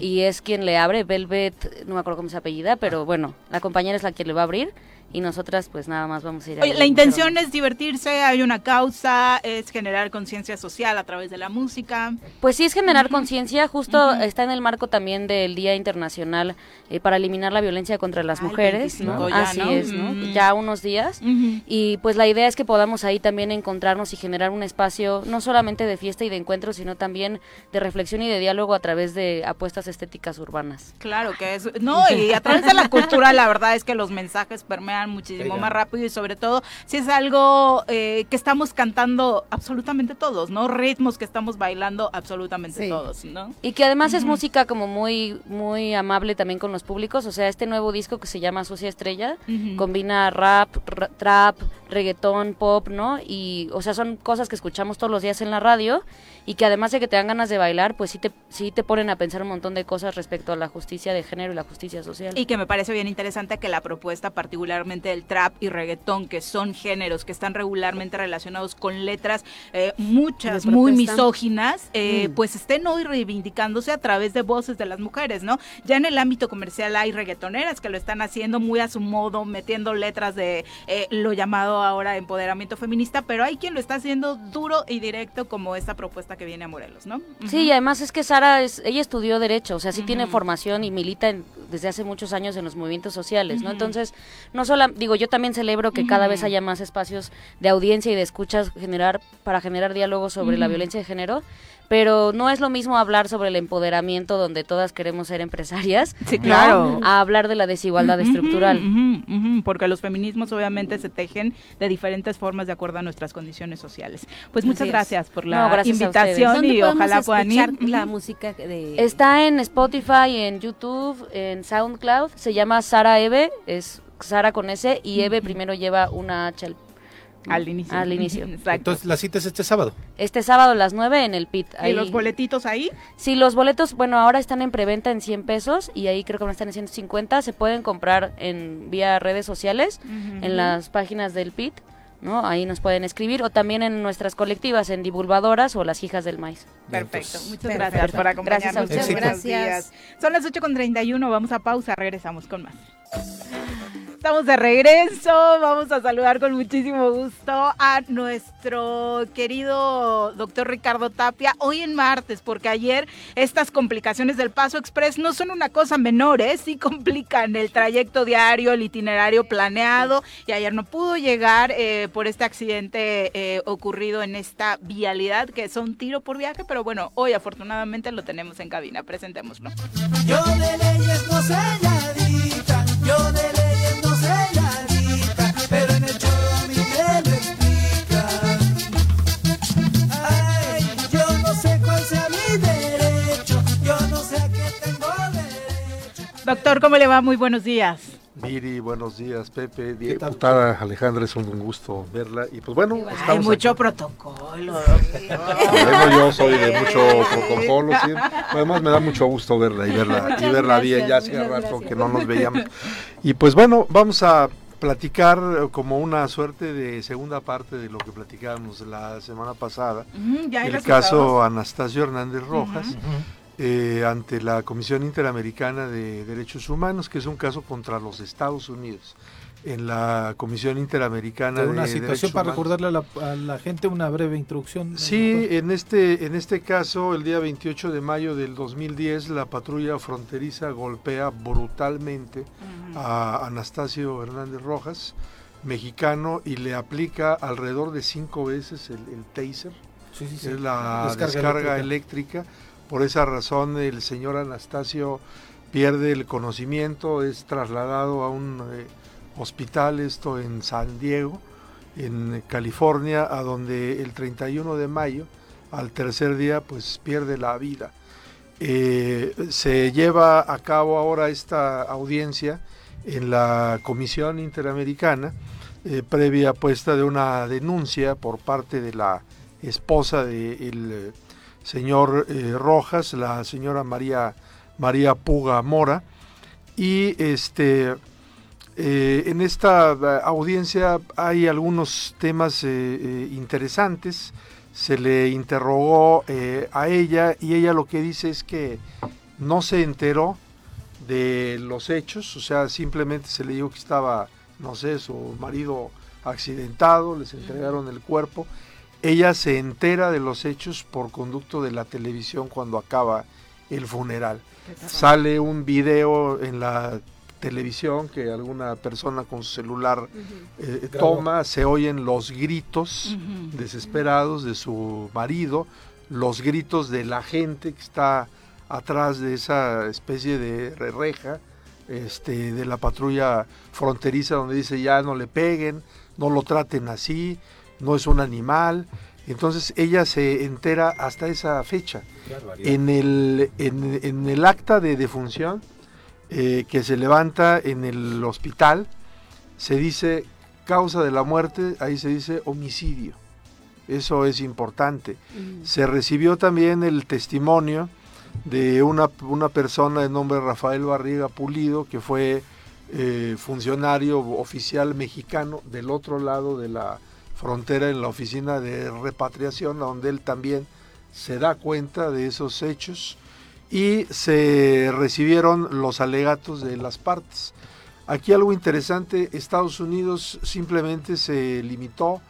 Speaker 12: y es quien le abre, Velvet, no me acuerdo cómo se apellida, pero bueno, la compañera es la que le va a abrir y nosotras pues nada más vamos a ir.
Speaker 1: Oye,
Speaker 12: ahí,
Speaker 1: la intención
Speaker 12: pero-
Speaker 1: es divertirse, hay una causa, es generar conciencia social a través de la música.
Speaker 12: Pues sí es generar conciencia, justo está en el marco también del Día Internacional eh, para eliminar la violencia contra las
Speaker 1: Ah,
Speaker 12: mujeres,
Speaker 1: 25
Speaker 12: ¿no?
Speaker 1: ya,
Speaker 12: Así
Speaker 1: ¿no?
Speaker 12: es, ¿no? Ya unos días. Y pues la idea es que podamos ahí también encontrarnos y generar un espacio no solamente de fiesta y de encuentro, sino también de reflexión y de diálogo a través de apuestas estéticas urbanas.
Speaker 1: Claro que es, no, y a través de la cultura la verdad es que los mensajes permean muchísimo más rápido y sobre todo si es algo eh, que estamos cantando absolutamente todos, ¿no? Ritmos que estamos bailando absolutamente
Speaker 5: Sí.
Speaker 1: todos, ¿no?
Speaker 12: Y que además es música como muy muy amable también con los públicos, o sea, este nuevo disco que se llama Sucia Estrella
Speaker 1: Ujú.
Speaker 12: combina rap, ra- trap, reggaetón, pop, ¿no? Y o sea, son cosas que escuchamos todos los días en la radio y que además de que te dan ganas de bailar, pues sí te sí te ponen a pensar un montón de cosas respecto a la justicia de género y la justicia social.
Speaker 1: Y que me parece bien interesante que la propuesta, particularmente del trap y reggaetón, que son géneros que están regularmente relacionados con letras eh, muchas muy misóginas, eh,
Speaker 5: Mm.
Speaker 1: pues estén hoy reivindicándose a través de voces de las mujeres, ¿no? Ya en el ámbito comercial hay reggaetoneras que lo están haciendo muy a su modo, metiendo letras de eh, lo llamado ahora empoderamiento feminista, pero hay quien lo está haciendo duro y directo como esta propuesta que viene a Morelos, ¿no?
Speaker 12: Sí, y además es que Sara, es, ella estudió Derecho, o sea, sí tiene formación y milita en- desde hace muchos años en los movimientos sociales, ¿no? Entonces, no solo, digo, yo también celebro que cada vez haya más espacios de audiencia y de escuchas generar, para generar diálogo sobre la violencia de género, pero no es lo mismo hablar sobre el empoderamiento donde todas queremos ser empresarias,
Speaker 1: Sí,
Speaker 12: ¿no?
Speaker 1: claro.
Speaker 12: a hablar de la desigualdad estructural.
Speaker 1: porque los feminismos obviamente se tejen de diferentes formas de acuerdo a nuestras condiciones sociales. Pues muchas gracias por la
Speaker 12: No, gracias a
Speaker 1: invitación
Speaker 5: ¿Dónde
Speaker 1: y ojalá puedan ir.
Speaker 5: la música de
Speaker 12: Está en Spotify, en YouTube, en SoundCloud. Se llama Sara Eve, es Sara con S y Eve primero lleva una H al,
Speaker 1: inicio.
Speaker 12: Al inicio.
Speaker 1: Exacto.
Speaker 3: Entonces la cita es este sábado.
Speaker 12: Este sábado a las 9 en el PIT.
Speaker 1: ¿Y los boletitos ahí?
Speaker 12: Sí, los boletos, bueno, ahora están en preventa en 100 pesos y ahí creo que van a estar en 150. Se pueden comprar en vía redes sociales, en las páginas del PIT, ¿no? Ahí nos pueden escribir o también en nuestras colectivas, en Divulgadoras o las hijas del maíz.
Speaker 1: Perfecto. Muchas
Speaker 5: Perfecto.
Speaker 1: gracias por acompañarnos.
Speaker 12: Gracias a
Speaker 3: ustedes.
Speaker 5: Gracias.
Speaker 1: Son las 8 con 31. Vamos a pausa. Regresamos con más. Estamos de regreso, vamos a saludar con muchísimo gusto a nuestro querido doctor Ricardo Tapia, hoy en martes, porque ayer estas complicaciones del Paso Express no son una cosa menor, ¿eh? sí complican el trayecto diario, el itinerario planeado, y ayer no pudo llegar eh, por este accidente eh, ocurrido en esta vialidad, que es un tiro por viaje, pero bueno, hoy afortunadamente lo tenemos en cabina, presentémoslo.
Speaker 13: Yo de leyes no sé yo de
Speaker 1: Doctor, ¿cómo le va? Muy buenos días.
Speaker 14: Miri, buenos días, Pepe, diputada Alejandra, es un gusto verla. Y pues bueno,
Speaker 1: Hay
Speaker 14: estamos
Speaker 1: mucho
Speaker 14: aquí.
Speaker 1: protocolo.
Speaker 14: Bueno, yo soy de mucho protocolo, sí. Además me da mucho gusto verla y verla, y verla bien, ya
Speaker 1: gracias,
Speaker 14: hacía rato
Speaker 1: gracias.
Speaker 14: que no nos veíamos. Y pues bueno, vamos a platicar eh, como una suerte de segunda parte de lo que platicábamos la semana pasada.
Speaker 1: Ya hay
Speaker 14: el
Speaker 1: resultados.
Speaker 14: caso Anastasio Hernández Rojas.
Speaker 1: Ujú.
Speaker 14: Eh, ante la Comisión Interamericana de Derechos Humanos, que es un caso contra los Estados Unidos. En la Comisión Interamericana
Speaker 3: De
Speaker 14: de,
Speaker 3: una situación para
Speaker 14: Humanos.
Speaker 3: recordarle a la, a la gente una breve introducción.
Speaker 14: Sí, en este, en este caso, el día 28 de mayo del 2010, la patrulla fronteriza golpea brutalmente a Anastasio Hernández Rojas, mexicano, y le aplica alrededor de cinco veces el, el taser,
Speaker 3: Sí, sí, sí.
Speaker 14: es la
Speaker 3: Descarga
Speaker 14: descarga,
Speaker 3: eléctrica.
Speaker 14: eléctrica. Por esa razón, el señor Anastasio pierde el conocimiento, es trasladado a un eh, hospital, esto en San Diego, en California, a donde el 31 de mayo, al tercer día, pues pierde la vida. Eh, se lleva a cabo ahora esta audiencia en la Comisión Interamericana, eh, previa puesta de una denuncia por parte de la esposa del señor eh, Rojas, la señora María, María Puga Mora, y este eh, en esta eh, audiencia hay algunos temas eh, interesantes. Se le interrogó a ella y ella lo que dice es que no se enteró de los hechos, o sea, simplemente se le dijo que estaba, no sé, su marido accidentado, les entregaron el cuerpo. Ella se entera de los hechos por conducto de la televisión cuando acaba el funeral. Sale un video en la televisión que alguna persona con su celular eh, toma, se oyen los gritos desesperados de su marido, los gritos de la gente que está atrás de esa especie de re- reja este, de la patrulla fronteriza donde dice ya no le peguen, no lo traten así, no es un animal. Entonces ella se entera hasta esa fecha. En el, en, en el acta de defunción eh, que se levanta en el hospital, se dice causa de la muerte, ahí se dice homicidio. Eso es importante. Se recibió también el testimonio de una, una persona de nombre Rafael Barriga Pulido, que fue eh, funcionario oficial mexicano del otro lado de la frontera en la oficina de repatriación, donde él también se da cuenta de esos hechos y se recibieron los alegatos de las partes. Aquí algo interesante, Estados Unidos simplemente se limitó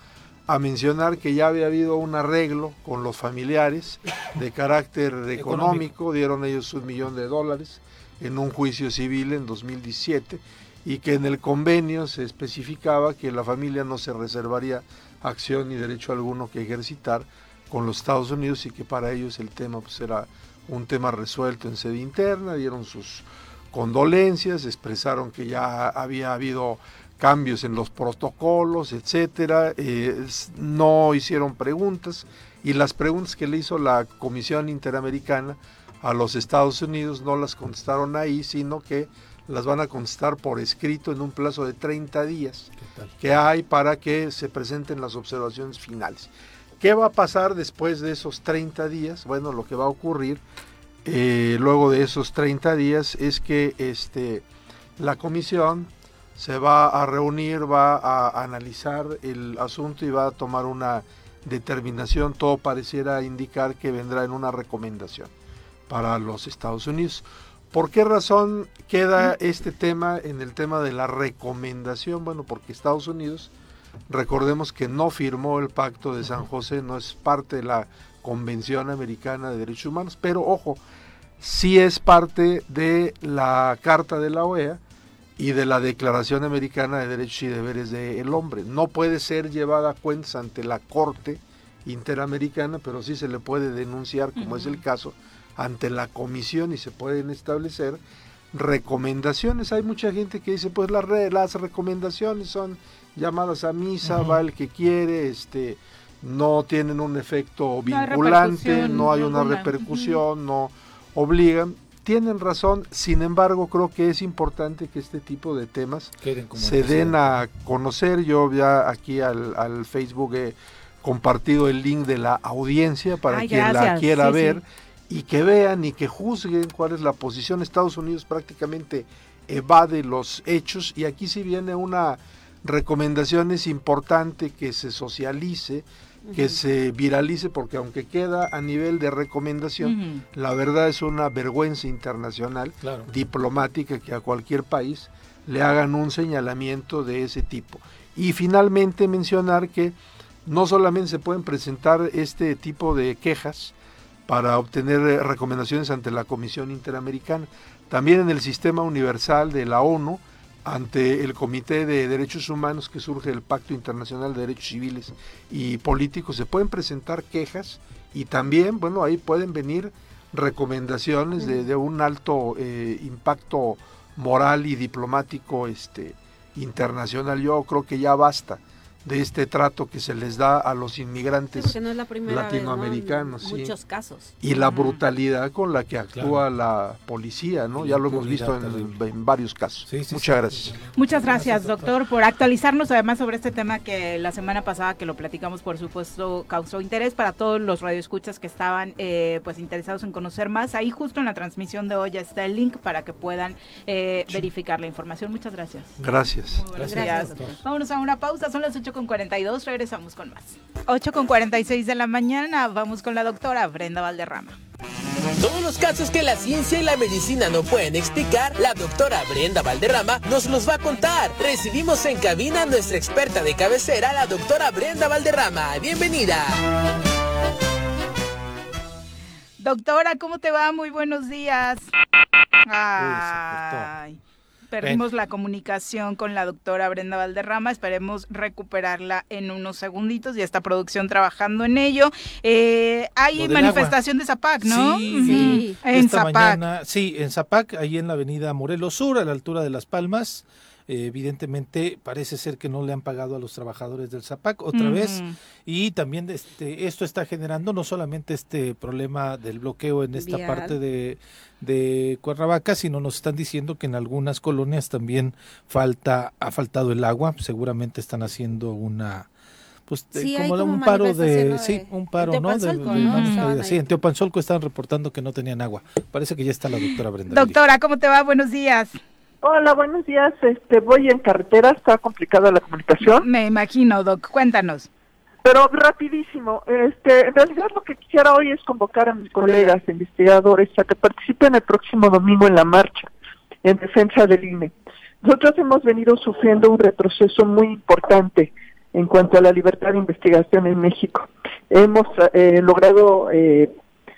Speaker 14: a mencionar que ya había habido un arreglo con los familiares de carácter económico, dieron ellos un millón de dólares en un juicio civil en 2017 y que en el convenio se especificaba que la familia no se reservaría acción ni derecho alguno que ejercitar con los Estados Unidos y que para ellos el tema pues era un tema resuelto en sede interna, dieron sus condolencias, expresaron que ya había habido cambios en los protocolos, etcétera, no hicieron preguntas y las preguntas que le hizo la Comisión Interamericana a los Estados Unidos no las contestaron ahí, sino que las van a contestar por escrito en un plazo de 30 días que hay para que se presenten las observaciones finales. ¿Qué va a pasar después de esos 30 días? Bueno, lo que va a ocurrir eh, luego de esos 30 días es que este, la comisión se va a reunir, va a analizar el asunto y va a tomar una determinación. Todo pareciera indicar que vendrá en una recomendación para los Estados Unidos. ¿Por qué razón queda este tema en el tema de la recomendación? Bueno, porque Estados Unidos, recordemos que no firmó el pacto de San José, no es parte de la Convención Americana de Derechos Humanos, pero ojo, sí es parte de la Carta de la OEA y de la Declaración Americana de Derechos y Deberes del Hombre. No puede ser llevada a cuentas ante la Corte Interamericana, pero sí se le puede denunciar, como es el caso, ante la comisión y se pueden establecer recomendaciones. Hay mucha gente que dice, pues las, re- las recomendaciones son llamadas a misa, va el que quiere, este no tienen un efecto vinculante, no hay una repercusión, no obligan. Tienen razón, sin embargo creo que es importante que este tipo de temas se den a conocer. Yo ya aquí al, al Facebook he compartido el link de la audiencia para
Speaker 1: Ay,
Speaker 14: quien la quiera
Speaker 1: Sí,
Speaker 14: ver
Speaker 1: sí.
Speaker 14: Y que vean y que juzguen cuál es la posición. Estados Unidos prácticamente evade los hechos y aquí sí viene una recomendación, es importante que se socialice, que se viralice, porque aunque queda a nivel de recomendación, la verdad es una vergüenza internacional,
Speaker 3: Claro.
Speaker 14: diplomática, que a cualquier país le hagan un señalamiento de ese tipo. Y finalmente mencionar que no solamente se pueden presentar este tipo de quejas para obtener eh, recomendaciones ante la Comisión Interamericana, también en el sistema universal de la ONU, ante el Comité de Derechos Humanos que surge del Pacto Internacional de Derechos Civiles y Políticos, se pueden presentar quejas y también, bueno, ahí pueden venir recomendaciones de, un alto eh, impacto moral y diplomático este, internacional. Yo creo que ya basta de este trato que se les da a los inmigrantes
Speaker 5: Porque no es la primera vez, ¿no?
Speaker 14: latinoamericanos.
Speaker 5: En
Speaker 14: sí.
Speaker 5: muchos casos.
Speaker 14: Y la brutalidad con la que actúa la policía, ¿no? Ya lo hemos visto en, en varios casos. Muchas gracias.
Speaker 1: Muchas gracias, doctor, por actualizarnos además sobre este tema que la semana pasada que lo platicamos, por supuesto, causó interés para todos los radioescuchas que estaban eh, pues interesados en conocer más. Ahí justo en la transmisión de hoy ya está el link para que puedan eh, verificar la información. Muchas gracias.
Speaker 14: Gracias.
Speaker 1: Buenos días. Vámonos a una pausa, son las 8.42, regresamos con más. 8.46 de la mañana, vamos con la doctora Brenda Valderrama.
Speaker 9: Todos los casos que la ciencia y la medicina no pueden explicar, la doctora Brenda Valderrama nos los va a contar. Recibimos en cabina a nuestra experta de cabecera, la doctora Brenda Valderrama. Bienvenida.
Speaker 1: Doctora, ¿cómo te va? Muy buenos días. Ay, perdimos la comunicación con la doctora Brenda Valderrama. Esperemos recuperarla en unos segunditos. Ya está producción trabajando en ello. Eh, hay manifestación
Speaker 3: agua.
Speaker 1: de Zapac, ¿no?
Speaker 3: Sí,
Speaker 1: Ujú. En
Speaker 3: esta
Speaker 1: Zapac.
Speaker 3: mañana, sí, en Zapac, ahí en la avenida Morelos Sur, a la altura de Las Palmas. Eh, evidentemente parece ser que no le han pagado a los trabajadores del Zapac otra vez y también este esto está generando no solamente este problema del bloqueo en esta
Speaker 5: Vial.
Speaker 3: parte de, de Cuernavaca sino nos están diciendo que en algunas colonias también falta ha faltado el agua seguramente están haciendo una pues
Speaker 5: Sí,
Speaker 3: como,
Speaker 5: como
Speaker 3: un paro de, sí un paro no de, de sí en Teopanzolco estaban reportando que no tenían agua parece que ya está la doctora Brenda.
Speaker 1: Doctora, ¿cómo te va? Buenos días.
Speaker 15: Hola, buenos días. Este, voy en carretera, está complicada la comunicación.
Speaker 1: Me imagino, Doc. Cuéntanos.
Speaker 15: Pero rapidísimo, este, en realidad lo que quisiera hoy es convocar a mis colegas investigadores a que participen el próximo domingo en la marcha en defensa del INE. Nosotros hemos venido sufriendo un retroceso muy importante en cuanto a la libertad de investigación en México. Hemos eh, logrado, eh,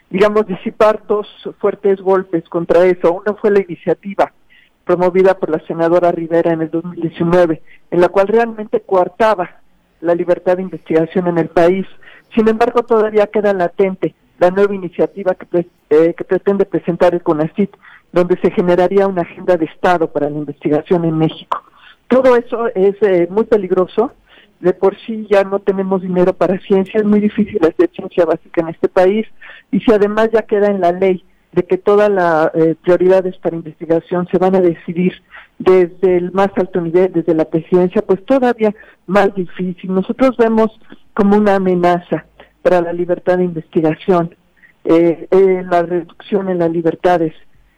Speaker 15: digamos, disipar dos fuertes golpes contra eso. Uno fue la iniciativa promovida por la senadora Rivera en el 2019, en la cual realmente coartaba la libertad de investigación en el país. Sin embargo, todavía queda latente la nueva iniciativa eh, que pretende presentar el CONACYT, donde se generaría una agenda de Estado para la investigación en México. Todo eso es eh, muy peligroso. De por sí ya no tenemos dinero para ciencia, es muy difícil hacer ciencia básica en este país. Y si además ya queda en la ley de que todas las prioridades para investigación se van a decidir desde el más alto nivel, desde la presidencia, pues todavía más difícil. Nosotros vemos como una amenaza para la libertad de investigación, eh, eh, la reducción en las libertades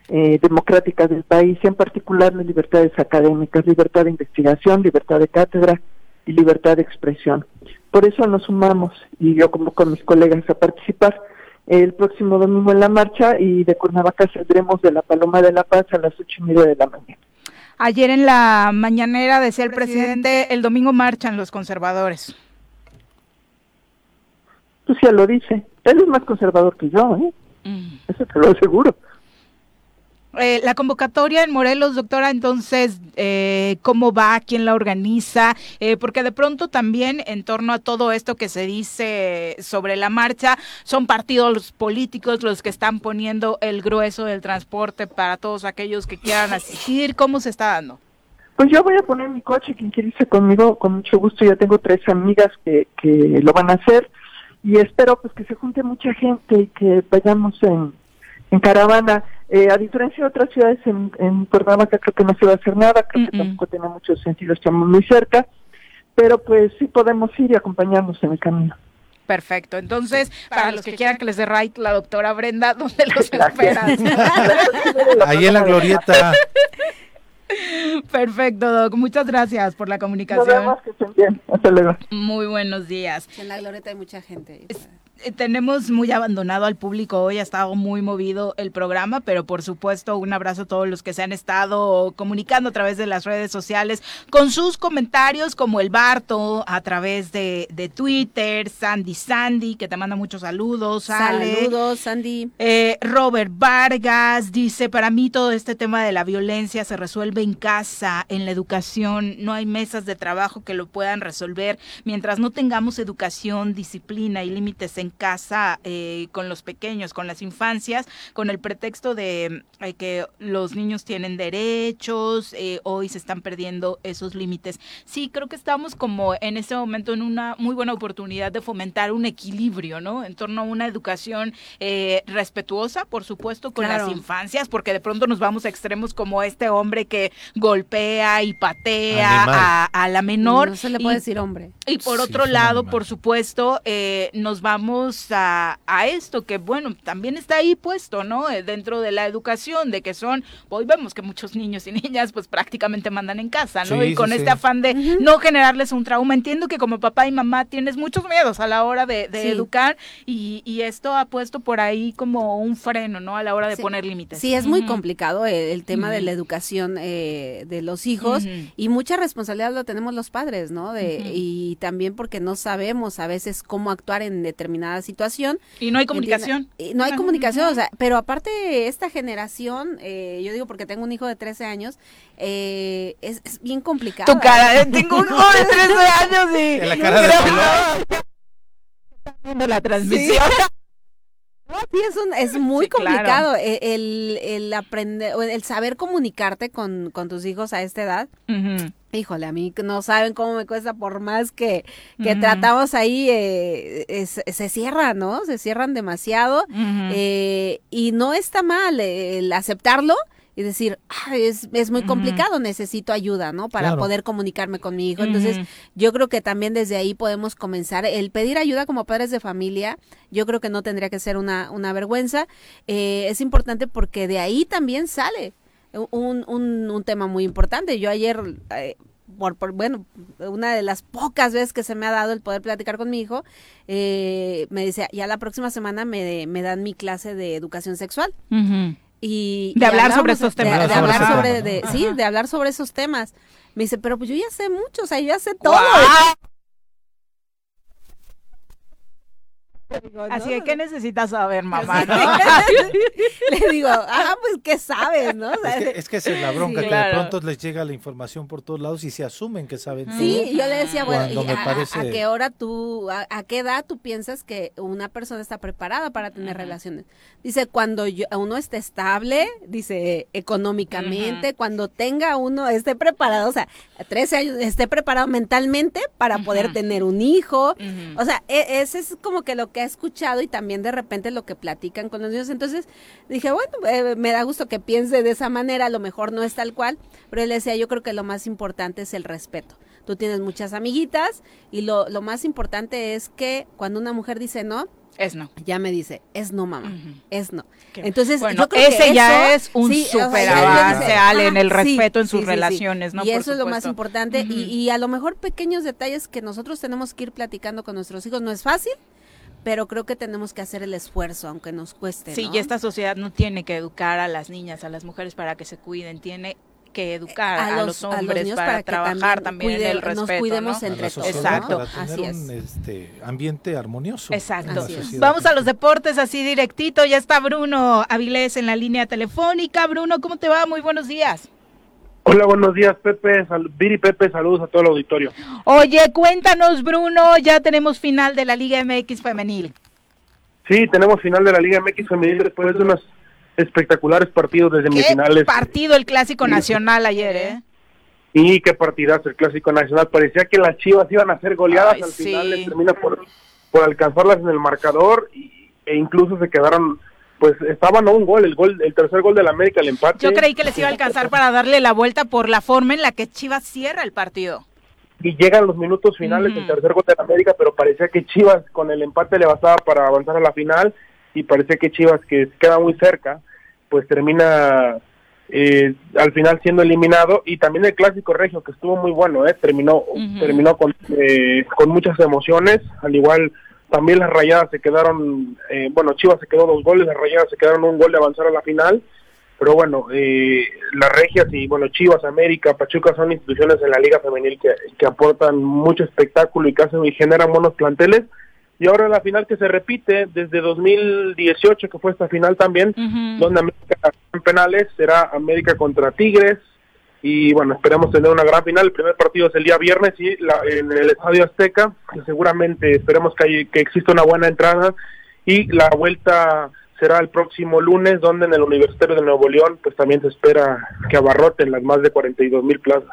Speaker 15: eh, democráticas del país, en particular las libertades académicas, libertad de investigación, libertad de cátedra y libertad de expresión. Por eso nos sumamos y yo como con mis colegas a participar el próximo domingo en la marcha y de Cuernavaca saldremos de la Paloma de la Paz a las ocho y media de la mañana.
Speaker 1: Ayer en la mañanera decía el presidente, el domingo marchan los conservadores.
Speaker 15: Pues ya lo dice. Él es más conservador que yo, ¿eh? Eso te lo aseguro.
Speaker 1: Eh, la convocatoria en Morelos, doctora, entonces, eh, ¿cómo va? ¿Quién la organiza? Eh, porque de pronto también en torno a todo esto que se dice sobre la marcha, son partidos políticos los que están poniendo el grueso del transporte para todos aquellos que quieran asistir. ¿Cómo se está dando?
Speaker 15: Pues yo voy a poner mi coche, quien quiere irse conmigo, con mucho gusto. Ya tengo tres amigas que, que lo van a hacer y espero pues que se junte mucha gente y que vayamos en, en caravana. Eh, a diferencia de otras ciudades, en, en Cuernavaca creo que no se va a hacer nada, creo que tampoco tiene mucho sentido, estamos muy cerca, pero pues sí podemos ir y acompañarnos en el camino.
Speaker 1: Perfecto. Entonces, para, los que quieran que les dé right la doctora Brenda, ¿dónde los esperan?
Speaker 3: Ahí en la glorieta.
Speaker 1: Perfecto, Doc. Muchas gracias por la comunicación.
Speaker 15: Nos vemos, que estén bien. Hasta luego.
Speaker 1: Muy buenos días.
Speaker 5: En la glorieta hay mucha gente.
Speaker 1: Tenemos muy abandonado al público hoy, ha estado muy movido el programa, pero por supuesto un abrazo a todos los que se han estado comunicando a través de las redes sociales con sus comentarios, como el Barto a través de, de Twitter, Sandy Sandy, que te manda muchos saludos. Ale.
Speaker 5: Saludos, Sandy.
Speaker 1: Eh, Robert Vargas dice, para mí todo este tema de la violencia se resuelve en casa, en la educación, no hay mesas de trabajo que lo puedan resolver. Mientras no tengamos educación, disciplina y límites en casa eh, con los pequeños, con las infancias, con el pretexto de eh, que los niños tienen derechos, eh, hoy se están perdiendo esos límites. Sí, creo que estamos como en este momento en una muy buena oportunidad de fomentar un equilibrio, ¿no? En torno a una educación respetuosa, por supuesto, con
Speaker 5: Claro.
Speaker 1: las infancias, porque de pronto nos vamos a extremos como este hombre que golpea y patea a, a la menor.
Speaker 5: No se le
Speaker 1: y-
Speaker 5: puede decir hombre.
Speaker 1: y por
Speaker 5: Sí,
Speaker 1: otro lado,
Speaker 5: animal.
Speaker 1: por supuesto, eh, nos vamos a, a esto que, bueno, también está ahí puesto, ¿no? Eh, dentro de la educación, de que son, hoy vemos que muchos niños y niñas pues prácticamente mandan en casa, ¿no?
Speaker 3: Sí,
Speaker 1: y con
Speaker 3: sí,
Speaker 1: este
Speaker 3: sí.
Speaker 1: afán de no generarles un trauma. Entiendo que como papá y mamá tienes muchos miedos a la hora de, de
Speaker 5: Sí.
Speaker 1: educar y, y esto ha puesto por ahí como un freno, ¿no? A la hora de
Speaker 5: Sí.
Speaker 1: poner límites.
Speaker 5: Sí, es muy complicado el, el tema de la educación eh, de los hijos y mucha responsabilidad lo tenemos los padres, ¿no? De. Y también porque no sabemos a veces cómo actuar en determinada situación.
Speaker 1: Y no hay comunicación.
Speaker 5: y no hay comunicación, o sea, pero aparte esta generación, eh, yo digo porque tengo un hijo de 13 años, eh, es, es bien complicado.
Speaker 1: Tu cara, eh, tengo un hijo de 13 años y...
Speaker 3: En la cara de
Speaker 1: la transmisión.
Speaker 5: No, sí, es, un- es muy
Speaker 1: Sí,
Speaker 5: complicado eh, el, el aprender, el saber comunicarte con, con tus hijos a esta edad. Híjole, a mí no saben cómo me cuesta por más que, que tratamos ahí, eh, es- se cierran, ¿no? Se cierran demasiado eh, y no está mal eh, el aceptarlo y decir, "Ah, es, es muy complicado, necesito ayuda, ¿no? Para
Speaker 1: Claro.
Speaker 5: poder comunicarme con mi hijo. Entonces, yo creo que también desde ahí podemos comenzar. El pedir ayuda como padres de familia, yo creo que no tendría que ser una, una vergüenza. Eh, es importante porque de ahí también sale un, un, un tema muy importante. Yo ayer, eh, por, por- bueno, una de las pocas veces que se me ha dado el poder platicar con mi hijo, eh, me decía, ya la próxima semana me, me dan mi clase de educación sexual.
Speaker 1: Ujú.
Speaker 5: Y,
Speaker 1: De
Speaker 5: y
Speaker 1: hablar sobre
Speaker 5: hablábamos
Speaker 1: estos
Speaker 5: de-
Speaker 1: temas.
Speaker 5: De,
Speaker 1: Hablar sobre
Speaker 5: sobre, de, sí, de hablar sobre esos temas. Me dice, pero pues yo ya sé mucho, o sea, yo ya sé todo.
Speaker 1: Así de, ¿qué necesitas saber, mamá? no?
Speaker 5: Le digo, ah, pues, ¿qué sabes, no? O sea,
Speaker 3: Es que, es que esa es la bronca,
Speaker 5: Sí.
Speaker 3: que
Speaker 5: Claro.
Speaker 3: de pronto les llega la información por todos lados y se asumen que saben
Speaker 5: Sí,
Speaker 3: todo.
Speaker 5: yo le decía, bueno, ¿y a,
Speaker 3: parece-
Speaker 5: a qué hora tú, a, a qué edad tú piensas que una persona está preparada para tener relaciones? Dice, cuando yo- uno esté estable, dice, económicamente, cuando tenga uno, esté preparado, o sea, a 13 años, esté preparado mentalmente para poder tener un hijo. O sea, e- ese es como que lo que he escuchado y también de repente lo que platican con los niños. Entonces dije, bueno, eh, me da gusto que piense de esa manera, a lo mejor no es tal cual, pero él decía, yo creo que lo más importante es el respeto. Tú tienes muchas amiguitas y lo, lo más importante es que cuando una mujer dice no,
Speaker 1: es no.
Speaker 5: Ya me dice, es no, mamá, es no. Entonces,
Speaker 1: Bueno,
Speaker 5: yo creo que
Speaker 1: ese ya
Speaker 5: eso-
Speaker 1: es un
Speaker 5: sí, ya
Speaker 1: avance,
Speaker 5: dice,
Speaker 1: Ale, en el
Speaker 5: ah, sí,
Speaker 1: respeto en sus
Speaker 5: sí,
Speaker 1: relaciones, ¿no?
Speaker 5: Y
Speaker 1: Por
Speaker 5: eso es lo más importante. y, y a lo mejor pequeños detalles que nosotros tenemos que ir platicando con nuestros hijos no es fácil, pero creo que tenemos que hacer el esfuerzo, aunque nos cueste.
Speaker 1: Sí,
Speaker 5: ¿no?
Speaker 1: y esta sociedad no tiene que educar a las niñas, a las mujeres para que se cuiden, tiene que educar a, los,
Speaker 5: a los
Speaker 1: hombres para, trabajar también,
Speaker 5: también
Speaker 1: el
Speaker 5: cuide- nos
Speaker 1: respeto.
Speaker 5: cuidemos
Speaker 1: ¿no?
Speaker 5: entre
Speaker 3: La
Speaker 5: todos,
Speaker 1: Exacto.
Speaker 3: para tener
Speaker 5: Así es.
Speaker 3: un este, ambiente armonioso.
Speaker 1: Exacto. Vamos a los deportes así directito. Ya está Bruno Avilés en la línea telefónica. Bruno, ¿cómo te va? Muy buenos días.
Speaker 16: Hola, buenos días, Pepe. Sal- Viri Pepe, saludos a todo el auditorio.
Speaker 1: Oye, cuéntanos, Bruno, ya tenemos final de la Liga MX femenil.
Speaker 16: Sí, tenemos final de la Liga MX femenil después de unos espectaculares partidos de
Speaker 1: Qué
Speaker 16: semifinales.
Speaker 1: partido el Clásico Nacional ayer, ¿eh?
Speaker 16: Y qué partidazo el Clásico Nacional. Parecía que las Chivas iban a ser goleadas.
Speaker 1: Ay,
Speaker 16: Al
Speaker 1: sí.
Speaker 16: final les termina por, por alcanzarlas en el marcador y- e incluso se quedaron, pues estaban a un gol, el gol, el tercer gol del América, el empate.
Speaker 1: Yo creí que les iba a alcanzar para darle la vuelta por la forma en la que Chivas cierra el partido.
Speaker 16: y llegan los minutos finales
Speaker 1: Ujú.
Speaker 16: el tercer gol de la América, pero parecía que Chivas con el empate le bastaba para avanzar a la final y parecía que Chivas que queda muy cerca, pues termina eh, al final siendo eliminado y también el clásico regio que estuvo muy bueno, eh, terminó terminó con eh, con muchas emociones, al igual también las Rayadas se quedaron, eh, bueno Chivas se quedó dos goles, las Rayadas se quedaron un gol de avanzar a la final pero bueno, eh, las regias y bueno, Chivas, América, Pachuca son instituciones en la liga femenil que, que aportan mucho espectáculo y que hacen y generan buenos planteles. Y ahora la final que se repite desde 2018, que fue esta final también, donde América en penales será América contra Tigres. Y bueno, esperamos tener una gran final. El primer partido es el día viernes y la- en el Estadio Azteca, seguramente esperemos que, que exista una buena entrada. Y la vuelta será el próximo lunes, donde en el Universitario de Nuevo León, pues también se espera que abarroten las más de 42 mil plazas.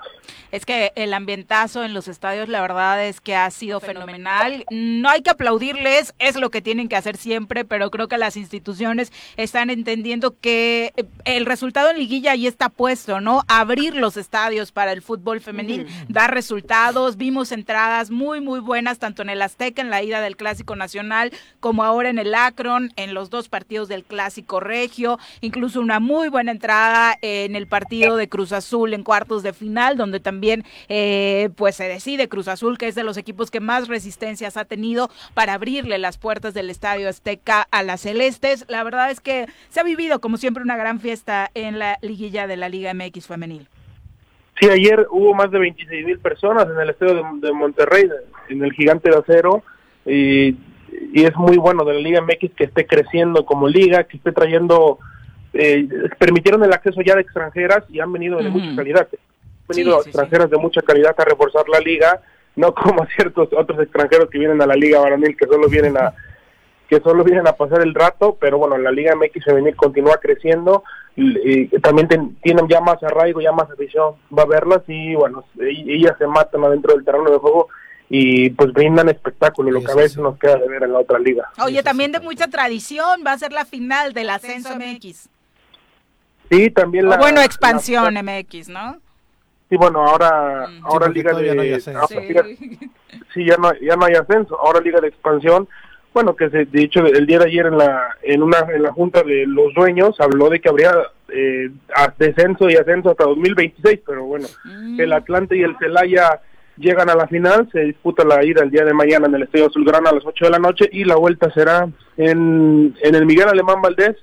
Speaker 1: Es que el ambientazo en los estadios, la verdad es que ha sido fenomenal. No hay que aplaudirles, es lo que tienen que hacer siempre, pero creo que las instituciones están entendiendo que eh, el resultado en liguilla ahí está puesto, ¿no? Abrir los estadios para el fútbol femenil, dar resultados. Vimos entradas muy, muy buenas, tanto en el Azteca, en la ida del Clásico Nacional, como ahora en el Akron, en los dos partidos del Clásico Regio, incluso una muy buena entrada en el partido de Cruz Azul en cuartos de final, donde también eh, pues se decide Cruz Azul, que es de los equipos que más resistencias ha tenido para abrirle las puertas del Estadio Azteca a las Celestes. La verdad es que se ha vivido como siempre una gran fiesta en la liguilla de la Liga MX femenil.
Speaker 16: Sí, ayer hubo más de 26 mil personas en el estadio de, de Monterrey, en el Gigante de Acero, y, y es muy bueno de la Liga MX que esté creciendo como liga, que esté trayendo, eh, permitieron el acceso ya de extranjeras y han venido de mucha calidad. Han venido
Speaker 17: Sí, sí,
Speaker 16: extranjeras de mucha calidad a reforzar la liga, no como ciertos otros extranjeros que vienen a la liga varonil que solo vienen a que solo vienen a pasar el rato, pero bueno, la Liga MX femenil continúa creciendo, y, también ten- tienen ya más arraigo, ya más afición, va a verlas y bueno, ellas se matan adentro del terreno de juego y pues brindan espectáculo, lo que a veces nos queda de ver en la otra liga.
Speaker 1: Oye, también de mucha tradición, va a ser la final del Ascenso MX.
Speaker 16: Sí, también la...
Speaker 1: o bueno, expansión
Speaker 16: la-
Speaker 1: MX, ¿no?
Speaker 16: sí, bueno, ahora, ahora
Speaker 3: porque
Speaker 16: Liga
Speaker 3: todavía
Speaker 16: de...
Speaker 3: no hay ascenso.
Speaker 16: ahora Liga- sí, ya no, ya no hay ascenso, ahora Liga de Expansión, bueno, que se, de hecho el día de ayer en la en una en la junta de los dueños habló de que habría eh, descenso y ascenso hasta 2026, pero bueno, el Atlante y el Celaya llegan a la final, se disputa la ida el día de mañana en el Estadio Azulgrana a las 8 de la noche y la vuelta será en, en el Miguel Alemán Valdés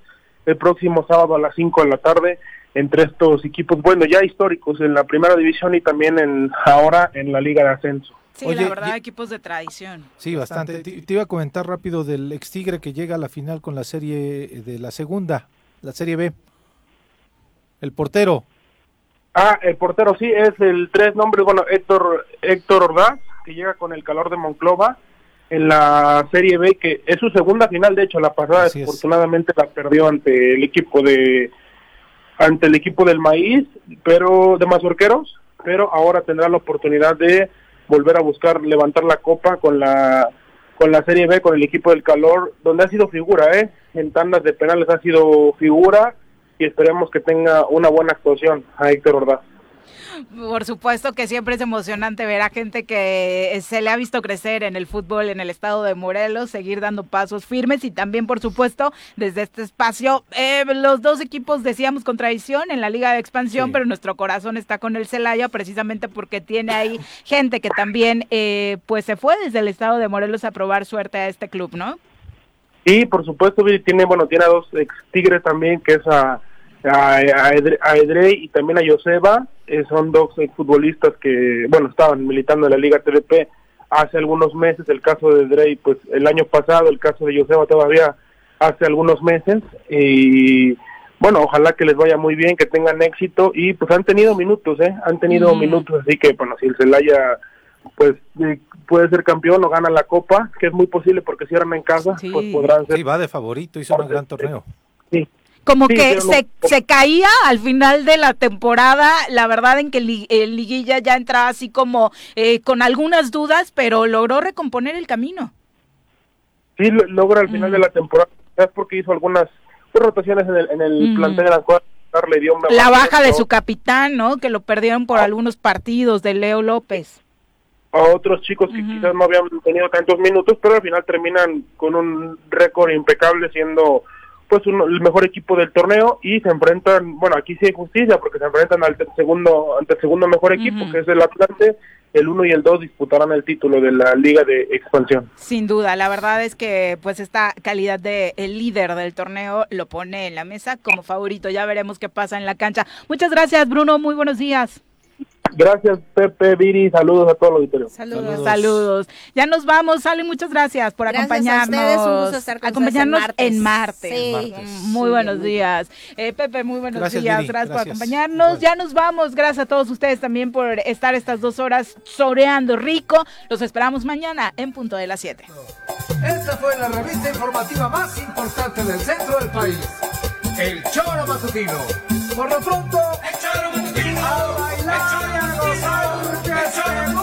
Speaker 16: el próximo sábado a las 5 de la tarde entre estos equipos, bueno, ya históricos en la primera división y también en ahora en la Liga de Ascenso.
Speaker 1: Sí,
Speaker 3: Oye,
Speaker 1: la verdad, equipos de tradición.
Speaker 3: Sí, bastante. Te, te iba a comentar rápido del ex Tigre que llega a la final con la serie de la segunda, la serie B. El portero.
Speaker 16: Ah, el portero sí, es el tres nombres, bueno, Héctor, Héctor Ordaz, que llega con el calor de Monclova en la Serie B, que es su segunda final, de hecho, la pasada
Speaker 3: Así es.
Speaker 16: desafortunadamente la perdió ante el equipo de ante el equipo del maíz, pero de mazorqueros, pero ahora tendrá la oportunidad de volver a buscar levantar la copa con la con la Serie B, con el equipo del calor, donde ha sido figura, ¿eh? En tandas de penales ha sido figura y esperemos que tenga una buena actuación a Héctor Ordaz.
Speaker 1: Por supuesto que siempre es emocionante ver a gente que se le ha visto crecer en el fútbol en el estado de Morelos, seguir dando pasos firmes y también, por supuesto, desde este espacio, eh, los dos equipos decíamos con tradición en la Liga de Expansión, pero nuestro corazón está con el Celaya precisamente porque tiene ahí gente que también eh, pues se fue desde el estado de Morelos a probar suerte a este club, ¿no?
Speaker 16: Y por supuesto, tiene, bueno, tiene a dos ex tigres también, que es a, a, a Edre- a Edrey y también a Joseba. Eh, son dos futbolistas que, bueno, estaban militando en la Liga TDP hace algunos meses. El caso de Edrey, pues el año pasado, el caso de Joseba todavía hace algunos meses. Y bueno, ojalá que les vaya muy bien, que tengan éxito. Y pues han tenido minutos, ¿eh? Han tenido minutos, así que, bueno, si el Celaya pues eh, puede ser campeón o gana la copa, que es muy posible porque si eran en casa, pues podrán ser.
Speaker 3: Sí, va de favorito, hizo un gran torneo.
Speaker 16: Sí.
Speaker 1: Como
Speaker 16: Sí,
Speaker 1: que se, se caía al final de la temporada, la verdad en que li- el liguilla ya entraba así como eh, con algunas dudas, pero logró recomponer el camino.
Speaker 16: sí lo- logra al final de la temporada, es porque hizo algunas pues, rotaciones en el, en el plantel le dio una
Speaker 1: La baja de su capitán, ¿no? Que lo perdieron por algunos partidos de Leo López.
Speaker 16: a otros chicos que quizás no habían tenido tantos minutos, pero al final terminan con un récord impecable siendo pues uno- el mejor equipo del torneo y se enfrentan, bueno, aquí sí hay justicia porque se enfrentan al segundo ante el segundo mejor equipo que es el Atlante, el 1 y el 2 disputarán el título de la Liga de Expansión.
Speaker 1: Sin duda, la verdad es que pues esta calidad de el líder del torneo lo pone en la mesa como favorito. Ya veremos qué pasa en la cancha. Muchas gracias, Bruno. Muy buenos días.
Speaker 16: Gracias Pepe, Viri, saludos a todo el auditorio.
Speaker 1: Saludos. Saludos. Ya nos vamos, Sally, muchas gracias por
Speaker 5: Gracias a
Speaker 1: acompañarnos.
Speaker 5: ustedes, un gusto estar con
Speaker 1: acompañarnos
Speaker 5: ustedes en
Speaker 1: en
Speaker 5: martes.
Speaker 1: martes.
Speaker 5: Sí.
Speaker 1: Muy
Speaker 5: Sí,
Speaker 1: buenos
Speaker 5: muy
Speaker 1: días. Eh, Pepe, muy buenos
Speaker 3: Gracias,
Speaker 1: días.
Speaker 3: Viri,
Speaker 1: Gracias, por acompañarnos. Ya nos vamos. Gracias a todos ustedes también por estar estas dos horas soreando rico. Los esperamos mañana en punto de las 7.
Speaker 13: Esta fue la revista informativa más importante del centro del país. El Choro Matutino. Por lo pronto, el Choro Matutino. Echó y a gozar, echó y a gozar.